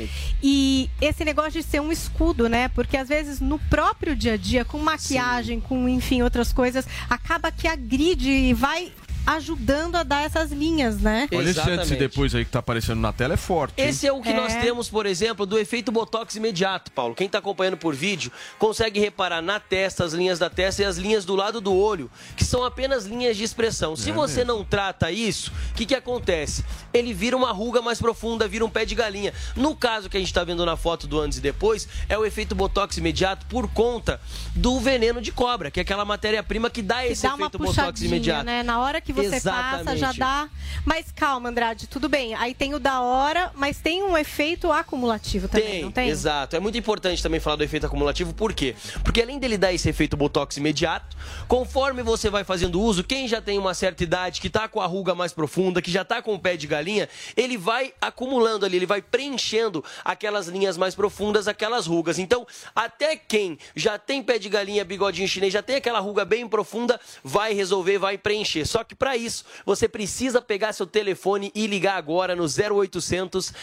E esse negócio de ser um escudo, né? Porque às vezes no próprio dia a dia, com maquiagem, com enfim, outras coisas, acaba que agride e vai ajudando a dar essas linhas, né? Olha esse antes e Exatamente. depois aí que tá aparecendo na tela, é forte. hein? Esse é o que nós É. temos, por exemplo, do efeito Botox imediato, Paulo. Quem está acompanhando por vídeo consegue reparar na testa, as linhas da testa e as linhas do lado do olho, que são apenas linhas de expressão. Se É você mesmo. não trata isso, o que, que acontece? Ele vira uma ruga mais profunda, vira um pé de galinha. No caso que a gente está vendo na foto do antes e depois, é o efeito Botox imediato por conta do veneno de cobra, que é aquela matéria-prima que dá Que esse dá uma efeito Botox imediato. né? Na hora que você passa, já Exatamente. dá. Mas calma, Andrade, tudo bem. Aí tem o da hora, mas tem um efeito acumulativo também, Tem, não tem? exato. É muito importante também falar do efeito acumulativo, por quê? Porque além dele dar esse efeito botox imediato, conforme você vai fazendo uso, quem já tem uma certa idade, que tá com a ruga mais profunda, que já tá com o pé de galinha, ele vai acumulando ali, ele vai preenchendo aquelas linhas mais profundas, aquelas rugas. Então, até quem já tem pé de galinha, bigodinho chinês, já tem aquela ruga bem profunda, vai resolver, vai preencher. Só que para isso, você precisa pegar seu telefone e ligar agora no 0800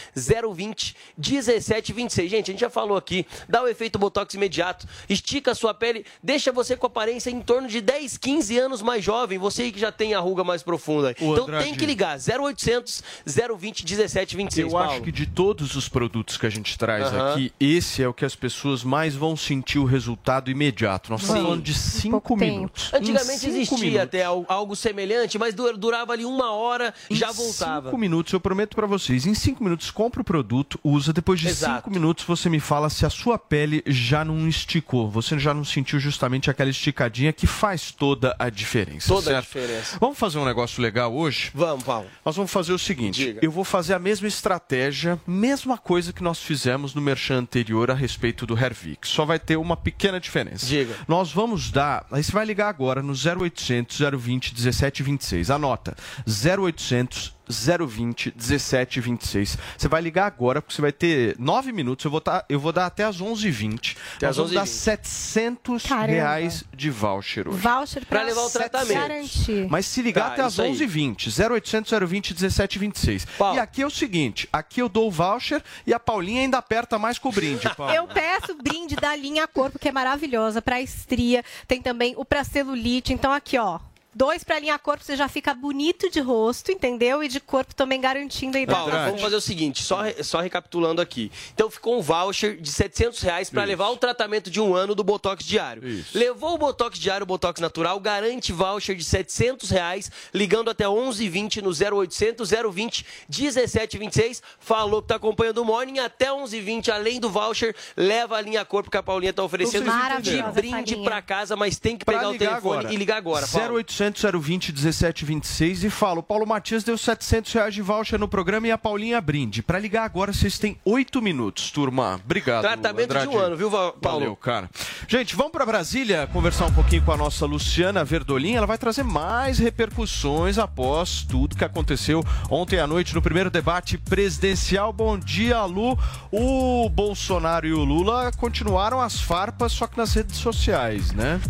020 1726. Gente, a gente já falou aqui, dá o efeito botox imediato, estica a sua pele, deixa você com aparência em torno de 10, 15 anos mais jovem, você aí que já tem a ruga mais profunda. Ô, então Andrade. tem que ligar 0800 020 1726, Eu Paulo. acho que de todos os produtos que a gente traz aqui, esse é o que as pessoas mais vão sentir o resultado imediato. Nós estamos falando de Em cinco pouco tempo. minutos. Antigamente existia minutos. até al- algo semelhante, mas du- durava ali uma hora, já voltava. Cinco minutos, eu prometo pra vocês. Em cinco minutos, compra o produto, usa. Depois de Exato. cinco minutos, você me fala se a sua pele já não esticou. Você já não sentiu justamente aquela esticadinha que faz toda a diferença. Toda a certo? diferença. Vamos fazer um negócio legal hoje? Vamos, Paulo. Nós vamos fazer o seguinte: Diga. eu vou fazer a mesma estratégia, mesma coisa que nós fizemos no merchan anterior a respeito do Hervix. Só vai ter uma pequena diferença. Diga. Nós vamos dar. Aí você vai ligar agora no 0800 020 1726. Anota: 0800 020 1726. Você vai ligar agora, porque você vai ter nove minutos. Eu vou, tá, eu vou dar até as 11h20. Até Nós às vamos dar 11h20. 700 Caramba. reais de voucher hoje. Voucher pra, Pra levar o tratamento. garantir. Mas se ligar Tá, até as isso aí. 11h20, 0800 020 1726. Paulo. E aqui é o seguinte, aqui eu dou o voucher e a Paulinha ainda aperta mais com o brinde, Paulo. Eu peço o brinde da linha Corpo, que é maravilhosa, pra estria. Tem também o pra celulite. Então, aqui, ó. Dois para linha corpo, você já fica bonito de rosto, entendeu? E de corpo também garantindo a Paulo, hidratação. vamos fazer o seguinte, só, só recapitulando aqui. Então ficou um voucher de 700 reais para levar o tratamento de um ano do Botox diário. Levou o Botox diário, o Botox natural, garante voucher de 700 reais, ligando até 11h20 no 0800 020 1726. Falou que tá acompanhando o Morning até 11h20, além do voucher, leva a linha corpo que a Paulinha tá oferecendo de brinde para casa, mas tem que Pra pegar o telefone agora. e ligar agora, Paulo. 0800 020 1726 e fala: o Paulo Matias deu 700 reais de voucher no programa e a Paulinha brinde. Pra ligar agora, vocês têm 8 minutos, turma. Obrigado. Tratamento de um Andrade. ano, viu, Paulo? Valeu, cara. Gente, vamos pra Brasília conversar um pouquinho com a nossa Luciana Verdolim. Ela vai trazer mais repercussões após tudo que aconteceu ontem à noite no primeiro debate presidencial. Bom dia, Lu. O Bolsonaro e o Lula continuaram as farpas, só que nas redes sociais, né?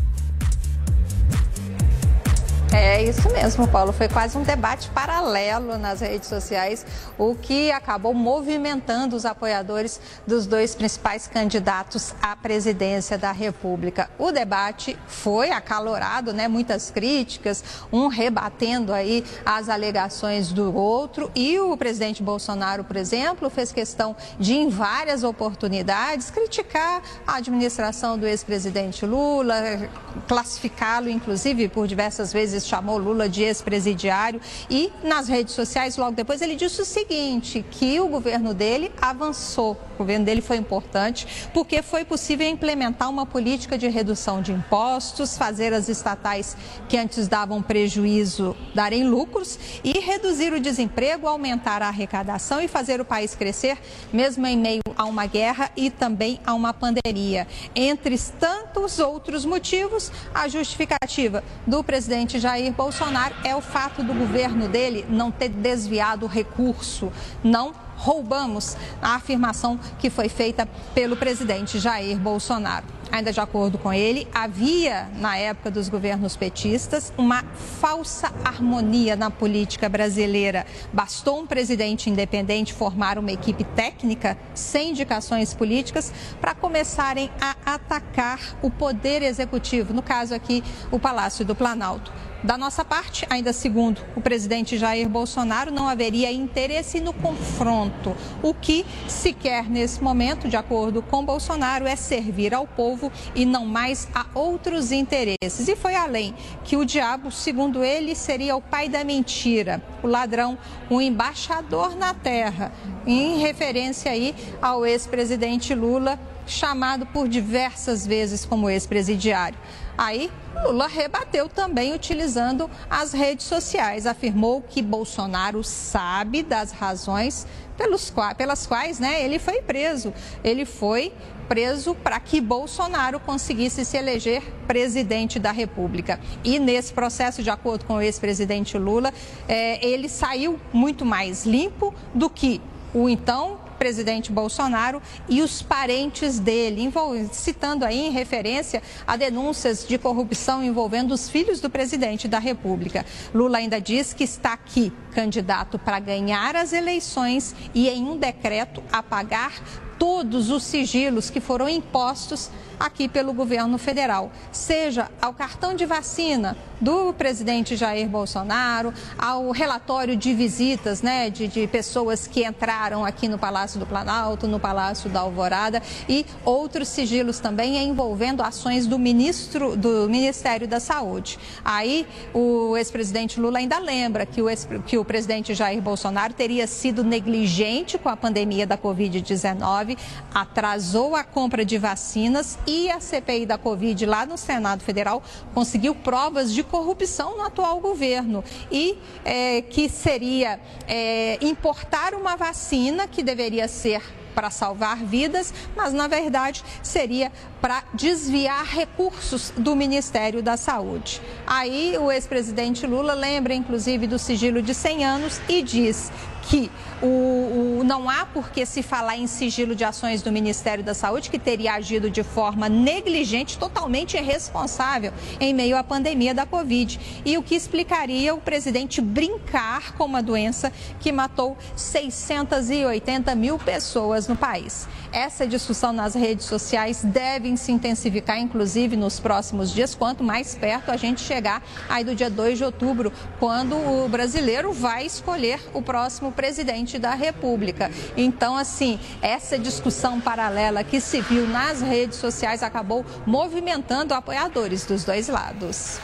É isso mesmo, Paulo. Foi quase um debate paralelo nas redes sociais, o que acabou movimentando os apoiadores dos dois principais candidatos à presidência da República. O debate foi acalorado, né? Muitas críticas, um rebatendo aí as alegações do outro. E o presidente Bolsonaro, por exemplo, fez questão de, em várias oportunidades, criticar a administração do ex-presidente Lula, classificá-lo, inclusive, por diversas vezes chamou Lula de ex-presidiário. E nas redes sociais, logo depois, ele disse o seguinte: que o governo dele avançou. O governo dele foi importante porque foi possível implementar uma política de redução de impostos, fazer as estatais que antes davam prejuízo darem lucros e reduzir o desemprego, aumentar a arrecadação e fazer o país crescer, mesmo em meio a uma guerra e também a uma pandemia. Entre tantos outros motivos, a justificativa do presidente Jair Bolsonaro é o fato do governo dele não ter desviado recurso, não roubamos a afirmação que foi feita pelo presidente Jair Bolsonaro. Ainda de acordo com ele, havia, na época dos governos petistas, uma falsa harmonia na política brasileira. Bastou um presidente independente formar uma equipe técnica, sem indicações políticas, para começarem a atacar o poder executivo, no caso aqui, o Palácio do Planalto. Da nossa parte, ainda segundo o presidente Jair Bolsonaro, não haveria interesse no confronto. O que se quer nesse momento, de acordo com Bolsonaro, é servir ao povo e não mais a outros interesses. E foi além que o diabo, segundo ele, seria o pai da mentira, o ladrão, o embaixador na terra, em referência aí ao ex-presidente Lula, chamado por diversas vezes como ex-presidiário. Aí, Lula rebateu também utilizando as redes sociais. Afirmou que Bolsonaro sabe das razões pelos pelas quais né, ele foi preso. Ele foi preso para que Bolsonaro conseguisse se eleger presidente da República. E nesse processo, de acordo com o ex-presidente Lula, eh, ele saiu muito mais limpo do que o então presidente Bolsonaro e os parentes dele, citando aí em referência a denúncias de corrupção envolvendo os filhos do presidente da República. Lula ainda diz que está aqui candidato para ganhar as eleições e em um decreto apagar todos os sigilos que foram impostos aqui pelo governo federal, seja ao cartão de vacina do presidente Jair Bolsonaro, ao relatório de visitas né, de, de pessoas que entraram aqui no Palácio do Planalto, no Palácio da Alvorada e outros sigilos também envolvendo ações do ministro do Ministério da Saúde. Aí o ex-presidente Lula ainda lembra que o, ex, que o presidente Jair Bolsonaro teria sido negligente com a pandemia da Covid-19, atrasou a compra de vacinas e a CPI da Covid lá no Senado Federal conseguiu provas de corrupção no atual governo e é, que seria é, importar uma vacina que deveria ser para salvar vidas, mas na verdade seria para desviar recursos do Ministério da Saúde. Aí o ex-presidente Lula lembra inclusive do sigilo de 100 anos e diz que o, o, não há por que se falar em sigilo de ações do Ministério da Saúde, que teria agido de forma negligente, totalmente irresponsável em meio à pandemia da Covid. E o que explicaria o presidente brincar com uma doença que matou 680 mil pessoas pessoas no país. Essa discussão nas redes sociais deve se intensificar, inclusive nos próximos dias, quanto mais perto a gente chegar aí do dia 2 de outubro, quando o brasileiro vai escolher o próximo presidente da República. Então, assim, essa discussão paralela que se viu nas redes sociais acabou movimentando apoiadores dos dois lados.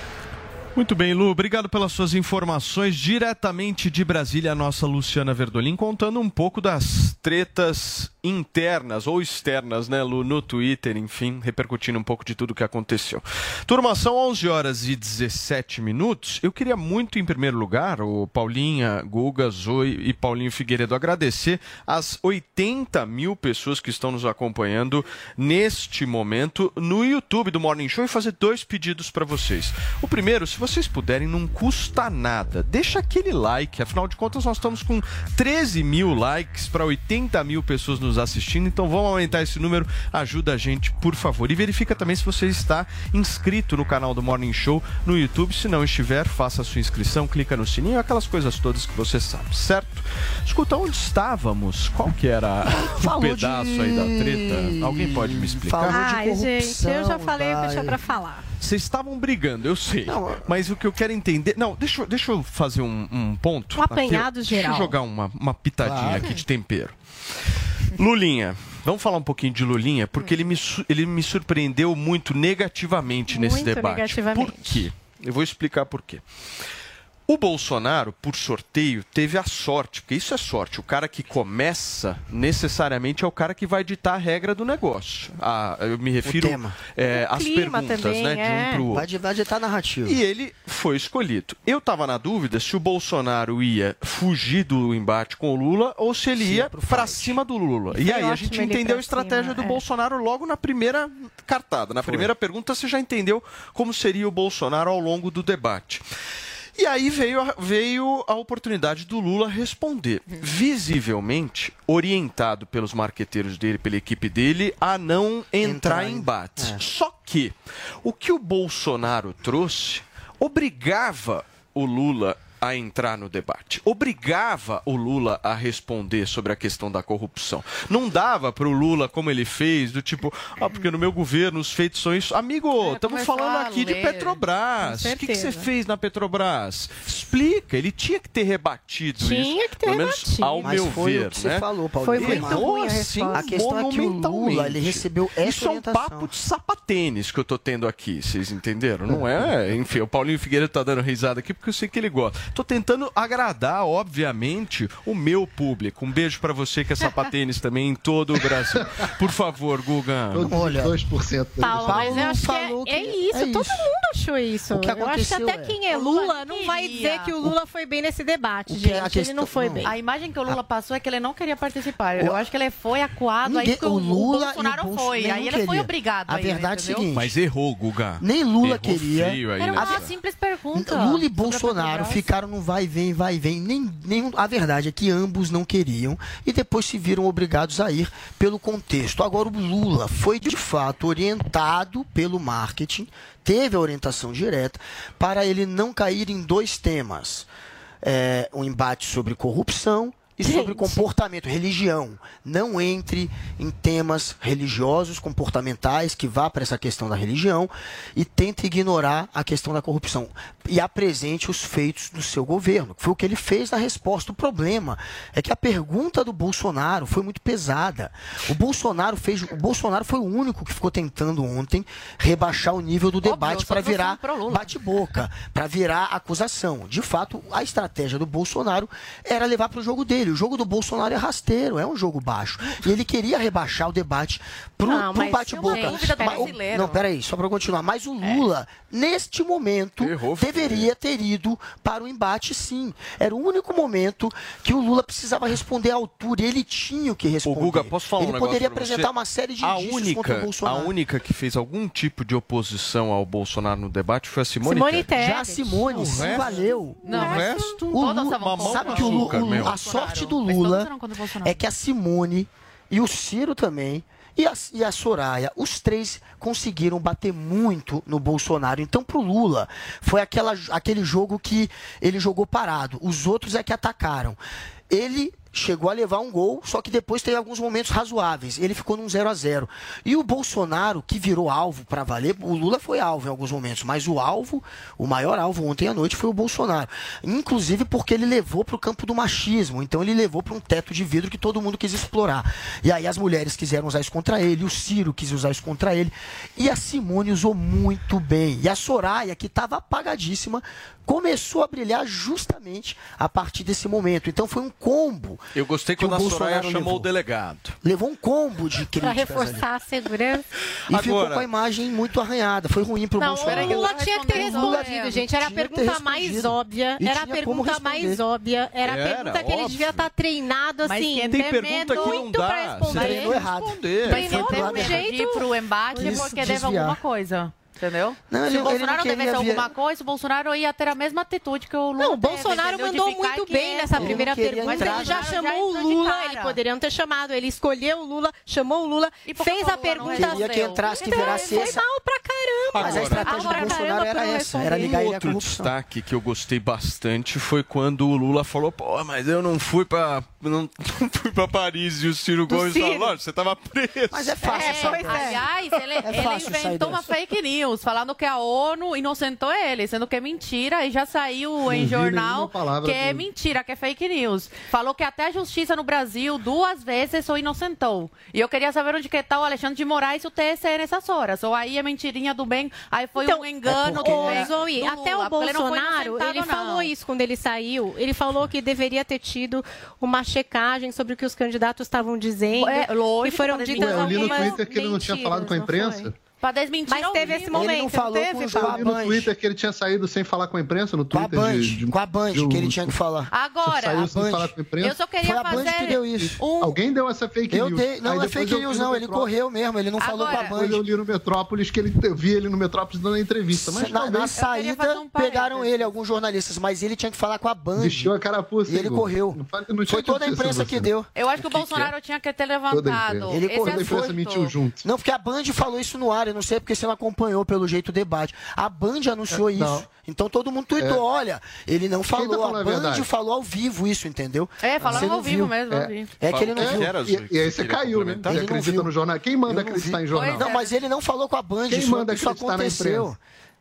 Muito bem, Lu, obrigado pelas suas informações. Diretamente de Brasília, a nossa Luciana Verdolim contando um pouco das tretas internas ou externas, né, Lu, no Twitter, enfim, repercutindo um pouco de tudo que aconteceu. Turma, são 11 horas e 17 minutos. Eu queria muito, em primeiro lugar, o Paulinha, Guga, Zoe e Paulinho Figueiredo agradecer as 80 mil pessoas que estão nos acompanhando neste momento no YouTube do Morning Show e fazer dois pedidos para vocês. O primeiro, se vocês puderem, não custa nada. Deixa aquele like, afinal de contas, nós estamos com 13 mil likes para 80 mil pessoas nos assistindo, então vamos aumentar esse número. Ajuda a gente, por favor. E verifica também se você está inscrito no canal do Morning Show no YouTube. Se não estiver, faça a sua inscrição, clica no sininho, aquelas coisas todas que você sabe, certo? Escuta, onde estávamos? Qual que era o Falou pedaço de- aí da treta? Alguém pode me explicar? Ai, gente, eu já falei o que eu tinha pra falar. Vocês estavam brigando, eu sei. mas o que eu quero entender. Não, deixa, eu- deixa eu fazer um, um ponto. Um apanhado Aqui, geral. Deixa eu jogar uma, uma pitadinha Claro. aqui de tempero. Lulinha. Vamos falar um pouquinho de Lulinha, porque ele me, ele me surpreendeu muito negativamente nesse Muito debate. negativamente. Por quê? Eu vou explicar por quê. O Bolsonaro, por sorteio, teve a sorte, porque isso é sorte. O cara que começa, necessariamente, é o cara que vai ditar a regra do negócio. Ah, eu me refiro tema. é, O às clima perguntas, também, né? De é. um pro outro. Vai di- vai ditar a narrativa. E ele foi escolhido. Eu estava na dúvida se o Bolsonaro ia fugir do embate com o Lula ou se ele ia para cima do Lula. E, Foi aí a gente entendeu a estratégia cima, do é. Bolsonaro logo na primeira cartada. Na primeira pergunta você já entendeu como seria o Bolsonaro ao longo do debate. E aí veio a, veio a oportunidade do Lula responder, visivelmente orientado pelos marqueteiros dele, pela equipe dele, a não entrar, em embates. Só que o que o Bolsonaro trouxe obrigava o Lula a entrar no debate, obrigava o Lula a responder sobre a questão da corrupção. Não dava para o Lula, como ele fez, do tipo, ah, porque no meu governo os feitos são isso. Amigo, estamos começar falando aqui de ler. Petrobras. Com O que, que você fez na Petrobras? Explica, ele tinha que ter rebatido isso. Tinha que ter pelo menos rebatido. ao Mas meu foi ver, o que você né? falou, Paulinho. Foi muito ruim a assim. A questão é que o Lula, ele recebeu essa Isso é um orientação. papo de sapatênis que eu tô tendo aqui, vocês entenderam? Não é? Enfim, o Paulinho Figueiredo tá dando risada aqui porque eu sei que ele gosta. Tô tentando agradar, obviamente, o meu público. Um beijo pra você que é sapatênis também em todo o Brasil. Por favor, Guga. Olha, 2% Paulo, mas eu acho que é, é isso, é todo isso. mundo achou isso. O que eu acho que até é- quem é Lula não vai dizer que o Lula foi bem nesse debate, O que gente. a Ele questão- não foi não. bem. A imagem que o Lula passou é que ele não queria participar. Eu acho que ele foi acuado, aí Ninguém- que o, o Lula e o Bolsonaro Bolso- foi. Aí ele foi queria. obrigado A a ir, verdade é o seguinte, Mas errou, Guga. Nem Lula Errou queria. aí Era uma simples pergunta. Lula e Bolsonaro Petrobras. Ficaram no vai e vem, vai e vem. Nem, nem, a verdade é que ambos não queriam e depois se viram obrigados a ir pelo contexto. Agora, o Lula foi de fato orientado pelo marketing, teve a orientação direta para ele não cair em dois temas: É, um embate sobre corrupção. E sobre comportamento, religião. Não entre em temas religiosos, comportamentais, que vá para essa questão da religião e tente ignorar a questão da corrupção. E apresente os feitos do seu governo. Foi o que ele fez na resposta. O problema é que a pergunta do Bolsonaro foi muito pesada. O Bolsonaro fez. O Bolsonaro foi o único que ficou tentando ontem rebaixar o nível do debate para virar bate-boca, para virar acusação. De fato, a estratégia do Bolsonaro era levar para o jogo dele. O jogo do Bolsonaro é rasteiro, é um jogo baixo. E ele queria rebaixar o debate pro, Não, pro mas bate-boca. tem uma dúvida do Mas o- brasileiro. Não, peraí, só para continuar. Mas o Lula, neste momento, deveria ter ido para o embate, sim. Era o único momento que o Lula precisava responder à altura. E ele tinha o que Ô, responder. Guga, posso falar ele um poderia você? apresentar uma série de a indícios única, contra o A única que fez algum tipo de oposição ao Bolsonaro no debate foi a Simone, Simone Tebet. Já a Simone O se resto- valeu. O resto, O Lula, sabe o que o, Lu- açúcar, o Lu- meu. a sorte do Mas todos Lula Bolsonaro. é que a Simone e o Ciro também e a, e a Soraya, os três conseguiram bater muito no Bolsonaro. Então, pro Lula, foi aquela, aquele jogo que ele jogou parado. Os outros é que atacaram. Ele chegou a levar um gol, só que depois teve alguns momentos razoáveis. Ele ficou num 0 a 0 E o Bolsonaro, que virou alvo para valer, o Lula foi alvo em alguns momentos, mas o alvo, o maior alvo ontem à noite foi o Bolsonaro. Inclusive porque ele levou para o campo do machismo. Então ele levou para um teto de vidro que todo mundo quis explorar. E aí as mulheres quiseram usar isso contra ele, o Ciro quis usar isso contra ele. E a Simone usou muito bem. E a Soraya, que estava apagadíssima, começou a brilhar justamente a partir desse momento. Então foi um combo. Eu gostei que o Soraya Bolsonaro chamou levou. o delegado. Levou um combo de críticas ali. reforçar a segurança. E ficou Agora- com a imagem muito arranhada. Foi ruim pro Não, Bolsonaro. o Lula tinha que ter Lula respondido, gente. Era a pergunta mais óbvia. Era a pergunta mais óbvia. Era a pergunta que ele óbvio. devia estar treinado Mas assim. quem tem pergunta que não muito dá, pra você responder. treinou errado. Mas Treinou de um tem jeito. de ir pro embate é porque deve desviar. alguma coisa. Entendeu? Não, Se ele- o ele Bolsonaro devesse via- alguma coisa, o Bolsonaro ia ter a mesma atitude que o Lula Não, o teve, Bolsonaro? De mandou muito bem nessa primeira pergunta. Mas Ele já Bolsonaro chamou o entrou de Lula, ele poderia não ter chamado. Ele escolheu o Lula, chamou o Lula, fez o a Lula pergunta. Queria que entrasse, que Então, virasse Foi essa. mal pra caramba. Mas a estratégia Mal do pra Bolsonaro era essa, era ligar ele à outro destaque que eu gostei bastante foi quando o Lula falou, pô, mas eu não fui pra, não, não fui pra Paris e o Ciro Gomes falou, "Lógico, você tava preso. Mas é fácil, É, sabe? aliás, ele, ele fácil sair inventou uma fake news, falando que a ONU inocentou ele, sendo que é mentira, e já saiu em vi jornal que é mentira, que é fake news. Falou que até a justiça no Brasil duas vezes o inocentou. E eu queria saber onde que está o Alexandre de Moraes e o TSE nessas horas. Ou aí é mentirinha do bem, aí foi um engano Então, do Zoe, do até o ele não Bolsonaro, ele não. falou isso quando ele saiu. Ele falou que deveria ter tido uma checagem sobre o que os candidatos estavam dizendo. É, lógico, e foram ditas Ué, eu li no Twitter que ele não tinha falado com a não imprensa. Pra desmentir Mas teve esse momento, Ele não falou teve, com? Eu li no Twitter que ele tinha saído sem falar com a imprensa no Com a Twitter. Band, de- de- com a Band, de- que ele tinha que falar. Agora, Saiu sem Band. falar com a imprensa. eu só queria Foi a Band fazer que deu isso. um... Alguém deu essa fake Eu news. dei, não Aí é fake news vi não, ele correu mesmo, ele não falou com a Depois eu Band. li no Metrópolis que ele eu vi ele no Metrópolis dando a entrevista. Mas na, na saída, um pegaram ele, alguns jornalistas, mas ele tinha que falar com a Band. vestiu a carapuça. E ele correu. Não não Foi toda a imprensa que deu. Eu acho que o Bolsonaro tinha que ter levantado. Ele correu. Toda a imprensa mentiu junto. Não, porque a Band falou isso no ar, eu não sei porque você não acompanhou pelo jeito o debate. A Band anunciou É, isso. não. Então todo mundo tweetou, É. olha, ele não tá falou, falando a a Band verdade? falou ao vivo isso, entendeu? É, falaram ao vivo mesmo, vi. É que ele não É, viu. Era, e, e aí você caiu, né? Ele acredita viu. no jornal. Quem manda acreditar em jornal? Não, mas ele não falou com a Band, Quem isso, manda isso aconteceu.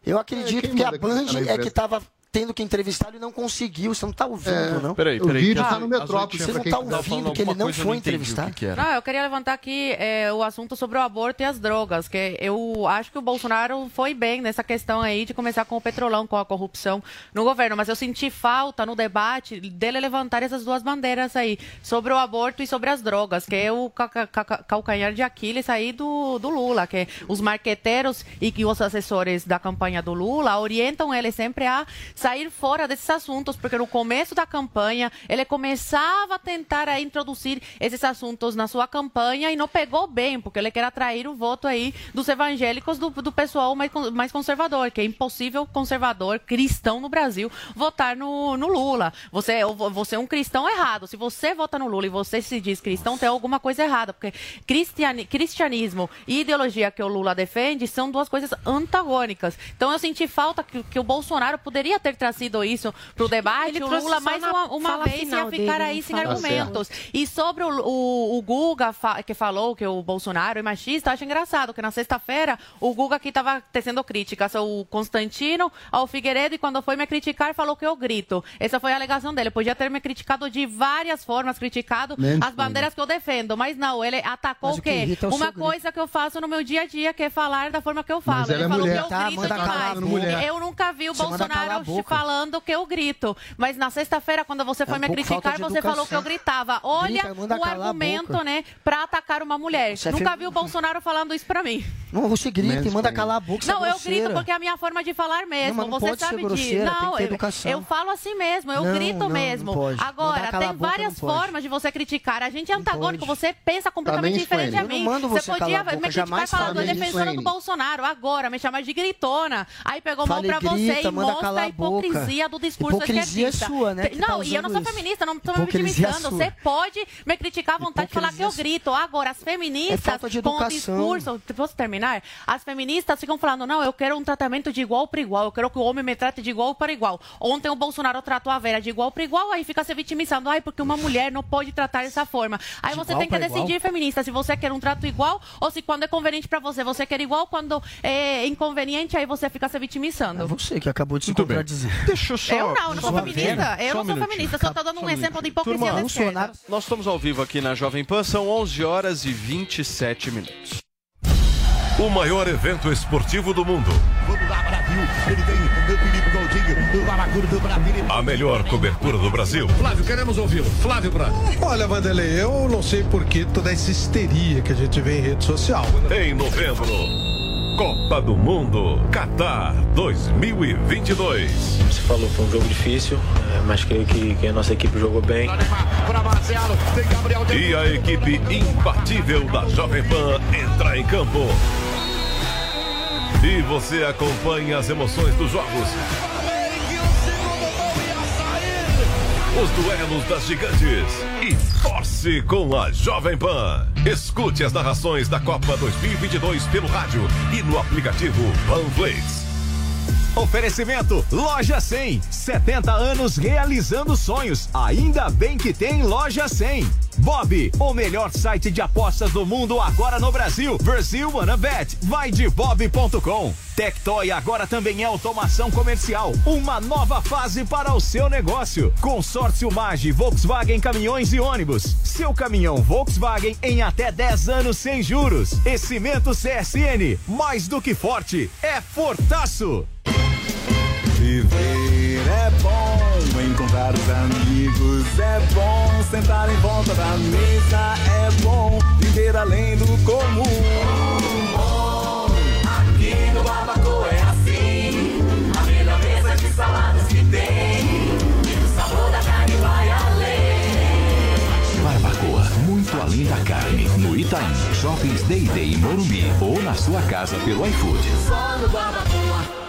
Eu É, acredito quem que a Band é que estava tendo que entrevistá-lo e não conseguiu. Você não está ouvindo, É. não? Peraí, O peraí. vídeo que tá a- no Metrópolis, Você não tá falando ouvindo que ele não foi entendi o que entrevistar? que. Não, eu queria levantar aqui é, o assunto sobre o aborto e as drogas, que eu acho que o Bolsonaro foi bem nessa questão aí de começar com o petrolão, com a corrupção no governo, mas eu senti falta no debate dele levantar essas duas bandeiras aí, sobre o aborto e sobre as drogas, que é o ca- ca- ca- calcanhar de Aquiles aí do, do Lula, que os marqueteiros e que os assessores da campanha do Lula orientam ele sempre a sair fora desses assuntos, porque no começo da campanha ele começava a tentar a introduzir esses assuntos na sua campanha e não pegou bem, porque ele quer atrair o voto aí dos evangélicos do, do pessoal mais, mais conservador, que é impossível conservador cristão no Brasil votar no, no Lula. Você, você é um cristão errado. Se você vota no Lula e você se diz cristão, tem alguma coisa errada, porque cristiani, cristianismo e ideologia que o Lula defende são duas coisas antagônicas. Então eu senti falta que, que o Bolsonaro poderia ter trazido isso para o debate. Ele o trouxe Lula mais uma, uma vez ia ficar dele, aí sem argumentos. E sobre o, o, o Guga, fa- que falou que o Bolsonaro é machista, acho engraçado que na sexta-feira o Guga aqui estava tecendo críticas ao Constantino, ao Figueiredo, e quando foi me criticar, falou que eu grito. Essa foi a alegação dele. Podia ter me criticado de várias formas, criticado Menos as bandeiras que eu defendo, mas não, ele atacou Mas o que quê? irrita é Uma coisa que eu faço no meu dia a dia, que é falar da forma que eu falo. Mas ela ele é falou mulher. que eu Tá, grito demais. Eu nunca vi o Você Bolsonaro boca. falando que eu grito. Mas na sexta-feira, quando você É foi um me criticar, você falou que eu gritava. Olha Grita, o argumento, né, pra atacar uma mulher. Você é Nunca vi o Bolsonaro falando isso pra mim. Não, você grita e manda calar a boca, você Não, é eu grito porque é a minha forma de falar mesmo. Não, você sabe disso. tem Não, que ter eu, eu falo assim mesmo, eu Não, grito não, não mesmo. pode. Agora, tem boca, várias formas de você criticar. A gente é antagônico, você pensa completamente diferente a mim. você podia me criticar jamais falando, é defensora do. Bolsonaro. Agora, me chamar de gritona. Aí pegou mal pra você e mostra a e boca, hipocrisia do discurso Hipocrisia esquerdista. sua, né, que tá Não, e eu não sou isso. feminista, não estou me vitimizando. sua. Você pode me criticar à vontade e falar que eu grito. Agora, as É feministas de com o discurso. Posso terminar? As feministas ficam falando, não, eu quero um tratamento de igual para igual, eu quero que o homem me trate de igual para igual. Ontem o Bolsonaro tratou a Vera de igual para igual, aí fica se vitimizando, ai, porque uma mulher não pode tratar dessa forma. Aí De você tem que decidir, igual? feminista, se você quer um trato igual ou se quando é conveniente para você, você quer igual, quando é inconveniente, aí você fica se vitimizando. É você que acabou de se Deixa eu só. Eu não, eu não sou feminista. Eu não sou feminista, só tô dando um exemplo de hipocrisia Turma, da esquerda. nós estamos ao vivo aqui na Jovem Pan, são 11 horas e 27 minutos. O maior evento esportivo do mundo. Vamos lá, Brasil. Ele tem o Felipe Coutinho, o Babacuro do Brasil. A melhor cobertura do Brasil. Flávio, queremos ouvi-lo. Flávio Prado. Olha, Vanderlei, eu não sei por que toda essa histeria que a gente vê em rede social. Em novembro, Copa do Mundo, Qatar 2022. Você falou, foi um jogo difícil, é, mas creio que, que a nossa equipe jogou bem. E a equipe imbatível da Jovem Pan entra em campo. E você acompanha as emoções dos jogos. Os duelos das gigantes e torce com a Jovem Pan. Escute as narrações da Copa 2022 pelo rádio e no aplicativo Panflix. Oferecimento Loja 100. 70 anos realizando sonhos. Ainda bem que tem Loja 100. Bob, o melhor site de apostas do mundo agora no Brasil. Brasil Wanna Bet. Vai de bob.com. Tectoy agora também é automação comercial. Uma nova fase para o seu negócio. Consórcio Mage, Volkswagen Caminhões e Ônibus. Seu caminhão Volkswagen em até 10 anos sem juros. E Cimento CSN. Mais do que forte, é fortaço. Viver é bom, encontrar os amigos é bom, sentar em volta da mesa é bom, viver além do comum. Aqui no Barbacoa é assim. A melhor mesa de saladas que tem. E o sabor da carne vai além. Barbacoa, muito além da carne. No Itaim, Shoppings Day Day em Morumbi ou na sua casa pelo iFood. Só no Barbacoa.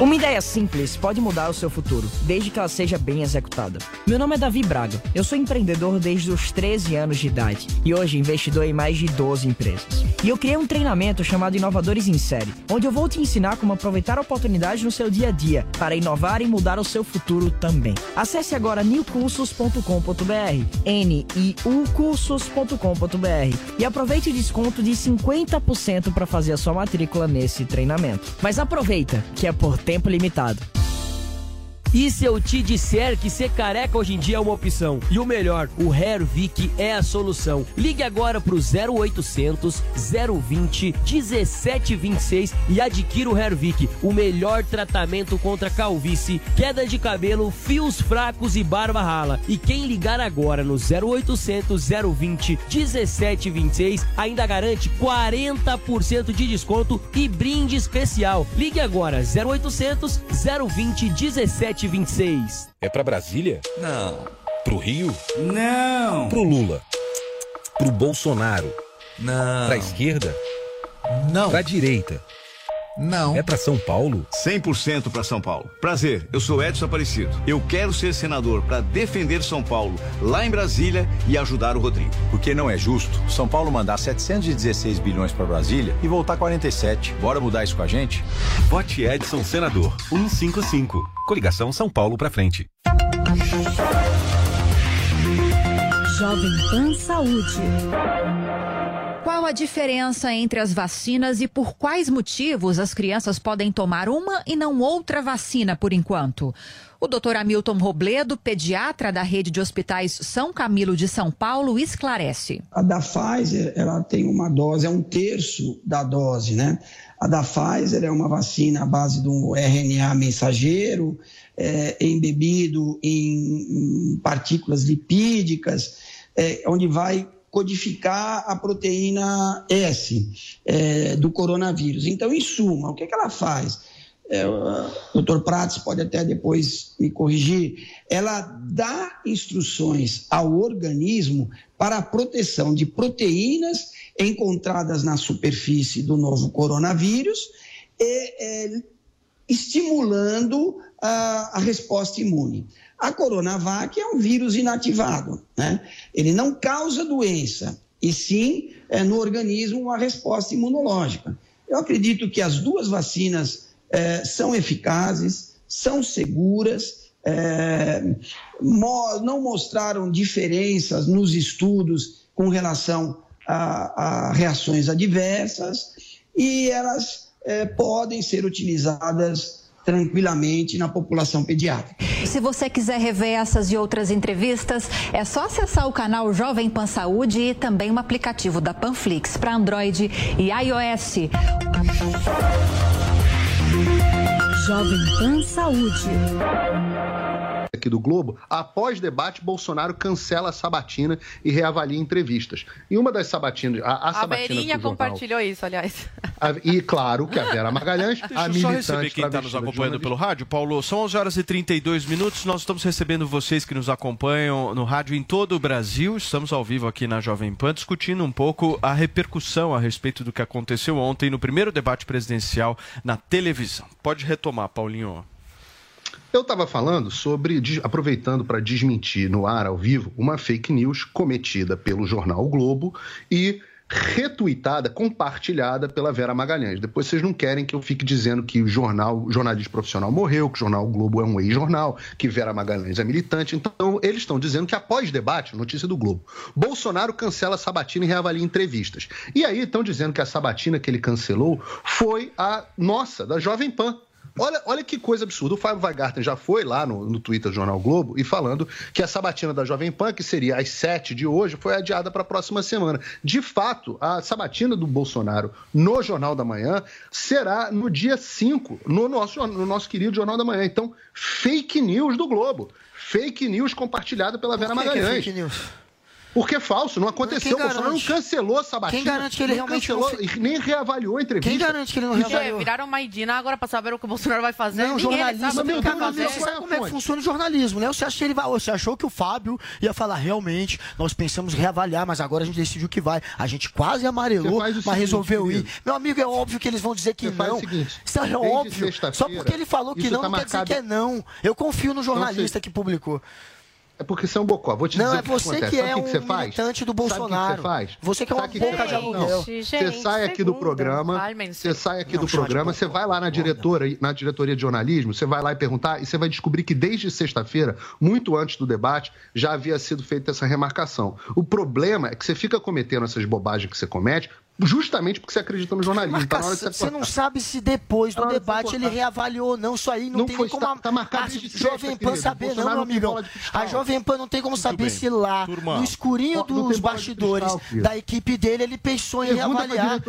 Uma ideia simples pode mudar o seu futuro, desde que ela seja bem executada. Meu nome é Davi Braga, eu sou empreendedor desde os 13 anos de idade e hoje investidor em mais de 12 empresas. E eu criei um treinamento chamado Inovadores em Série, onde eu vou te ensinar como aproveitar a oportunidade no seu dia a dia para inovar e mudar o seu futuro também. Acesse agora newcursos.com.br, N-I-U cursos.com.br e aproveite o desconto de 50% para fazer a sua matrícula nesse treinamento. Mas aproveita, que é por tempo limitado. E se eu te disser que ser careca hoje em dia é uma opção? E o melhor, o Hervik é a solução. Ligue agora pro 0800 020 1726 e adquira o Hervik, o melhor tratamento contra calvície, queda de cabelo, fios fracos e barba rala. E quem ligar agora no 0800 020 1726 ainda garante 40% de desconto e brinde especial. Ligue agora 0800 020 1726. É pra Brasília? Não. Pro Rio? Não. Pro Lula? Pro Bolsonaro? Não. Pra esquerda? Não. Pra direita? Não. É pra São Paulo? 100% para São Paulo. Prazer, eu sou Edson Aparecido. Eu quero ser senador para defender São Paulo lá em Brasília e ajudar o Rodrigo. Porque não é justo São Paulo mandar 716 bilhões para Brasília e voltar 47. Bora mudar isso com a gente? Vote Edson Senador 155. Coligação São Paulo pra frente. Jovem Pan Saúde. Qual a diferença entre as vacinas e por quais motivos as crianças podem tomar uma e não outra vacina por enquanto? O Dr. Hamilton Robledo, pediatra da rede de hospitais São Camilo de São Paulo, esclarece. A da Pfizer, ela tem uma dose, é um terço da dose, né? A da Pfizer é uma vacina à base de um RNA mensageiro, é, embebido em, em partículas lipídicas, é, onde vai codificar a proteína S é, do coronavírus. Então, em suma, o que, é que ela faz? é, o doutor Prates pode até depois me corrigir, ela dá instruções ao organismo para a proteção de proteínas encontradas na superfície do novo coronavírus, e, é, estimulando a, a resposta imune. A Coronavac é um vírus inativado, né? Ele não causa doença, e sim é, no organismo uma resposta imunológica. Eu acredito que as duas vacinas é, são eficazes, são seguras, é, mo não mostraram diferenças nos estudos com relação a, a reações adversas e elas é, podem ser utilizadas tranquilamente na população pediátrica. Se você quiser rever essas e outras entrevistas, é só acessar o canal Jovem Pan Saúde e também o aplicativo da Panflix para Android e iOS. Jovem Pan Saúde. Aqui do Globo, após debate, Bolsonaro cancela a sabatina e reavalia entrevistas. E uma das sabatinas, a, a A sabatina Beirinha do jornal- compartilhou isso, aliás. a- e claro que a Vera Magalhães, Deixa a eu só militante receber quem está nos acompanhando pelo rádio. Paulo, são 11 horas e 32 minutos. Nós estamos recebendo vocês que nos acompanham no rádio em todo o Brasil. Estamos ao vivo aqui na Jovem Pan discutindo um pouco a repercussão a respeito do que aconteceu ontem no primeiro debate presidencial na televisão. Pode retomar, Paulinho. Eu estava falando sobre, aproveitando para desmentir no ar, ao vivo, uma fake news cometida pelo jornal O Globo e retuitada, compartilhada pela Vera Magalhães. Depois vocês não querem que eu fique dizendo que o jornal, o jornalista profissional morreu, que o jornal O Globo é um ex-jornal, que Vera Magalhães é militante. Então, eles estão dizendo que após debate, notícia do Globo, Bolsonaro cancela a sabatina e reavalia entrevistas. E aí estão dizendo que a sabatina que ele cancelou foi a nossa, da Jovem Pan. Olha, olha que coisa absurda. O Fábio Weingarten já foi lá no, no Twitter do Jornal Globo e falando que a sabatina da Jovem Pan, que seria às 7 de hoje, foi adiada para a próxima semana. De fato, a sabatina do Bolsonaro no Jornal da Manhã será no dia 5, no nosso, no nosso querido Jornal da Manhã. Então, fake news do Globo. Fake news compartilhada pela Vera que é Magalhães. fake news? Porque é falso, não aconteceu. O Bolsonaro não cancelou a sabatina. Quem garante que ele realmente cancelou, não e nem reavaliou a entrevista. Quem garante que ele não reavaliou? Porque viraram Maidina agora pra saber o que o Bolsonaro vai fazer. Não, Ninguém jornalista, sabe o meu que Deus, vai você fazer. sabe como é que funciona o jornalismo, né? Você achou, ele vai, você achou que o Fábio ia falar realmente, nós pensamos reavaliar, mas agora a gente decidiu que vai. A gente quase amarelou, mas seguinte, resolveu ir. querido. Meu amigo, é óbvio que eles vão dizer que Você faz não. o seguinte, Isso é óbvio. Só porque ele falou que não, tá não quer dizer marcado- que é não. Eu confio no jornalista Não sei. que publicou. É porque você é um bocó. Vou te Não, dizer é o que você acontece. que Sabe é o que, que você um faz? militante do Sabe o que que Bolsonaro. você faz? Você que é uma Sabe o boca você de faz? aluguel. Você sai aqui do programa, você sai aqui Não, do programa, você vai lá na diretora, na diretoria de jornalismo, você vai lá e perguntar, e você vai descobrir que desde sexta-feira, muito antes do debate, já havia sido feita essa remarcação. O problema é que você fica cometendo essas bobagens que você comete justamente porque você acredita no jornalismo. Tá na hora de Marcação, você você não sabe se depois Tá do de debate ele reavaliou ou não. Isso aí não, Não tem foi, nem como tá- a, tá a Jovem Pan querido. saber, não, meu amigão. A Jovem Pan não tem como saber bem. se lá, Turma. no escurinho dos bastidores cristal, da equipe dele, ele pensou em Pergunta reavaliar.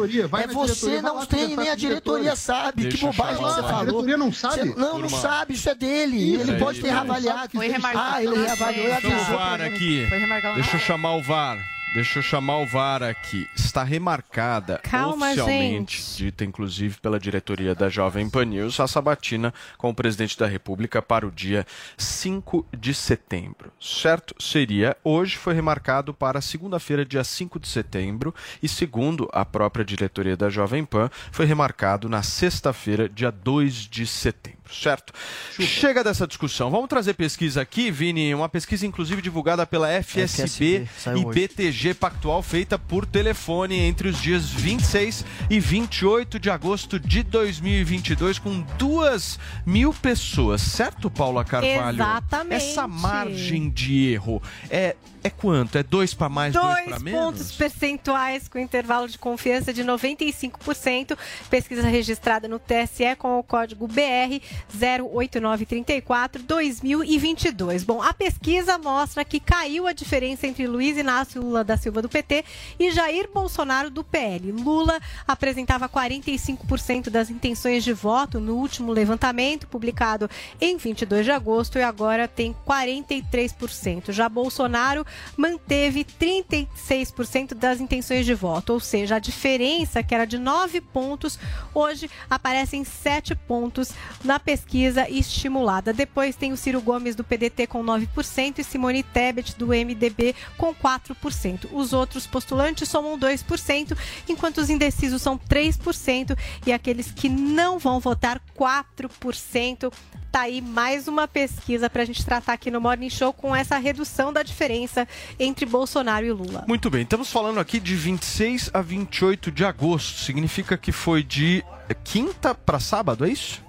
é você não tem, nem a diretoria sabe. Deixa que bobagem você o- A falou. diretoria não sabe? Não, não sabe, isso é dele. Ele é pode ter isso. reavaliado. Foi remarcado Ah, ele reavaliou e avisou. o VAR aqui. Foi remarcado Deixa eu chamar o VAR. Deixa eu chamar o VAR aqui. Está remarcada Calma, oficialmente, gente. dita inclusive pela diretoria da Jovem Pan News, a sabatina com o presidente da República para o dia 5 de setembro. Certo? Seria hoje, foi remarcado para segunda-feira, dia 5 de setembro, e segundo a própria diretoria da Jovem Pan, foi remarcado na sexta-feira, dia 2 de setembro. Certo? Chega dessa discussão. Vamos trazer pesquisa aqui, Vini, uma pesquisa inclusive divulgada pela FSB, FSB, e hoje. BTG Pactual feita por telefone entre os dias 26 e 28 de agosto de 2022 com duas mil pessoas, certo, Paula Carvalho? Exatamente. Essa margem de erro é, é quanto? É dois para mais, dois, Dois para pontos menos? percentuais com intervalo de confiança de 95%. Pesquisa registrada no TSE com o código BR 08934 2022. Bom, a pesquisa mostra que caiu a diferença entre Luiz Inácio Lula da Silva do PT e Jair Bolsonaro do PL. Lula apresentava 45% das intenções de voto no último levantamento publicado em 22 de agosto e agora tem 43%. Já Bolsonaro manteve 36% das intenções de voto, ou seja, a diferença que era de 9 pontos, hoje aparece em 7 pontos na pesquisa estimulada. Depois tem o Ciro Gomes do PDT com 9% e Simone Tebet do MDB com 4%. Os outros postulantes somam 2%, enquanto os indecisos são 3% e aqueles que não vão votar 4%. Tá aí mais uma pesquisa para a gente tratar aqui no Morning Show com essa redução da diferença entre Bolsonaro e Lula. Muito bem, estamos falando aqui de 26 a 28 de agosto. Significa que foi de quinta para sábado, é isso?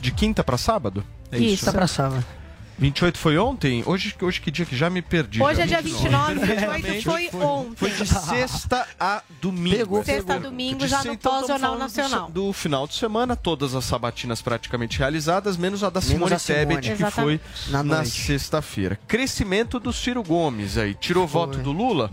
De quinta para sábado? É Isso, tá pra sábado. 28 foi ontem? Hoje, hoje que dia que já me perdi? Hoje já. é dia 29, 28 foi ontem. Foi de sexta a domingo. Sexta a domingo, De já no então, pós-jornal do nacional. se- Do, final de semana, todas as sabatinas praticamente realizadas, menos a da Menos Simone a Simone. Tebet, que foi. Na na, sexta-feira. Crescimento do Ciro Gomes aí. Tirou voto do Lula?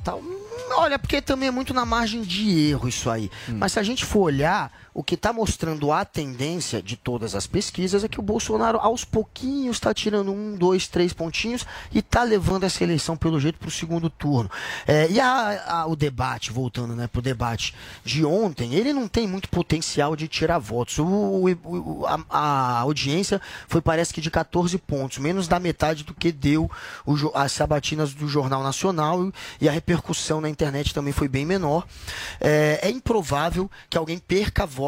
Olha, porque também é muito na margem de erro isso aí. Hum. Mas se a gente for olhar, o que está mostrando a tendência de todas as pesquisas é que o Bolsonaro, aos pouquinhos, está tirando um, dois, três pontinhos e está levando essa eleição, pelo jeito, para o segundo turno. É, e a- a- o debate, voltando né, para o debate de ontem, ele não tem muito potencial de tirar votos. O, o- a, a audiência foi, parece que, de 14 pontos, menos da metade do que deu o as sabatinas do Jornal Nacional e a repercussão na internet também foi bem menor. É, é improvável que alguém perca votos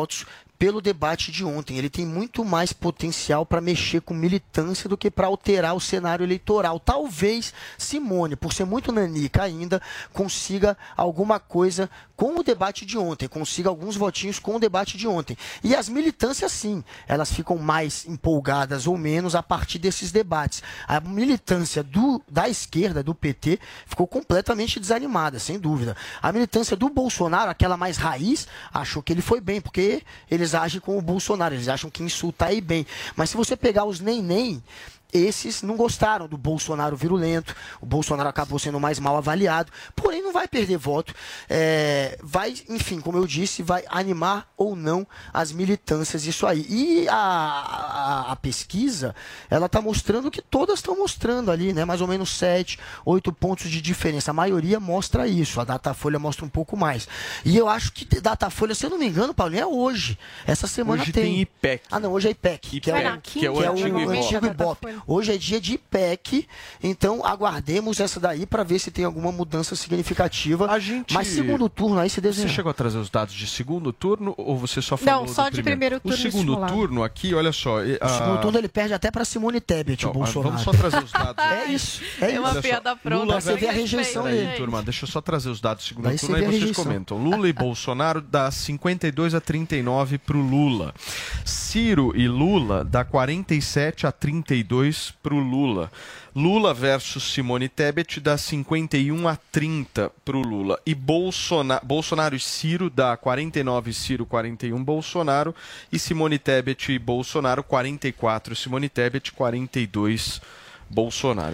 pelo debate de ontem. Ele tem muito mais potencial para mexer com militância do que para alterar o cenário eleitoral. Talvez Simone, por ser muito nanica ainda, consiga alguma coisa com o debate de ontem, consiga alguns votinhos com o debate de ontem. E as militâncias, sim, elas ficam mais empolgadas ou menos a partir desses debates. A militância do, da esquerda, do PT, ficou completamente desanimada, sem dúvida. A militância do Bolsonaro, aquela mais raiz, achou que ele foi bem, porque eles agem com o Bolsonaro, eles acham que insultar é bem. Mas se você pegar os nem-nem, esses não gostaram do Bolsonaro virulento, o Bolsonaro acabou sendo mais mal avaliado, porém não vai perder voto, é, vai, enfim, como eu disse, vai animar ou não as militâncias, isso aí. E a, a, a pesquisa, ela está mostrando o que todas estão mostrando ali, né? Mais ou menos 7, 8 pontos de diferença. A maioria mostra isso, a Datafolha mostra um pouco mais. E eu acho que Datafolha, se eu não me engano, Paulinho, é hoje. Essa semana Hoje tem. tem IPEC. Ah, não, hoje é IPEC, que, é o, que é o antigo Ibope. antigo Ibope. Hoje é dia de IPEC, então aguardemos essa daí para ver se tem alguma mudança significativa. Mas segundo turno aí se Você desenha. chegou a trazer os dados de segundo turno ou você só falou Não, só do de primeiro turno O segundo estimulado. turno aqui, olha só. e- No segundo a- turno ele perde até para Simone Tebet, o Não, Bolsonaro. Vamos só trazer os dados. É isso, é É isso. uma Olha só, piada pronta. Lula você ver a rejeição dele. turma, deixa eu só trazer os dados do segundo Daí você turno, aí vê a vocês comentam. Lula e Bolsonaro dá 52 a 39 pro Lula. Ciro e Lula dá 47 a 32 pro Lula. Lula versus Simone Tebet dá 51 a 30 pro Lula. E Bolsonaro, Bolsonaro e Ciro dá 49 Ciro, 41 Bolsonaro. E Simone Tebet e Bolsonaro 44 Simone Tebet, 42 Bolsonaro.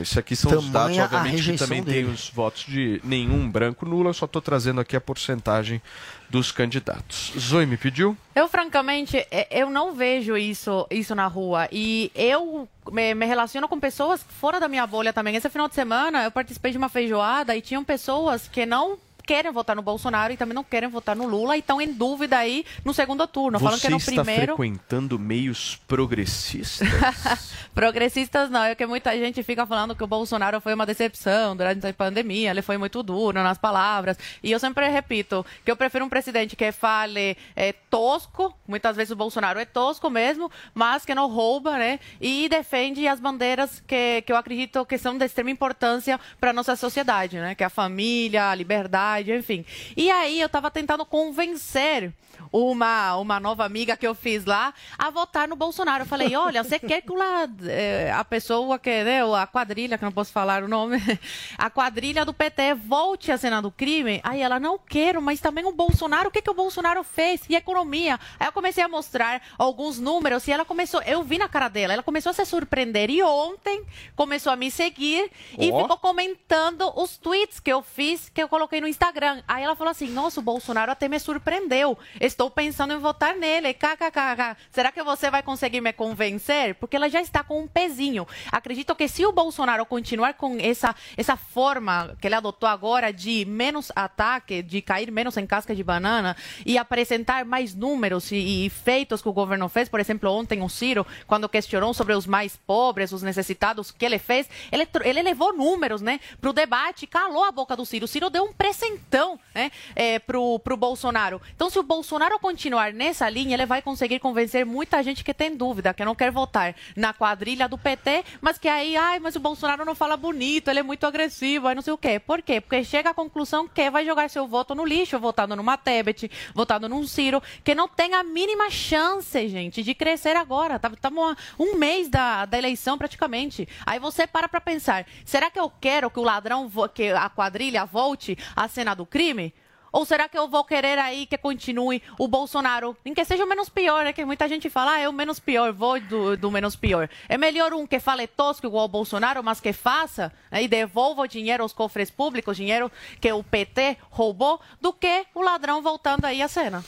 Isso aqui são os dados, Tamanha obviamente, que também dele. tem os votos de nenhum branco Lula. Eu só estou trazendo aqui a porcentagem dos candidatos. Zoe me pediu? Eu, francamente, é- eu não vejo isso, isso na rua. E eu me, me relaciono com pessoas fora da minha bolha também. Esse final de semana eu participei de uma feijoada e tinham pessoas que não querem votar no Bolsonaro e também não querem votar no Lula e estão em dúvida aí no segundo turno. Falando Você que no está primeiro. frequentando meios progressistas? Progressistas não, é que muita gente fica falando que o Bolsonaro foi uma decepção durante a pandemia, ele foi muito duro nas palavras. E eu sempre repito que eu prefiro um presidente que fale é, tosco, muitas vezes o Bolsonaro é tosco mesmo, mas que não rouba, né? E defende as bandeiras que, que eu acredito que são de extrema importância para a nossa sociedade, né? Que é a família, a liberdade cidade, enfim. E aí eu tava tentando convencer uma, uma nova amiga que eu fiz lá a votar no Bolsonaro. Eu falei, olha, você quer que lá, eh, a pessoa que, né, a quadrilha, que não posso falar o nome, a quadrilha do PT volte a cena do crime? Aí ela, não quero, mas também o Bolsonaro, o que, que o Bolsonaro fez? E a economia? Aí eu comecei a mostrar alguns números e ela começou, eu vi na cara dela, ela começou a se surpreender. E ontem começou a me seguir e Ó. ficou comentando os tweets que eu fiz, que eu coloquei no Instagram. Aí ela falou assim: Nossa, o Bolsonaro até me surpreendeu. Estou pensando em votar nele. KKK. Será que você vai conseguir me convencer? Porque ela já está com um pezinho. Acredito que se o Bolsonaro continuar com essa, essa forma que ele adotou agora de menos ataque, de cair menos em casca de banana e apresentar mais números e, e feitos que o governo fez, por exemplo, ontem o Ciro, quando questionou sobre os mais pobres, os necessitados, que ele fez, ele, ele levou números, né, para o debate, calou a boca do Ciro. O Ciro deu um presentão, né, é, pro, pro Bolsonaro. Então, se o Bolsonaro continuar nessa linha, ele vai conseguir convencer muita gente que tem dúvida, que não quer votar na quadrilha do PT, mas que aí, ai, mas o Bolsonaro não fala bonito, ele é muito agressivo, aí não sei o quê. Por quê? Porque chega à conclusão que vai jogar seu voto no lixo, votando numa Tebet, votando num Ciro, que não tem a mínima chance, gente, de crescer agora. Estamos a um mês da, da eleição praticamente. Aí você para pra pensar, será que eu quero que o ladrão, que a quadrilha volte à cena do crime? Ou será que eu vou querer aí que continue o Bolsonaro, em que seja o menos pior, né? Que muita gente fala, ah, é o menos pior, vou do, do menos pior. É melhor um que fale tosco igual o Bolsonaro, mas que faça né, e devolva o dinheiro aos cofres públicos, dinheiro que o PT roubou, do que o ladrão voltando aí à cena.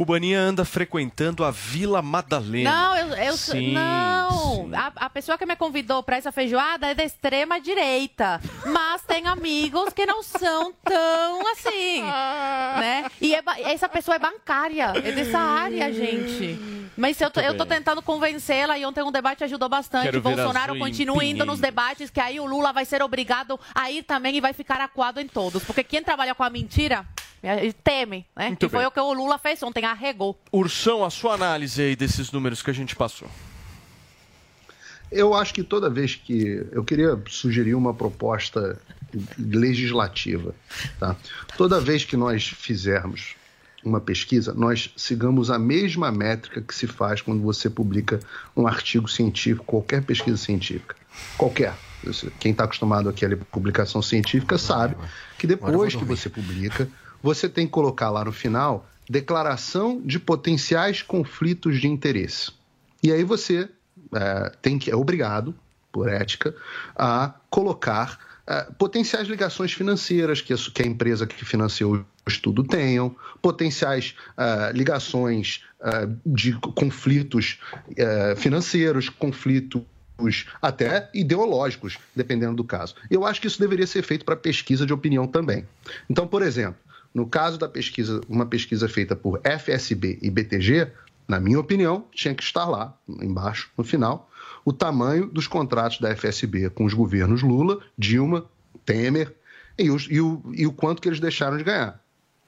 Cubaninha anda frequentando a Vila Madalena. Não, eu, eu Sim, não. A, a pessoa que me convidou para essa feijoada é da extrema direita, mas tem amigos que não são tão assim, né? E é essa pessoa é bancária, é dessa área, gente. Mas eu tô, eu tô tentando convencê-la e ontem um debate ajudou bastante. Quero Bolsonaro continua indo nos debates, que aí o Lula vai ser obrigado a ir também e vai ficar acuado em todos. Porque quem trabalha com a mentira teme, né? Muito e foi bem. o que o Lula fez ontem, arregou. Ursão, a sua análise aí desses números que a gente passou. Eu acho que toda vez que. Eu queria sugerir uma proposta legislativa. Tá? Toda vez que nós fizermos uma pesquisa, nós sigamos a mesma métrica que se faz quando você publica um artigo científico, qualquer pesquisa científica. Qualquer. Quem está acostumado aqui a ler publicação científica sabe que depois que você publica, você tem que colocar lá no final declaração de potenciais conflitos de interesse. E aí você é, tem que é obrigado, por ética, a colocar é, potenciais ligações financeiras que a, que a empresa que financiou o estudo tenham, potenciais é, ligações é, de co- conflitos é, financeiros, conflitos até ideológicos, dependendo do caso. Eu acho que isso deveria ser feito para pesquisa de opinião também. Então, por exemplo, no caso da pesquisa, uma pesquisa feita por FSB e BTG, na minha opinião, tinha que estar lá, embaixo, no final, o tamanho dos contratos da FSB com os governos Lula, Dilma, Temer e, os- e o, e o quanto que eles deixaram de ganhar.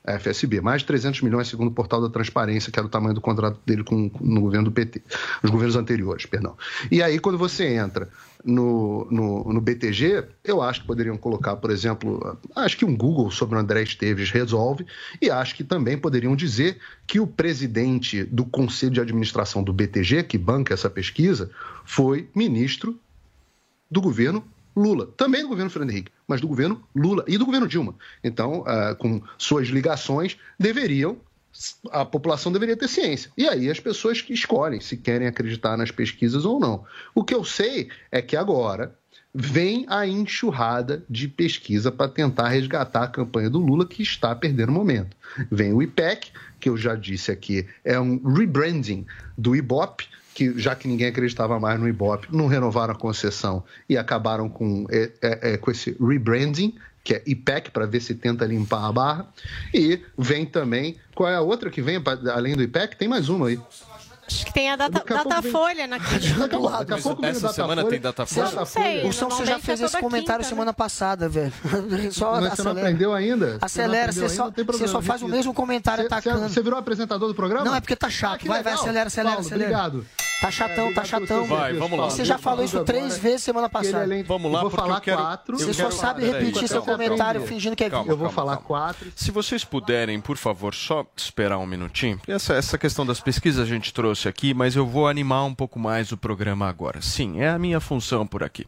A FSB, mais de 300 milhões, segundo o portal da Transparência, que era o tamanho do contrato dele com, no governo do PT, os governos anteriores, perdão. E aí, quando você entra no, no, no BTG, eu acho que poderiam colocar, por exemplo, acho que um Google sobre o André Esteves resolve, e acho que também poderiam dizer que o presidente do Conselho de Administração do BTG, que banca essa pesquisa, foi ministro do governo Lula. Também do governo Fernando Henrique, mas do governo Lula e do governo Dilma. Então, ah, com suas ligações, deveriam. A população deveria ter ciência. E aí as pessoas que escolhem se querem acreditar nas pesquisas ou não. O que eu sei é que agora vem a enxurrada de pesquisa para tentar resgatar a campanha do Lula, que está perdendo momento. Vem o IPEC, que eu já disse aqui, é um rebranding do IBOP, que já que ninguém acreditava mais no Ibope, não renovaram a concessão e acabaram com, é, é, é, com esse rebranding, que é IPEC, para ver se tenta limpar a barra. E vem também. Qual é a outra que vem, além do IPEC? Tem mais uma aí. Acho que tem a data, Datafolha na Daqui a pouco- daqui a pouco vem o Essa semana tem Datafolha? Datafolha. sei, O São, você já normalmente fez é esse comentário quinta, semana passada, velho. Só Mas você não acelera. aprendeu ainda? Acelera, Você só, ainda? Você só faz o mesmo comentário Você- atacando. Você virou apresentador do programa? Não, é porque tá chato. Ah, vai, vai, acelera, acelera, Paulo, acelera. Obrigado. Tá chatão, tá chatão. Vai, vamos lá. Você já falou isso três vezes semana passada. Vamos lá, Eu vou falar eu quero... quatro. eu Você só sabe repetir seu calma, comentário calma. fingindo que é Calma, vídeo. Eu vou calma, falar calma. quatro. Se vocês puderem, por favor, só esperar um minutinho. Essa, essa questão das pesquisas a gente trouxe aqui, mas eu vou animar um pouco mais o programa agora. Sim, é a minha função por aqui.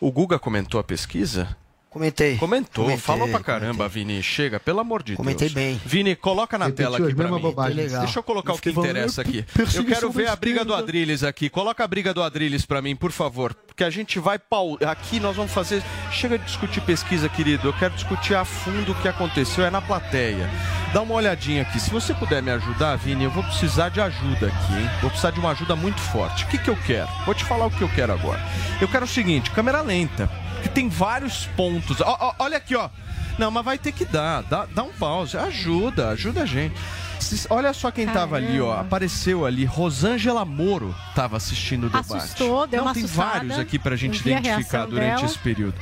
O Guga comentou a pesquisa? Comentei. Comentou, Comentei, falou pra caramba, Vini. Chega, pelo amor de Comentei Deus. bem. Vini, coloca na Repetiu tela aqui pra mim. bobagens. Deixa eu colocar Eu o que interessa aqui. Eu quero ver a briga do. Adrilles aqui. Coloca a briga do Adrilles pra mim, por favor. Porque a gente vai pau... Aqui nós vamos fazer. Chega de discutir pesquisa, querido. Eu quero discutir a fundo o que aconteceu. É na plateia. Dá uma olhadinha aqui. Se você puder me ajudar, Vini, eu vou precisar de ajuda aqui, hein? Vou precisar de uma ajuda muito forte. O que, que eu quero? Vou te falar o que eu quero agora. Eu quero o seguinte: câmera lenta. Que tem vários pontos. Ó, ó, olha aqui, ó. Não, mas vai ter que dar. Dá, dá um pause. Ajuda, ajuda a gente. Olha só quem tava ali, ó. Apareceu ali. Rosângela Moro tava assistindo o debate. Assustou, deu Não, uma tem assustada. vários aqui pra gente identificar durante dela. esse período.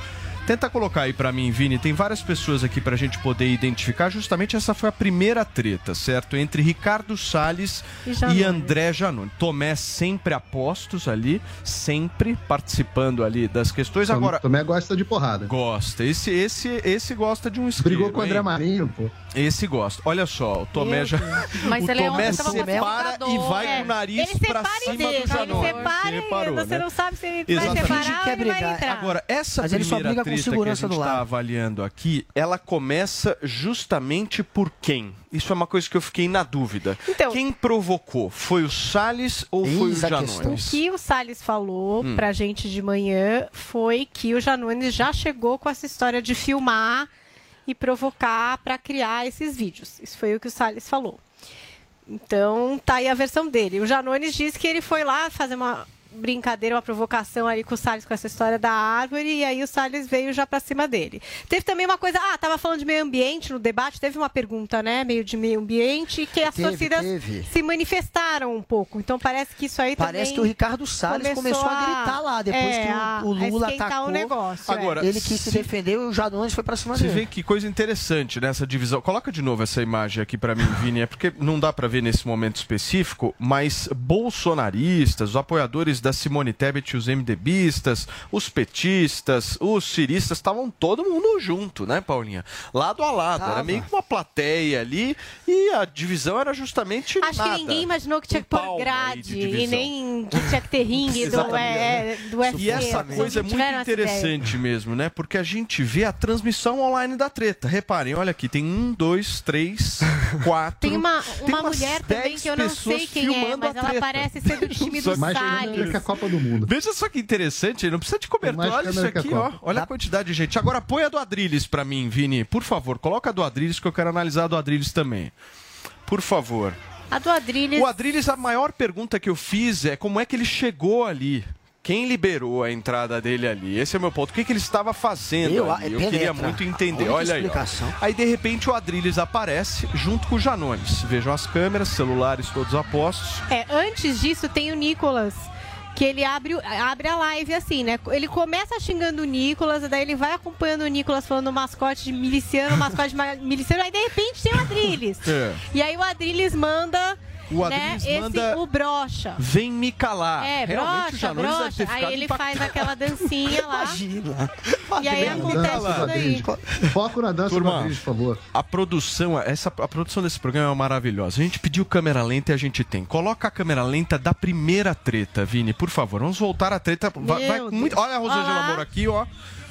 Tenta colocar aí pra mim, Vini. Tem várias pessoas aqui pra gente poder identificar. Justamente essa foi a primeira treta, certo? Entre Ricardo Salles E e. André Janone. Tomé sempre apostos ali, sempre participando ali das questões. Agora, Tomé gosta de porrada. Gosta. Esse, esse, esse gosta de um isqueiro, Brigou com o André? Marinho, pô. Esse gosta. Olha só, o Tomé Meu já. Mas o ele é Tomé separa e vai É. com o nariz Ele pra separa cima do ele Janone. separa e reparou, você né? não sabe se ele Exatamente. vai separar quer ele brigar. entrar. Agora, essa Mas ele só primeira briga treta que a gente está avaliando aqui, ela começa justamente por quem? Isso é uma coisa que eu fiquei na dúvida. Então- quem provocou? Foi o Salles ou foi o Eis a O Janones? que o Salles falou Hum. pra gente de manhã foi que o Janones já chegou com essa história de filmar e provocar pra criar esses vídeos. Isso foi o que o Salles falou. Então, tá aí a versão dele. O Janones disse que ele foi lá fazer uma brincadeira, uma provocação ali com o Salles com essa história da árvore, e aí o Salles veio já pra cima dele. Teve também uma coisa, ah, tava falando de meio ambiente no debate, teve uma pergunta, né, meio de meio ambiente, que as Teve, torcidas teve. se manifestaram um pouco. Então parece que isso aí Parece também que o Ricardo Salles começou a gritar lá, depois é, que o- a- o, a Lula atacou. o negócio. é. Agora, ele quis se se- defender e o Janones foi pra cima Você dele. vê que coisa interessante nessa divisão. Coloca de novo essa imagem aqui pra mim, Vini, é porque não dá pra ver nesse momento específico, mas bolsonaristas, os apoiadores da Simone Tebet, os MDBistas, os petistas, os ciristas, estavam todo mundo junto, né, Paulinha? Lado a lado, era Tava. meio que uma plateia ali e a divisão era justamente Acho nada. que ninguém imaginou que tinha que pôr grade de e nem que tinha que ter ringue do, Exatamente. é, do UFC. E essa Não coisa é muito interessante mesmo, né? Porque a gente vê a transmissão online da treta. Reparem, olha aqui, tem um, dois, três, quatro. Tem uma, tem uma umas mulher também 10 que eu não sei quem é, mas ela parece ser do time do Salles. Que a Copa do Mundo. Veja só que interessante, não precisa de cobertor. mais Olha isso aqui, ó. Olha a quantidade de gente. Agora põe a do Adrilles pra mim, Vini. Por favor, coloca a do Adrilles que eu quero analisar a do Adrilles também. Por favor. A do Adrilles. O Adrilles, a maior pergunta que eu fiz é como é que ele chegou ali? Quem liberou a entrada dele ali? Esse é o meu ponto. O que, que ele estava fazendo Eu- ali? Eu queria muito entender. Olha aí. ó. Aí, de repente, o Adrilles aparece junto com o Janones. Vejam as câmeras, celulares todos apostos. É, antes disso tem o Nicolas. Que ele abre, abre a live assim, né? Ele começa xingando o Nicolas, daí ele vai acompanhando o Nicolas falando mascote de miliciano, mascote de miliciano, aí de repente tem o Adrilles. É. E aí o Adrilles manda, O né, Adrilles esse, manda- o brocha. Vem me calar. É, Realmente, o brocha, Janones brocha. Aí ele impactado. faz aquela dancinha lá. Imagina. E aí acontece isso daí. Foco na dança Turma, do Adriles, por favor. A produção, essa, a produção desse programa é maravilhosa. A gente pediu câmera lenta e a gente tem. Coloca a câmera lenta da primeira treta, Vini, por favor. Vamos voltar à treta. Vai, vai muito- Olha a Rosângela. Moro aqui, ó.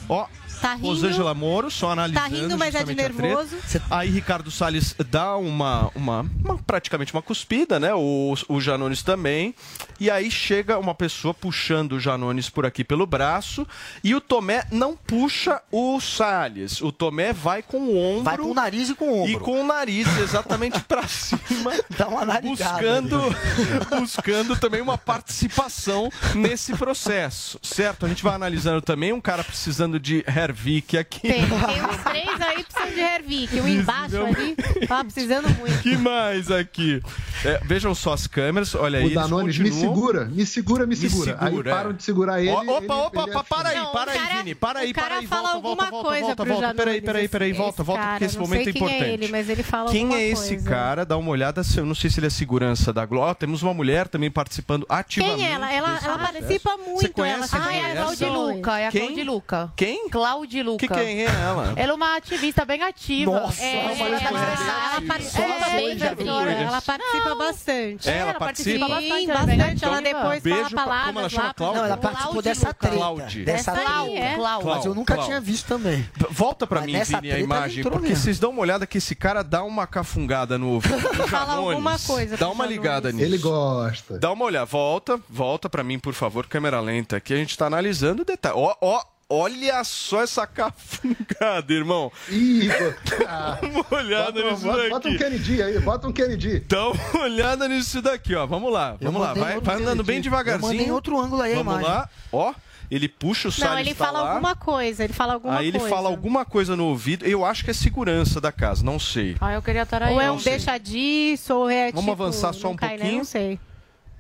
Ó. Tá rindo. Rosângela Moro, só analisando. Tá rindo, mas é de nervoso. Aí Ricardo Salles dá uma, uma, uma- praticamente uma cuspida, né? O, o Janones também. E aí chega uma pessoa puxando o Janones por aqui pelo braço. E o Tomé não puxa o Salles. O Tomé vai com o ombro. Vai com o nariz e com o ombro. E com o nariz exatamente pra cima. Dá uma narigada. buscando, buscando também uma participação nesse processo, certo? A gente vai analisando também um cara precisando de Hervik aqui. Tem, tem uns três aí precisando de Hervik. Um embaixo Não. ali, tava precisando muito. que mais aqui? É, vejam só as câmeras, olha aí. O Danone me segura, me segura, me segura. Aí segura, param é. de segurar ele. Opa, ele- opa, ele opa, para aí, Não, para aí, cara- Vini, para aí, o cara para aí, fala volta, volta, alguma volta, coisa volta, pro volta, peraí, Janones, peraí, peraí, esse- volta, volta, porque esse momento é quem é importante. ele, mas ele fala Quem alguma é esse coisa. cara? Dá uma olhada, eu não sei se ele é segurança da Glória, temos uma mulher também participando ativamente. Quem é ela? Ela, ela participa Você muito. conhece ela Ah, é a mulher? Claudia Luca, é a Quem? Claudia Claudia Luca. Que quem é ela? Ela é uma ativista bem ativa. Nossa, é, ela ela, uma ela, participa é, ela participa bastante. É, ela participa? Sim, bastante, bastante. Ela ativa. depois Beijo fala palavras como ela chama? lá. Cláudia? Não, ela Cláudia participou dessa treta. Cláudia. Dessa treta. é. Mas eu Cláudia, nunca Cláudia. tinha visto também. Volta pra mim, Vini, a imagem, porque vocês dão uma olhada que esse cara dá uma cafungada no ouvido do Fala alguma coisa Dá uma ligada nisso. Ele gosta. Dá uma olhada, volta, volta pra mim, por favor, câmera lenta aqui. A gente tá analisando o detalhe. Ó, ó, olha só essa cafungada, irmão. Ih, ah, Dá uma olhada bota, nisso bota, daqui. bota um Kennedy aí, bota um Kennedy. Dá uma olhada nisso daqui, ó. Vamos lá, Eu vamos lá. Vai, vai andando bem devagarzinho. Eu mandei em outro ângulo aí Vamos imagem. lá, ó. Ele puxa o Não, Salles ele tá fala lá. alguma coisa. Ele fala alguma Aí ele coisa. fala alguma coisa no ouvido. Eu acho que é segurança da casa, não sei. Ah, eu queria estar aí. Ou é Não um deixa disso, ou é Vamos tipo, avançar só não um cai, né? pouquinho. Não sei.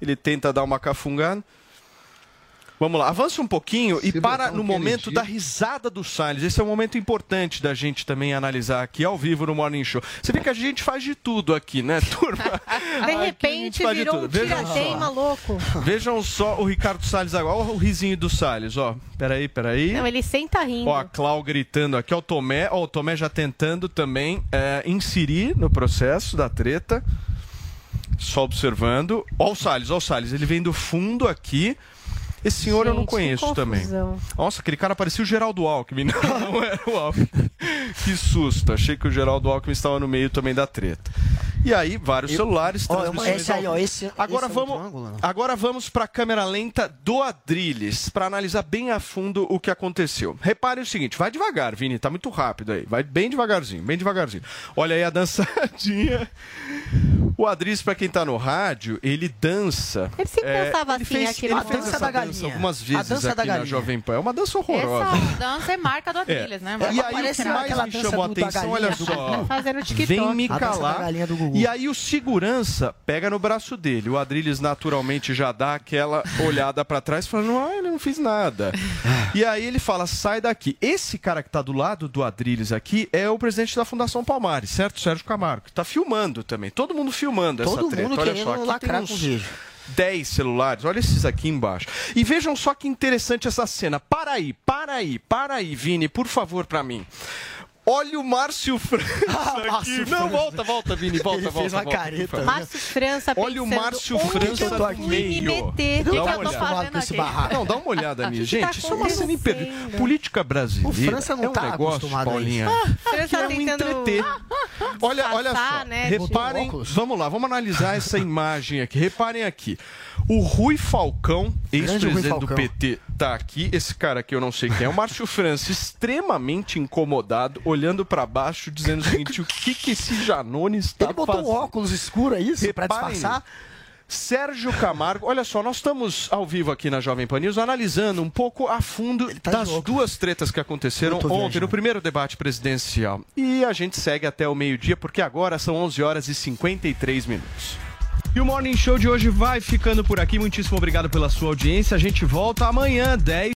Ele tenta dar uma cafungada. Vamos lá, avança um pouquinho e para no momento Kennedy. da risada do Salles. Esse é um momento importante da gente também analisar aqui ao vivo no Morning Show. Você vê que a gente faz de tudo aqui, né, turma? De Aqui repente faz de virou um tirateima louco. Vejam só o Ricardo Salles agora. Olha o risinho do Salles, ó. Peraí, peraí. Não, ele senta rindo. Ó, a Clau gritando aqui, ó, o Tomé, ó, o Tomé já tentando também é, inserir no processo da treta. Só observando. Ó o Salles, ó o Salles, ele vem do fundo aqui. Esse senhor eu não Gente, que conheço também. Nossa, aquele cara parecia o Geraldo Alckmin. Não, não era o Alckmin. Que susto. Achei que o Geraldo Alckmin estava no meio também da treta. E aí, vários celulares, Ó, transmissões esse aí, ao ó, vivo. esse- Agora esse é vamos, ângulo, não? agora vamos para a câmera lenta do Adrilles, para analisar bem a fundo o que aconteceu. Repare o seguinte, vai devagar, Vini, tá muito rápido aí. Vai bem devagarzinho, bem devagarzinho. Olha aí a dançadinha. O Adrilles, para quem tá no rádio, ele dança. Ele sempre dançava ele assim fez, aqui ele fez dança essa da dança galinha. algumas A vezes dança da aqui na galinha. Jovem Pan. É uma dança horrorosa. Essa dança é marca do Adrilles, né? E aí o que mais aquela me dança chamou a atenção, galinha olha do só. TikTok. Vem me dança calar. galinha do Gugu. E aí o segurança pega no braço dele. O Adrilles naturalmente já dá aquela olhada pra trás, falando: "Ah, eu não fiz nada". e aí ele fala: "Sai daqui". Esse cara que tá do lado do Adrilles aqui é o presidente da Fundação Palmares, certo? Sérgio Camargo, que tá filmando também. Todo mundo filmando essa Todo treta. mundo olha querendo só, aqui lacrar tem com uns. 10 celulares. Olha esses aqui embaixo. E vejam só que interessante essa cena. Para aí, para aí, para aí, Vini, por favor, pra mim. Olha o Márcio França aqui. Márcio Não, França. volta, volta, Vini, volta, Ele volta. fez uma volta, careta, favor. Márcio França Olha o Márcio França eu no fui me meio. meter? Dá O que uma eu tô olhada. fazendo com esse aqui? barraco. Não, dá uma olhada nisso. que tá Gente, isso é uma cena imperdível. Política brasileira O França não é um tá negócio, Paulinha. França que é um tentando entreter. Olha, olha só. né? Reparem, vamos lá, vamos analisar essa imagem aqui. Reparem aqui. O Rui Falcão, ex-presidente do. PT, tá aqui. Esse cara aqui eu não sei quem é. O Márcio França, extremamente incomodado, olhando pra baixo, dizendo o seguinte: o que que esse Janone está Ele botou fazendo? um óculos escuro, é isso? Reparem disfarçar? Sérgio Camargo, olha só, nós estamos ao vivo aqui na Jovem Pan News analisando um pouco a fundo tá das óculos. duas tretas que aconteceram ontem viajando. no primeiro debate presidencial. E a gente segue até o meio-dia, porque agora são 11 horas e 53 minutos. E o Morning Show de hoje vai ficando por aqui. Muitíssimo obrigado pela sua audiência. A gente volta amanhã, 10